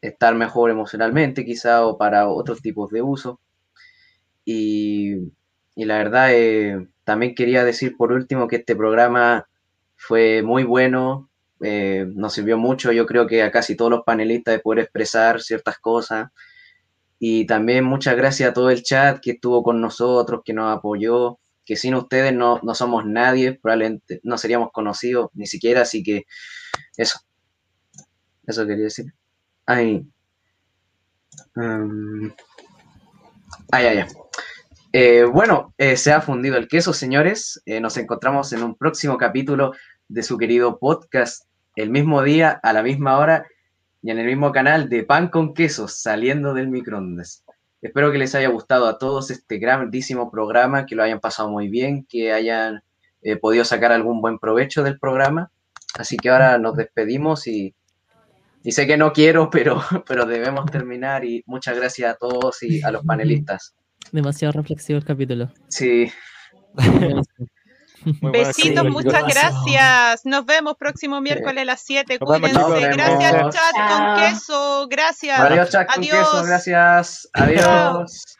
estar mejor emocionalmente quizá o para otros tipos de uso. Y, la verdad, eh, también quería decir por último que este programa fue muy bueno, eh, nos sirvió mucho, yo creo que a casi todos los panelistas de poder expresar ciertas cosas. Y también muchas gracias a todo el chat que estuvo con nosotros, que nos apoyó, que sin ustedes no, no somos nadie, probablemente no seríamos conocidos ni siquiera, así que eso. Eso quería decir. Um, ay, ay, ay. Eh, bueno, eh, se ha fundido el queso, señores. Eh, nos encontramos en un próximo capítulo de su querido podcast, el mismo día, a la misma hora y en el mismo canal de Pan con Queso, saliendo del microondas. Espero que les haya gustado a todos este grandísimo programa, que lo hayan pasado muy bien, que hayan podido sacar algún buen provecho del programa. Así que ahora nos despedimos y, y sé que no quiero, pero, pero debemos terminar y muchas gracias a todos y a los panelistas. Demasiado reflexivo el capítulo. Sí. Muy Besitos, muchas gracias. Nos vemos próximo miércoles a las 7. Nos vemos, Cuídense. Gracias, chat con queso. Gracias. Adiós, chat con queso. Gracias. Adiós.